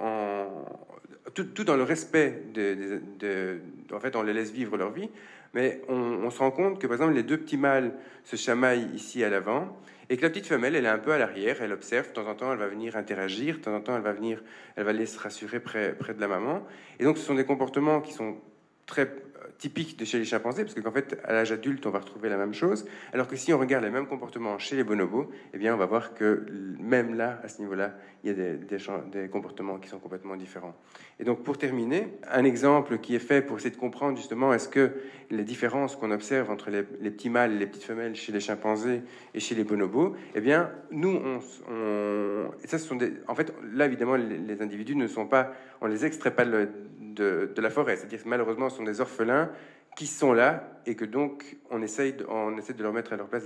tout, dans le respect de, en fait, on les laisse vivre leur vie, mais on, se rend compte que par exemple les deux petits mâles se chamaillent ici à l'avant et que la petite femelle elle est un peu à l'arrière, elle observe de temps en temps, elle va venir interagir, de temps en temps elle va venir, elle va aller se rassurer près, près de la maman, et donc ce sont des comportements qui sont très typique de chez les chimpanzés, parce qu'en fait, à l'âge adulte, on va retrouver la même chose, alors que si on regarde les mêmes comportements chez les bonobos, eh bien, on va voir que même là, à ce niveau-là, il y a des, des, comportements qui sont complètement différents. Et donc, pour terminer, un exemple qui est fait pour essayer de comprendre justement est-ce que les différences qu'on observe entre les, petits mâles et les petites femelles chez les chimpanzés et chez les bonobos, eh bien, nous, on, ça, ce sont des, en fait, là, évidemment, les, individus ne sont pas, on les extrait pas le, de, la forêt. C'est-à-dire que malheureusement, ce sont des orphelins qui sont là et que donc on essaye de, on essaie de leur mettre à leur place,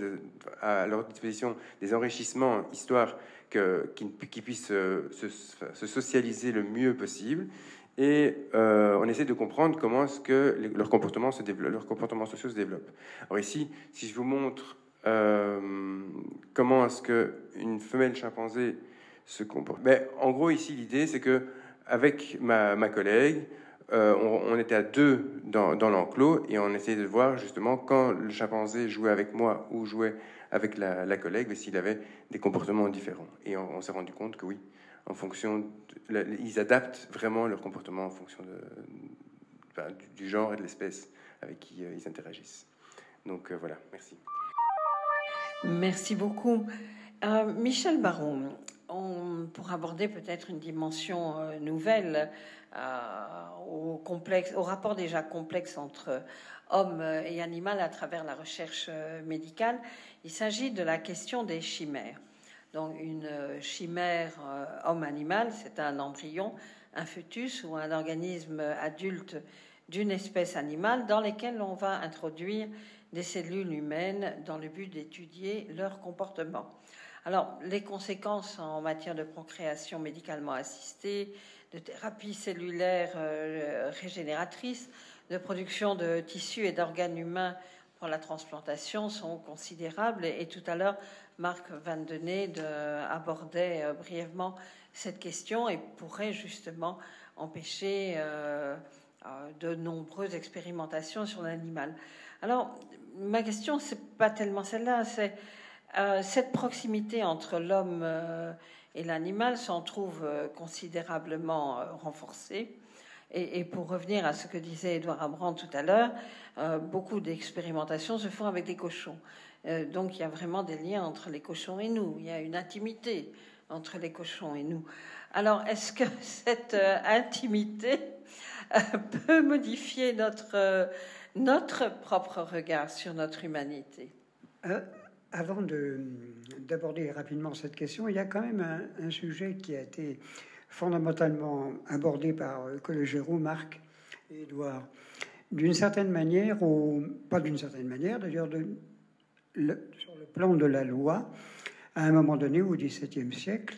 à leur disposition des enrichissements, histoire qu'ils puissent euh, se, socialiser le mieux possible. Et euh, on essaie de comprendre comment est-ce que leur comportement se développe, leur comportement social se développe. Alors ici, si je vous montre comment est-ce qu'une femelle chimpanzé se comporte ben, En gros, ici, l'idée, c'est que avec ma, collègue, euh, on, était à deux dans, l'enclos et on essayait de voir justement quand le chimpanzé jouait avec moi ou jouait avec la, collègue, s'il avait des comportements différents. Et on, s'est rendu compte que oui, en fonction, ils adaptent vraiment leur comportement en fonction du, genre et de l'espèce avec qui euh, ils interagissent. Donc euh, voilà, merci. Merci beaucoup. Michel Baron, pour aborder peut-être une dimension nouvelle euh, au, complexe, au rapport déjà complexe entre homme et animal à travers la recherche euh, médicale. Il s'agit de la question des chimères. Donc une chimère euh, homme-animal, c'est un embryon, un fœtus ou un organisme adulte d'une espèce animale dans lesquels on va introduire des cellules humaines dans le but d'étudier leur comportement. Alors, les conséquences en matière de procréation médicalement assistée, de thérapie cellulaire euh, régénératrice, de production de tissus et d'organes humains pour la transplantation sont considérables. Et, tout à l'heure, Marc Van Denay abordait euh, brièvement cette question et pourrait justement empêcher euh, de nombreuses expérimentations sur l'animal. Alors, ma question, c'est pas tellement celle-là, c'est cette proximité entre l'homme et l'animal s'en trouve euh, considérablement euh, renforcé. Et, pour revenir à ce que disait Edouard Abrand tout à l'heure, euh, beaucoup d'expérimentations se font avec des cochons. donc il y a vraiment des liens entre les cochons et nous. Il y a une intimité entre les cochons et nous. Alors est-ce que cette intimité peut modifier notre, notre propre regard sur notre humanité? Avant d'aborder rapidement cette question, il y a quand même un, sujet qui a été fondamentalement abordé par euh, Cologero, Marc et Edouard. D'une certaine manière, ou pas d'une certaine manière, d'ailleurs, sur le plan de la loi, à un moment donné, au XVIIe siècle,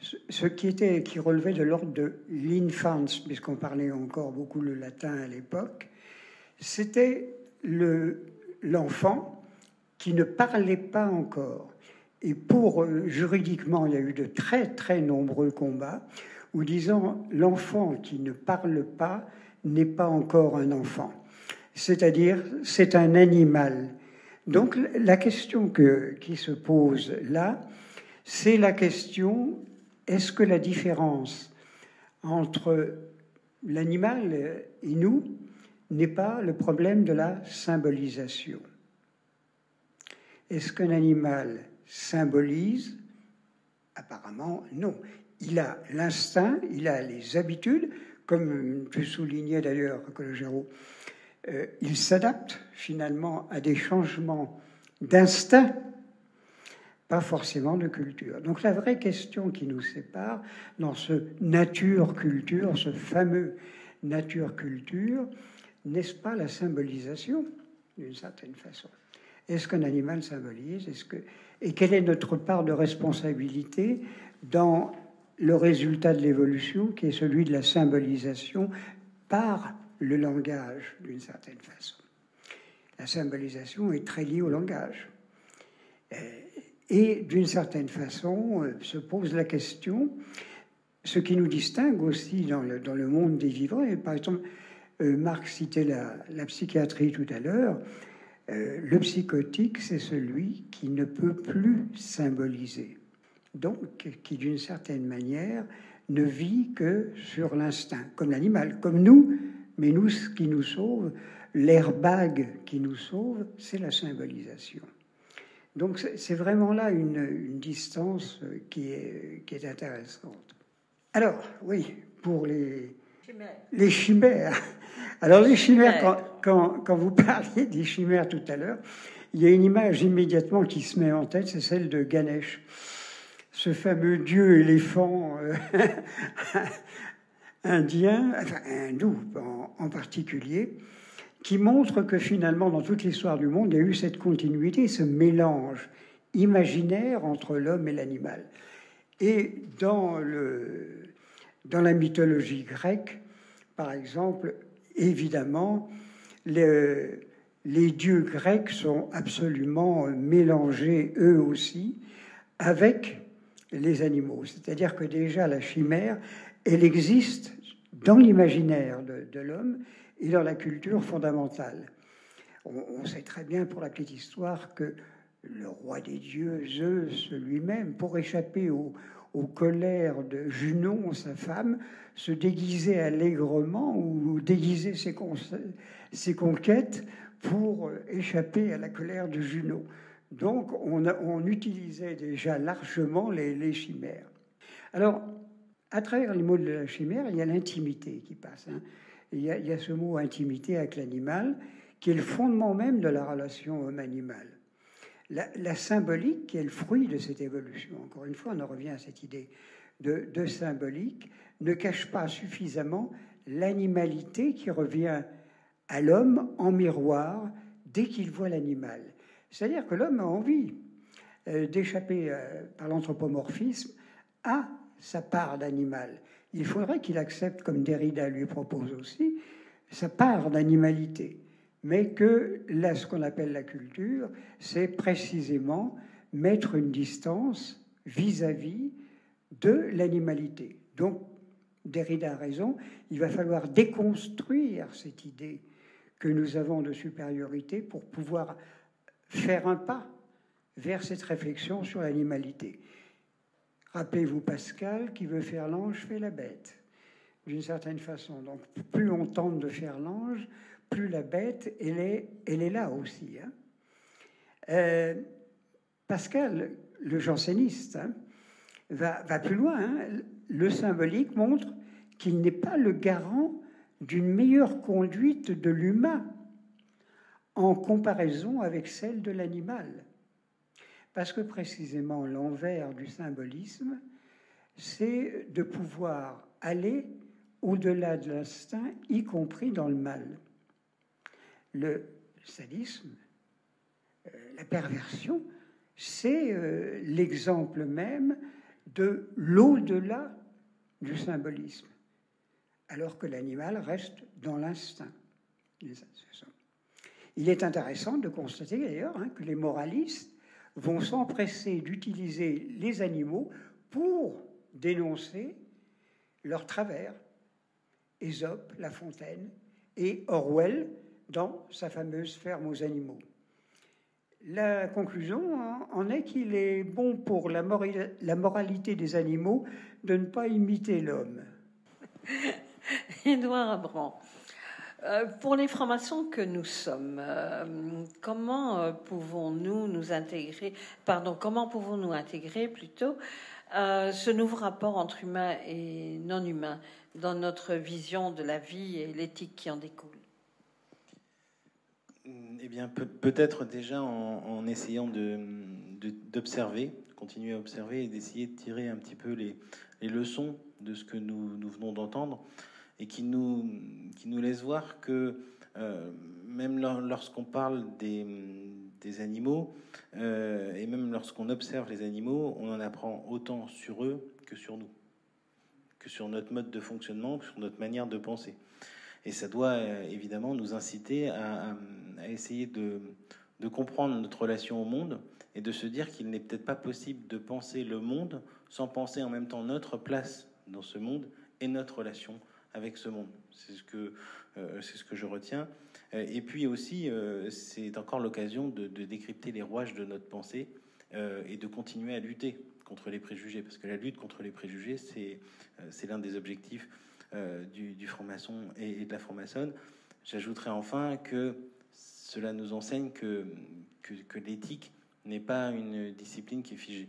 ce qui, était, qui relevait de l'ordre de l'infans, puisqu'on parlait encore beaucoup le latin à l'époque, c'était l'enfant qui ne parlait pas encore. Et pour euh, juridiquement, il y a eu de très très nombreux combats où disant l'enfant qui ne parle pas n'est pas encore un enfant. C'est-à-dire, c'est un animal. Donc la question que, qui se pose là, c'est la question, est-ce que la différence entre l'animal et nous n'est pas le problème de la symbolisation? Est-ce qu'un animal symbolise Apparemment, non. Il a l'instinct, il a les habitudes, comme tu soulignais d'ailleurs, Cologero, euh, il s'adapte finalement à des changements d'instinct, pas forcément de culture. Donc la vraie question qui nous sépare dans ce nature-culture, ce fameux nature-culture, n'est-ce pas la symbolisation, d'une certaine façon? Est-ce qu'un animal symbolise. Et quelle est notre part de responsabilité dans le résultat de l'évolution, qui est celui de la symbolisation par le langage, d'une certaine façon La symbolisation est très liée au langage. Euh, et d'une certaine façon, euh, se pose la question, ce qui nous distingue aussi dans le, dans le monde des vivants, par exemple, euh, Marc citait la psychiatrie tout à l'heure, euh, le psychotique, c'est celui qui ne peut plus symboliser, donc qui d'une certaine manière ne vit que sur l'instinct, comme l'animal, comme nous, mais nous, ce qui nous sauve, l'airbag qui nous sauve, c'est la symbolisation. Donc c'est vraiment là une, distance qui est, qui est intéressante. Alors, oui, pour les, les chimères. Alors les chimères, quand, quand, vous parliez des chimères tout à l'heure, il y a une image immédiatement qui se met en tête, c'est celle de Ganesh, ce fameux dieu éléphant euh, indien, enfin hindou en, en, particulier, qui montre que finalement dans toute l'histoire du monde, il y a eu cette continuité, ce mélange imaginaire entre l'homme et l'animal. Et dans, le, dans la mythologie grecque, par exemple, évidemment, les dieux grecs sont absolument mélangés eux aussi avec les animaux. C'est-à-dire que déjà la chimère, elle existe dans l'imaginaire de, l'homme et dans la culture fondamentale. On, sait très bien pour la petite histoire que le roi des dieux, Zeus lui-même, pour échapper aux colères de Junon, sa femme, se déguisait allègrement ou déguisait ses, conquêtes pour échapper à la colère de Junon. Donc on, utilisait déjà largement les, chimères. Alors, à travers les mots de la chimère, il y a l'intimité qui passe. Hein. Il, y a, ce mot intimité avec l'animal qui est le fondement même de la relation homme-animal. La, symbolique qui est le fruit de cette évolution, encore une fois, on en revient à cette idée de symbolique, ne cache pas suffisamment l'animalité qui revient à l'homme en miroir dès qu'il voit l'animal. C'est-à-dire que l'homme a envie euh, d'échapper euh, par l'anthropomorphisme à sa part d'animal. Il faudrait qu'il accepte, comme Derrida lui propose aussi, sa part d'animalité. Mais que là, ce qu'on appelle la culture, c'est précisément mettre une distance vis-à-vis de l'animalité. Donc, Derrida a raison, il va falloir déconstruire cette idée que nous avons de supériorité pour pouvoir faire un pas vers cette réflexion sur l'animalité. Rappelez-vous Pascal, qui veut faire l'ange fait la bête, d'une certaine façon. Donc plus on tente de faire l'ange, plus la bête, elle est, là aussi. Hein. Euh, Pascal, le janséniste, hein, va, va, plus loin. Hein. Le symbolique montre qu'il n'est pas le garant d'une meilleure conduite de l'humain en comparaison avec celle de l'animal. Parce que précisément l'envers du symbolisme, c'est de pouvoir aller au-delà de l'instinct, y compris dans le mal. Le sadisme, euh, la perversion, c'est euh, l'exemple même de l'au-delà du symbolisme, alors que l'animal reste dans l'instinct. Il est intéressant de constater d'ailleurs hein, que les moralistes vont s'empresser d'utiliser les animaux pour dénoncer leurs travers. Ésope, La Fontaine et Orwell dans sa fameuse Ferme aux animaux. La conclusion hein, en est qu'il est bon pour la, moralité des animaux de ne pas imiter l'homme. Édouard Abran. Euh, pour les francs-maçons que nous sommes, euh, comment euh, pouvons-nous nous intégrer, pardon, comment pouvons-nous intégrer plutôt ce nouveau rapport entre humain et non humain dans notre vision de la vie et l'éthique qui en découle? Eh bien, peut-être déjà en, essayant d'observer, continuer à observer et d'essayer de tirer un petit peu les, leçons de ce que nous, nous venons d'entendre et qui nous, qui nous laisse voir que euh, même lorsqu'on parle des, des animaux, euh, et même lorsqu'on observe les animaux, on en apprend autant sur eux que sur nous, que sur notre mode de fonctionnement, que sur notre manière de penser. Et ça doit euh, évidemment nous inciter à, essayer de, comprendre notre relation au monde et de se dire qu'il n'est peut-être pas possible de penser le monde sans penser en même temps notre place dans ce monde et notre relation avec ce monde. C'est ce que, euh, ce que je retiens. Euh, et puis aussi, c'est encore l'occasion de, décrypter les rouages de notre pensée et de continuer à lutter contre les préjugés, parce que la lutte contre les préjugés, c'est, c'est l'un des objectifs du, franc-maçon et, de la franc-maçonne. J'ajouterai enfin que cela nous enseigne que, que, que l'éthique n'est pas une discipline qui est figée.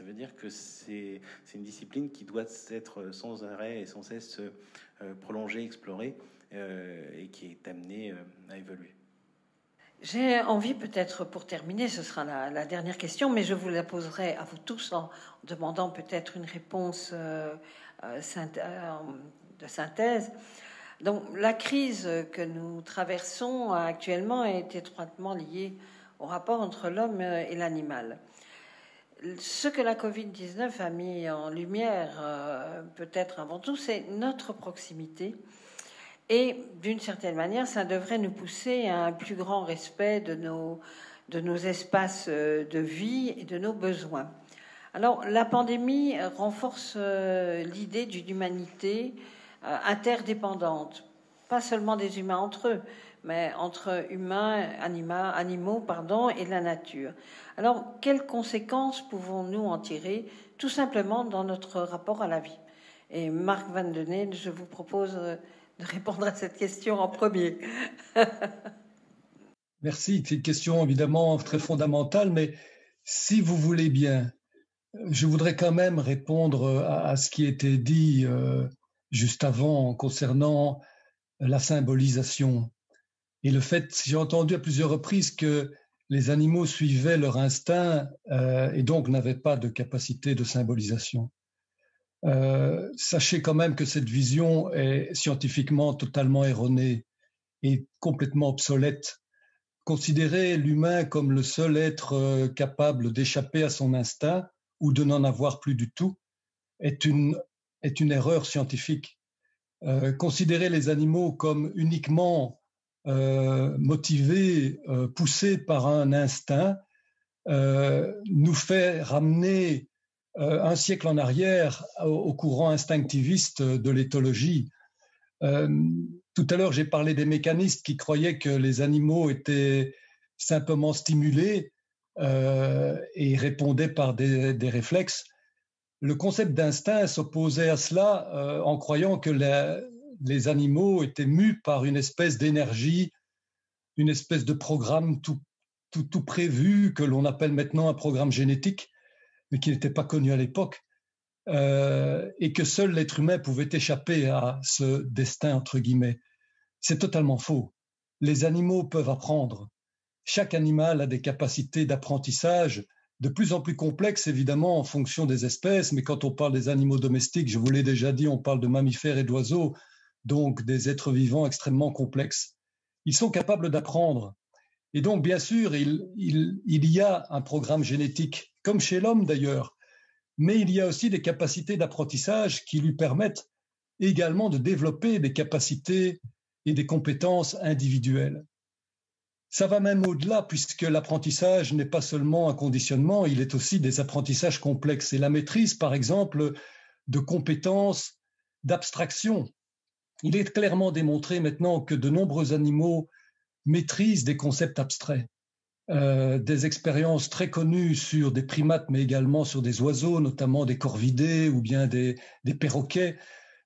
Ça veut dire que c'est une discipline qui doit être sans arrêt et sans cesse euh, prolongée, explorée, euh, et qui est amenée euh, à évoluer. J'ai envie peut-être pour terminer, ce sera la, dernière question, mais je vous la poserai à vous tous en demandant peut-être une réponse de synthèse. Donc la crise que nous traversons actuellement est étroitement liée au rapport entre l'homme et l'animal ce que la Covid-19 a mis en lumière, euh, peut-être avant tout, c'est notre proximité Et d'une certaine manière, ça devrait nous pousser à un plus grand respect de nos, de nos espaces euh, de vie et de nos besoins. Alors, la pandémie renforce euh, l'idée d'une humanité euh, interdépendante, pas seulement des humains entre eux, mais entre humains, animaux, pardon, et la nature. Alors, quelles conséquences pouvons-nous en tirer, tout simplement dans notre rapport à la vie? Et Marc Van Den je vous propose de répondre à cette question en premier. Merci. C'est une question évidemment très fondamentale, mais si vous voulez bien, je voudrais quand même répondre à, ce qui était dit euh, juste avant concernant la symbolisation et le fait, j'ai entendu à plusieurs reprises que les animaux suivaient leur instinct euh, et donc n'avaient pas de capacité de symbolisation. Euh, sachez quand même que cette vision est scientifiquement totalement erronée et complètement obsolète. Considérer l'humain comme le seul être euh, capable d'échapper à son instinct ou de n'en avoir plus du tout est une, erreur scientifique. Euh, considérer les animaux comme uniquement euh, motivés, euh, poussés par un instinct, nous fait ramener un siècle en arrière au, courant instinctiviste de l'éthologie. Tout à l'heure, j'ai parlé des mécanistes qui croyaient que les animaux étaient simplement stimulés euh, et répondaient par des, réflexes. Le concept d'instinct s'opposait à cela en croyant que les animaux étaient mus par une espèce d'énergie, une espèce de programme tout prévu que l'on appelle maintenant un programme génétique mais qui n'était pas connu à l'époque, euh, et que seul l'être humain pouvait échapper à ce destin, entre guillemets. C'est totalement faux. Les animaux peuvent apprendre. Chaque animal a des capacités d'apprentissage de plus en plus complexes, évidemment, en fonction des espèces, mais quand on parle des animaux domestiques, je vous l'ai déjà dit, on parle de mammifères et d'oiseaux, donc des êtres vivants extrêmement complexes. Ils sont capables d'apprendre. Et donc, bien sûr, il, y a un programme génétique comme chez l'homme d'ailleurs. Mais il y a aussi des capacités d'apprentissage qui lui permettent également de développer des capacités et des compétences individuelles. Ça va même au-delà puisque l'apprentissage n'est pas seulement un conditionnement, il est aussi des apprentissages complexes. Et la maîtrise, par exemple, de compétences d'abstraction. Il est clairement démontré maintenant que de nombreux animaux maîtrisent des concepts abstraits. Euh, des expériences très connues sur des primates, mais également sur des oiseaux, notamment des corvidés ou bien des, des perroquets,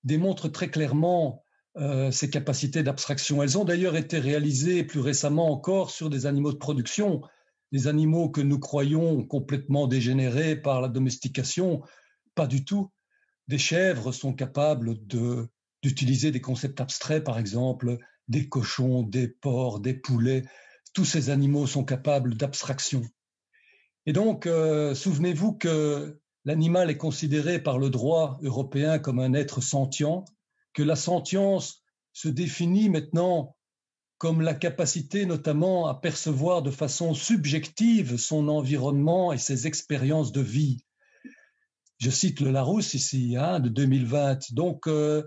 démontrent très clairement euh, ces capacités d'abstraction. Elles ont d'ailleurs été réalisées plus récemment encore sur des animaux de production, des animaux que nous croyons complètement dégénérés par la domestication. Pas du tout. Des chèvres sont capables de, d'utiliser des concepts abstraits, par exemple, des cochons, des porcs, des poulets tous ces animaux sont capables d'abstraction. Et donc, euh, souvenez-vous que l'animal est considéré par le droit européen comme un être sentient, que la sentience se définit maintenant comme la capacité notamment à percevoir de façon subjective son environnement et ses expériences de vie. Je cite le Larousse ici, hein, de 2020. Donc, euh,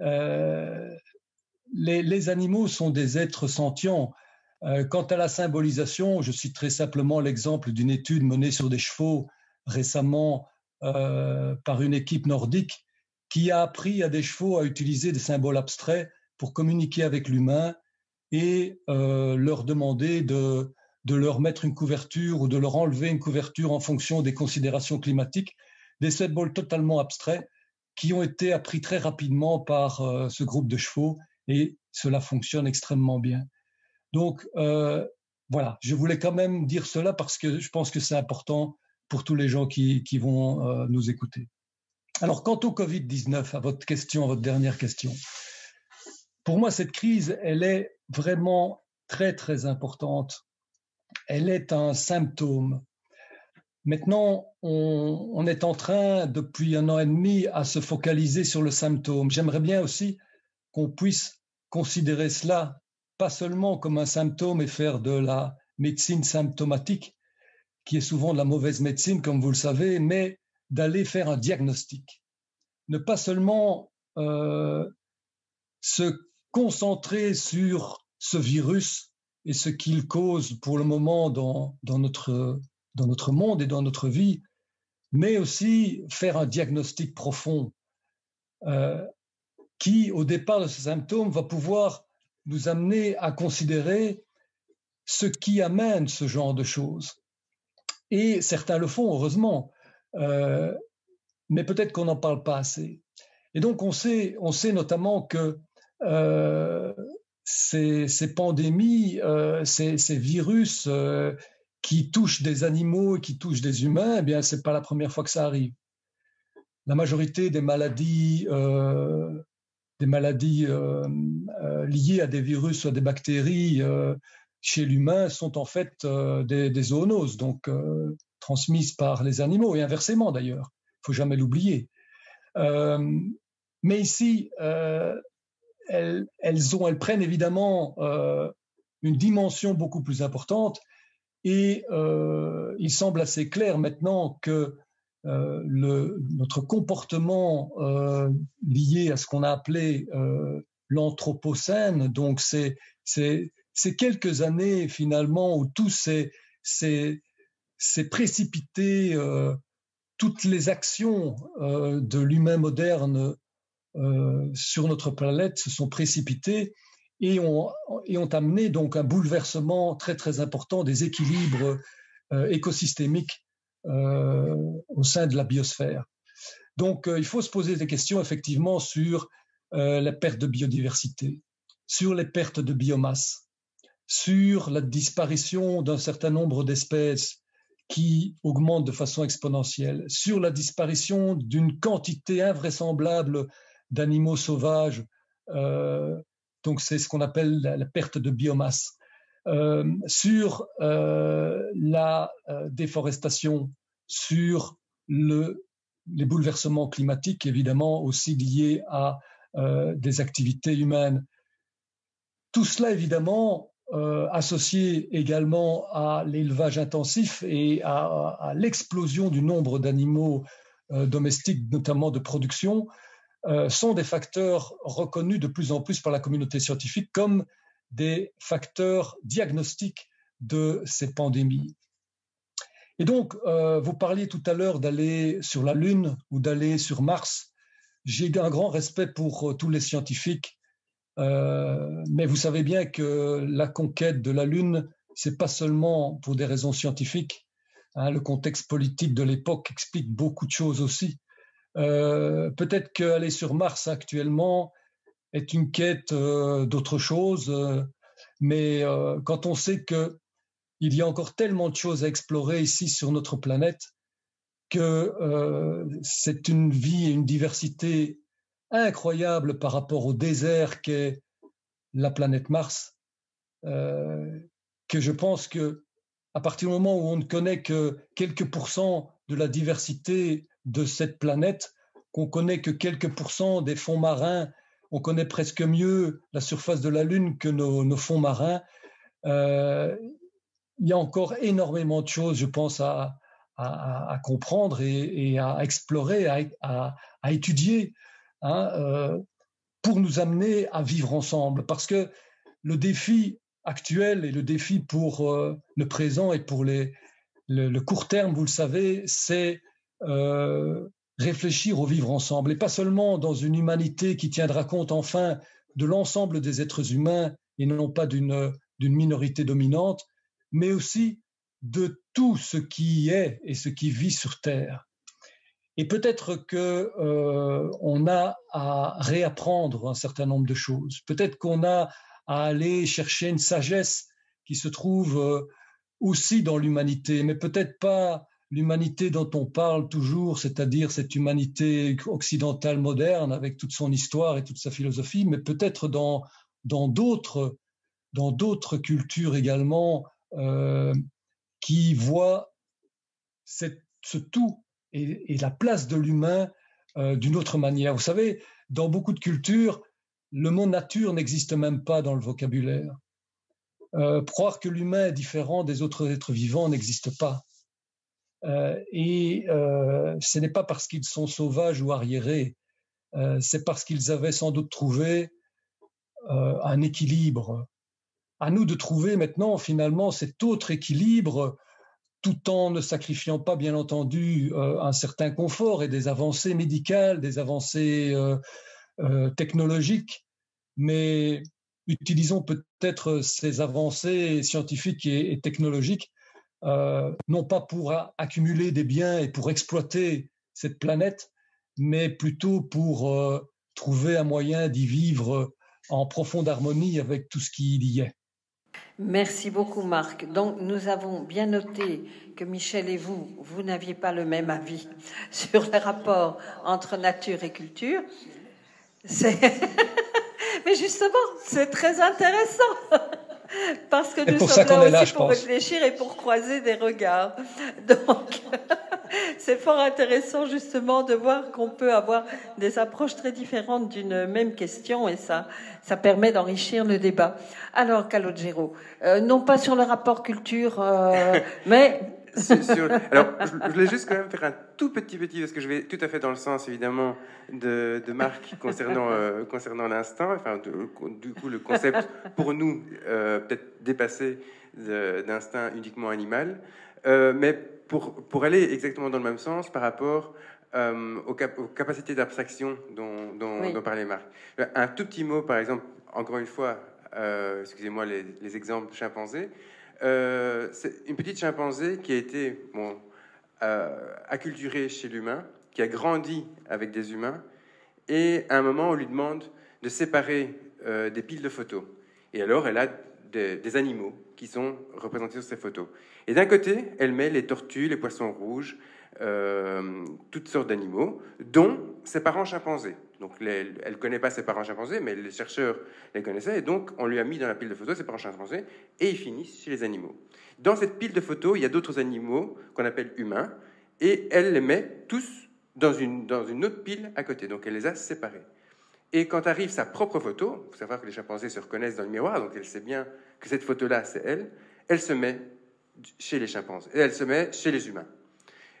euh, les, animaux sont des êtres sentients. Euh, quant à la symbolisation, je citerai simplement l'exemple d'une étude menée sur des chevaux récemment par une équipe nordique qui a appris à des chevaux à utiliser des symboles abstraits pour communiquer avec l'humain et euh, leur demander de, de leur mettre une couverture ou de leur enlever une couverture en fonction des considérations climatiques, des symboles totalement abstraits qui ont été appris très rapidement par euh, ce groupe de chevaux et cela fonctionne extrêmement bien. Donc, euh, voilà, je voulais quand même dire cela parce que je pense que c'est important pour tous les gens qui, qui vont euh, nous écouter. Alors, quant au Covid-19, à votre question, à votre dernière question, pour moi, cette crise, elle est vraiment très, très importante. Elle est un symptôme. Maintenant, on, on est en train, depuis un an et demi, à se focaliser sur le symptôme. J'aimerais bien aussi qu'on puisse considérer cela pas seulement comme un symptôme et faire de la médecine symptomatique, qui est souvent de la mauvaise médecine, comme vous le savez, mais d'aller faire un diagnostic. Ne pas seulement euh, se concentré sur ce virus et ce qu'il cause pour le moment dans, dans, notre, dans monde et dans notre vie, mais aussi faire un diagnostic profond euh, qui, au départ de ce symptôme, va pouvoir nous amener à considérer ce qui amène ce genre de choses. Et certains le font, heureusement, euh, mais peut-être qu'on n'en parle pas assez. Et donc, on sait, on sait notamment que euh, ces, pandémies, euh, ces, virus qui touchent des animaux et qui touchent des humains, eh bien, c'est pas la première fois que ça arrive. La majorité des maladies, des maladies liées à des virus ou à des bactéries chez l'humain sont en fait des, des, zoonoses, donc transmises par les animaux et inversement d'ailleurs. Il faut jamais l'oublier. mais ici, elles, elles, prennent évidemment euh, une dimension beaucoup plus importante et euh, il semble assez clair maintenant que euh, notre comportement euh, lié à ce qu'on a appelé euh, l'anthropocène, donc ces quelques années finalement où tout s'est précipité, euh, toutes les actions de l'humain moderne euh, sur notre planète se sont précipités et ont, et ont amené donc un bouleversement très très important des équilibres euh, écosystémiques euh, au sein de la biosphère. Donc il faut se poser des questions effectivement sur la perte de biodiversité, sur les pertes de biomasse, sur la disparition d'un certain nombre d'espèces qui augmentent de façon exponentielle, sur la disparition d'une quantité invraisemblable d'animaux sauvages. Euh, donc c'est ce qu'on appelle la, perte de biomasse. Euh, sur euh, la déforestation, sur le, les bouleversements climatiques, évidemment aussi liés à des activités humaines. Tout cela, évidemment, associé également à l'élevage intensif et à, l'explosion du nombre d'animaux domestiques, notamment de production, euh, sont des facteurs reconnus de plus en plus par la communauté scientifique comme des facteurs diagnostiques de ces pandémies. Et donc, euh, vous parliez tout à l'heure d'aller sur la Lune ou d'aller sur Mars. J'ai un grand respect pour euh, tous les scientifiques, euh, mais vous savez bien que la conquête de la Lune, c'est pas seulement pour des raisons scientifiques. Hein, le contexte politique de l'époque explique beaucoup de choses aussi. Euh, peut-être qu'aller sur Mars actuellement est une quête euh, d'autre chose, euh, mais quand on sait que il y a encore tellement de choses à explorer ici sur notre planète que c'est une vie et une diversité incroyable par rapport au désert qu'est la planète Mars, que je pense que à partir du moment où on ne connaît que quelques pourcents de la diversité de cette planète, qu'on connaît que quelques pourcents des fonds marins, on connaît presque mieux la surface de la Lune que nos, fonds marins. Euh, il y a encore énormément de choses, je pense, à, comprendre et, à explorer, à étudier, hein, euh, pour nous amener à vivre ensemble. Parce que le défi actuel et le défi pour euh, le présent et pour le, court terme, vous le savez, c'est euh, réfléchir au vivre ensemble, et pas seulement dans une humanité qui tiendra compte enfin de l'ensemble des êtres humains et non pas d'une minorité dominante, mais aussi de tout ce qui est et ce qui vit sur Terre. Et peut-être que euh, a à réapprendre un certain nombre de choses. Peut-être qu'on a à aller chercher une sagesse qui se trouve euh, aussi dans l'humanité, mais peut-être pas l'humanité dont on parle toujours, c'est-à-dire cette humanité occidentale moderne avec toute son histoire et toute sa philosophie, mais peut-être dans d'autres cultures également euh, qui voient ce tout et, la place de l'humain euh, d'une autre manière. Vous savez, dans beaucoup de cultures, le mot nature n'existe même pas dans le vocabulaire. Euh, croire que l'humain est différent des autres êtres vivants n'existe pas. Euh, et ce n'est pas parce qu'ils sont sauvages ou arriérés, c'est parce qu'ils avaient sans doute trouvé un équilibre. À nous de trouver maintenant finalement cet autre équilibre tout en ne sacrifiant pas, bien entendu, un certain confort et des avancées médicales, des avancées technologiques, mais utilisons peut-être ces avancées scientifiques et, technologiques, non pas pour accumuler des biens et pour exploiter cette planète, mais plutôt pour trouver un moyen d'y vivre en profonde harmonie avec tout ce qui y est. Merci beaucoup, Marc. Donc, nous avons bien noté que Michel et vous, vous n'aviez pas le même avis sur le rapport entre nature et culture. Mais justement, c'est très intéressant. Parce que nous sommes là aussi pour réfléchir et pour croiser des regards. Donc, c'est fort intéressant justement de voir qu'on peut avoir des approches très différentes d'une même question et ça, ça permet d'enrichir le débat. Alors, Calogero, euh, non pas sur le rapport culture, euh, mais alors, je, voulais juste quand même faire un tout petit petit, parce que je vais tout à fait dans le sens, évidemment, de, de Marc concernant, euh, concernant l'instinct. Enfin, du coup, le concept, pour nous, euh, peut-être dépassé d'instinct uniquement animal. Euh, mais pour, pour aller exactement dans le même sens par rapport aux, capacités d'abstraction dont, dont, parlait Marc. Un tout petit mot, par exemple, encore une fois, excusez-moi les, les exemples chimpanzés. Euh, c'est une petite chimpanzée qui a été bon, euh, acculturée chez l'humain, qui a grandi avec des humains, et à un moment, on lui demande de séparer euh, des piles de photos. Et alors, elle a des, animaux qui sont représentés sur ces photos. Et d'un côté, elle met les tortues, les poissons rouges, toutes sortes d'animaux, dont ses parents chimpanzés. Donc elle ne connaît pas ses parents chimpanzés, mais les chercheurs les connaissaient, et donc on lui a mis dans la pile de photos ses parents chimpanzés, et ils finissent chez les animaux. Dans cette pile de photos, il y a d'autres animaux qu'on appelle humains, et elle les met tous dans une, dans une autre pile à côté, donc elle les a séparés. Et quand arrive sa propre photo, il faut savoir que les chimpanzés se reconnaissent dans le miroir, donc elle sait bien que cette photo-là, c'est elle, elle se met chez les chimpanzés, et elle se met chez les humains.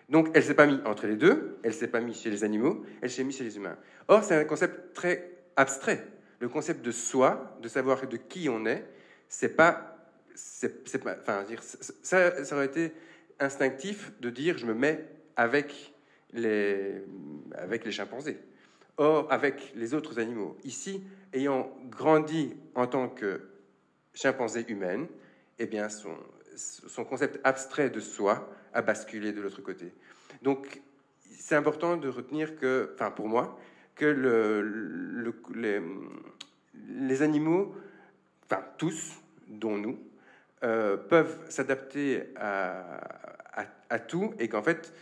Donc, elle s'est pas mise entre les deux, elle s'est pas mise chez les animaux, elle s'est mise chez les humains. Or, c'est un concept très abstrait. Le concept de soi, de savoir de qui on est, c'est pas, c'est, pas, enfin, dire, ça, ça aurait été instinctif de dire je me mets avec les, avec les chimpanzés. Or, avec les autres animaux. Ici, ayant grandi en tant que chimpanzé humaine, eh bien, son, concept abstrait de soi a basculé de l'autre côté. Donc, c'est important de retenir que, enfin pour moi, que le, les, animaux, enfin tous, dont nous, euh, peuvent s'adapter à, à, tout et qu'en fait,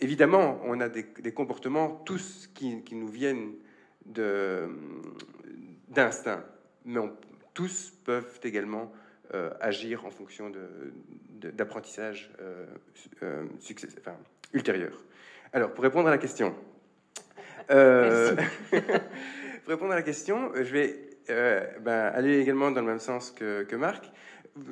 évidemment, on a des, comportements tous qui, qui nous viennent d'instinct, mais tous peuvent également euh, agir en fonction d'apprentissage de, euh, euh, enfin, ultérieur. Alors, pour répondre à la question, pour répondre à la question, je vais ben, aller également dans le même sens que, que Marc.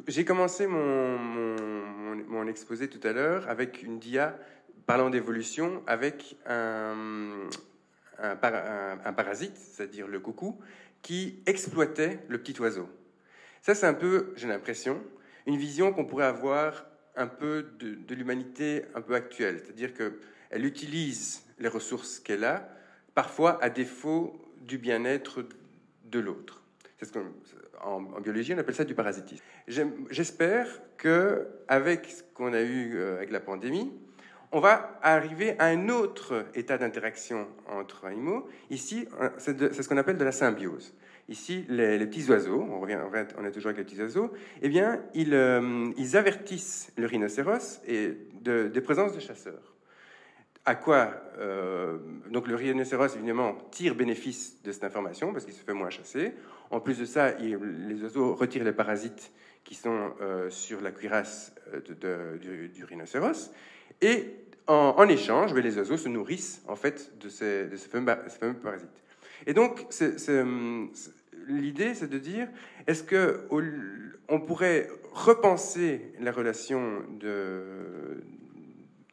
J'ai commencé mon, mon, exposé tout à l'heure avec une dia parlant d'évolution avec un, un, un parasite, c'est-à-dire le coucou, qui exploitait le petit oiseau. Ça, c'est un peu, j'ai l'impression, une vision qu'on pourrait avoir un peu de, l'humanité un peu actuelle. C'est-à-dire qu'elle utilise les ressources qu'elle a, parfois à défaut du bien-être de l'autre. Ce en, biologie, on appelle ça du parasitisme. J'espère qu'avec ce qu'on a eu euh, avec la pandémie, on va arriver à un autre état d'interaction entre animaux. Ici, c'est ce qu'on appelle de la symbiose. Ici, les, petits oiseaux, on, revient, on est toujours avec les petits oiseaux, eh bien, ils, euh, avertissent le rhinocéros et de, des présences de chasseurs. À quoi euh, Donc le rhinocéros, évidemment, tire bénéfice de cette information parce qu'il se fait moins chasser. En plus de ça, les oiseaux retirent les parasites qui sont euh, sur la cuirasse du, rhinocéros. Et en, échange, ben, les oiseaux se nourrissent en fait de ces, de ces fameux, parasites. Et donc, l'idée, c'est de dire, est-ce que on pourrait repenser la relation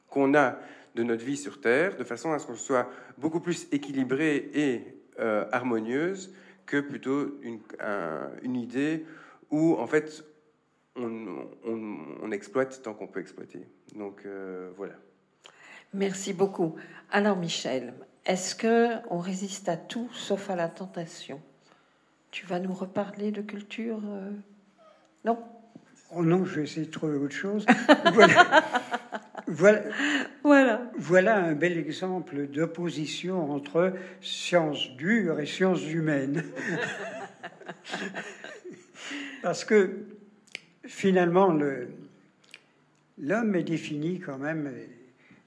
qu'on a de notre vie sur Terre de façon à ce qu'on soit beaucoup plus équilibré et euh, harmonieuse que plutôt une, une idée où en fait on, on, exploite tant qu'on peut exploiter. Donc euh, voilà. Merci beaucoup. Alors Michel, est-ce que on résiste à tout sauf à la tentation? Tu vas nous reparler de culture euh? Non? Oh non, je vais essayer de trouver autre chose. voilà. Voilà, voilà. un bel exemple d'opposition entre sciences dures et sciences humaines. Parce que finalement, l'homme est défini quand même,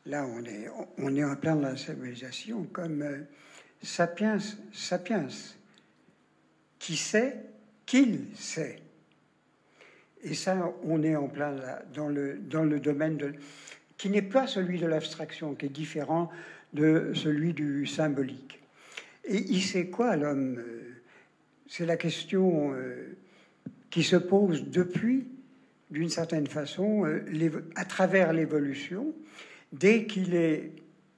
là on est, on est en plein de la civilisation, comme euh, sapiens, sapiens, qui sait qu'il sait. Et ça, on est en plein là, dans le, dans le domaine de, qui n'est pas celui de l'abstraction, qui est différent de celui du symbolique. Et il sait quoi l'homme? C'est la question euh, qui se pose depuis, d'une certaine façon, euh, à travers l'évolution, dès qu'il est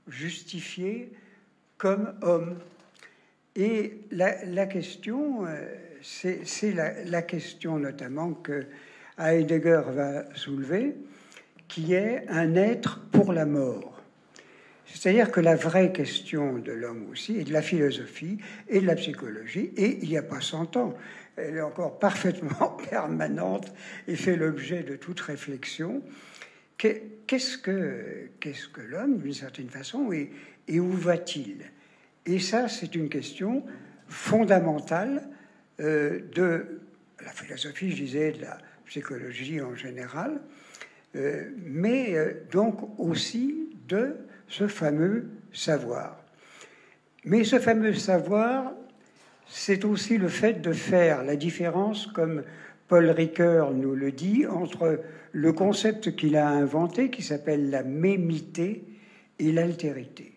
justifié comme homme. Et la, question, c'est la, la, question notamment que Heidegger va soulever, qui est un être pour la mort. C'est-à-dire que la vraie question de l'homme aussi, et de la philosophie, et de la psychologie, et il n'y a pas 100 ans, elle est encore parfaitement permanente et fait l'objet de toute réflexion. Qu'est-ce que, l'homme, d'une certaine façon, et, et où va-t-il? Et ça, c'est une question fondamentale euh, de la philosophie, je disais, de la psychologie en général, euh, mais euh, donc aussi de ce fameux savoir. Mais ce fameux savoir, c'est aussi le fait de faire la différence, comme Paul Ricoeur nous le dit, entre le concept qu'il a inventé, qui s'appelle la mémité, et l'altérité.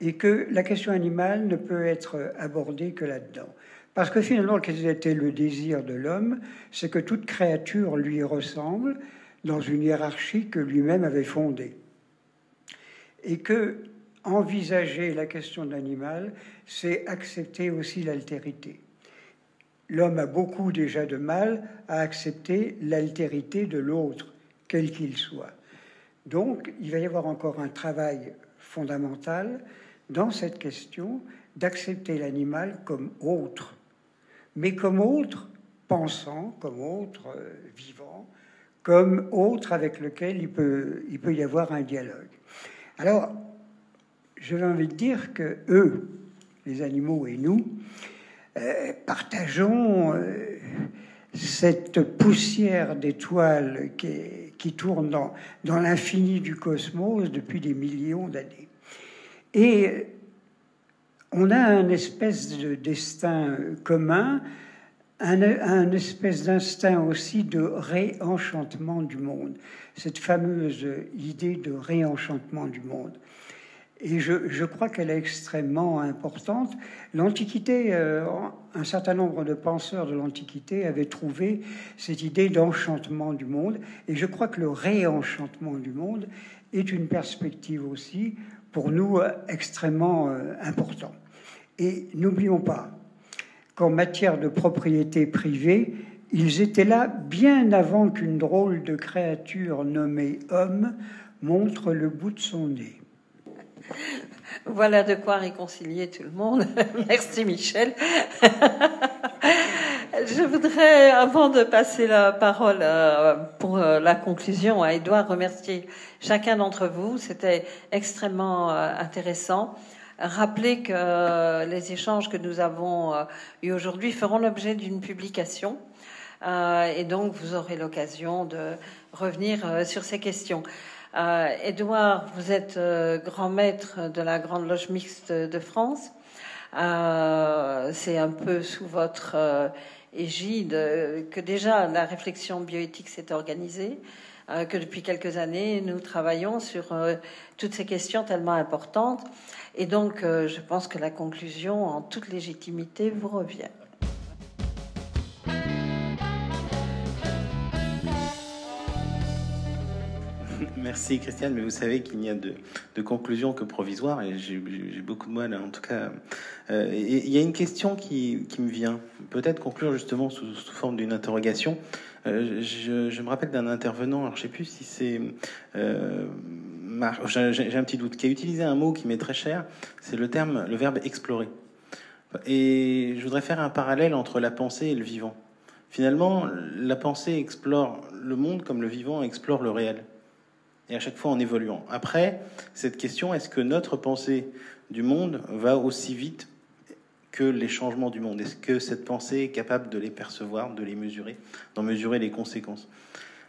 Et que la question animale ne peut être abordée que là-dedans. Parce que finalement, quel était le désir de l'homme C'est que toute créature lui ressemble dans une hiérarchie que lui-même avait fondée. Et que envisager la question de l'animal, c'est accepter aussi l'altérité. L'homme a beaucoup déjà de mal à accepter l'altérité de l'autre, quel qu'il soit. Donc, il va y avoir encore un travail fondamental dans cette question d'accepter l'animal comme autre, mais comme autre pensant, comme autre euh, vivant, comme autre avec lequel il peut, il peut y avoir un dialogue. Alors, je vais envie de dire que eux, les animaux et nous, euh, partageons euh, cette poussière d'étoiles qui, tourne dans, l'infini du cosmos depuis des millions d'années. Et on a un espèce de destin commun, un, un espèce d'instinct aussi de réenchantement du monde, cette fameuse idée de réenchantement du monde. Et je, crois qu'elle est extrêmement importante. L'Antiquité, euh, un certain nombre de penseurs de l'Antiquité avaient trouvé cette idée d'enchantement du monde. Et je crois que le réenchantement du monde est une perspective aussi pour nous euh, extrêmement euh, important. Et n'oublions pas qu'en matière de propriété privée, ils étaient là bien avant qu'une drôle de créature nommée homme montre le bout de son nez. Voilà de quoi réconcilier tout le monde. Merci Michel. Je voudrais, avant de passer la parole euh, pour euh, la conclusion à Edouard, remercier chacun d'entre vous. C'était extrêmement euh, intéressant. Rappeler que les échanges que nous avons eus aujourd'hui feront l'objet d'une publication. Et donc, vous aurez l'occasion de revenir sur ces questions. Euh, Édouard, vous êtes euh, grand maître de la Grande Loge Mixte de France. Euh, c'est un peu sous votre égide que déjà la réflexion bioéthique s'est organisée, que depuis quelques années nous travaillons sur toutes ces questions tellement importantes. Et donc, je pense que la conclusion, en toute légitimité, vous revient. Merci Christiane, mais vous savez qu'il n'y a de, conclusion que provisoire et j'ai beaucoup de mal, en tout cas. Euh, il y a une question qui, me vient, peut-être conclure justement sous, forme d'une interrogation. Euh, je, me rappelle d'un intervenant, alors je ne sais plus si c'est euh, j'ai un petit doute, qui a utilisé un mot qui m'est très cher, c'est le terme, le verbe explorer. Et je voudrais faire un parallèle entre la pensée et le vivant. Finalement, la pensée explore le monde comme le vivant explore le réel. Et à chaque fois en évoluant. Après, cette question, est-ce que notre pensée du monde va aussi vite que les changements du monde? Est-ce que cette pensée est capable de les percevoir, de les mesurer, d'en mesurer les conséquences?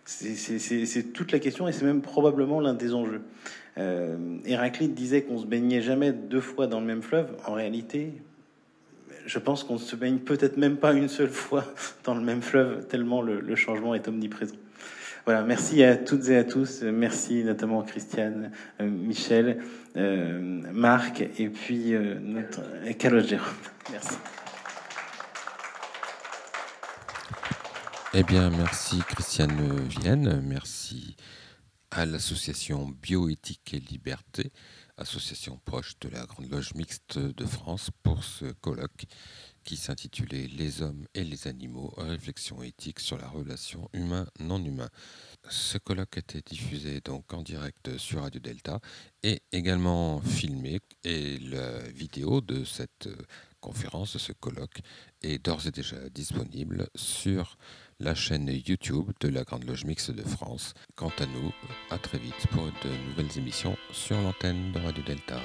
C'est toute la question et c'est même probablement l'un des enjeux. Euh, Héraclite disait qu'on se baignait jamais deux fois dans le même fleuve. En réalité, je pense qu'on ne se baigne peut-être même pas une seule fois dans le même fleuve, tellement le, changement est omniprésent. Voilà, merci à toutes et à tous. Merci notamment Christiane, euh, Michel, euh, Marc et puis euh, notre Calogero. Merci. Eh bien, merci Christiane Vienne, merci à l'association Bioéthique et Liberté association proche de la Grande Loge Mixte de France, pour ce colloque qui s'intitulait Les hommes et les animaux, réflexion éthique sur la relation humain-non humain. Ce colloque été diffusé donc en direct sur Radio Delta et également filmé et la vidéo de cette conférence, de ce colloque, est d'ores et déjà disponible sur la chaîne YouTube de la Grande Loge Mixte de France. Quant à nous, à très vite pour de nouvelles émissions sur l'antenne de Radio Delta.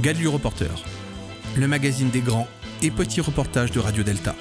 Gadu Reporter, le magazine des grands et petits reportages de Radio Delta.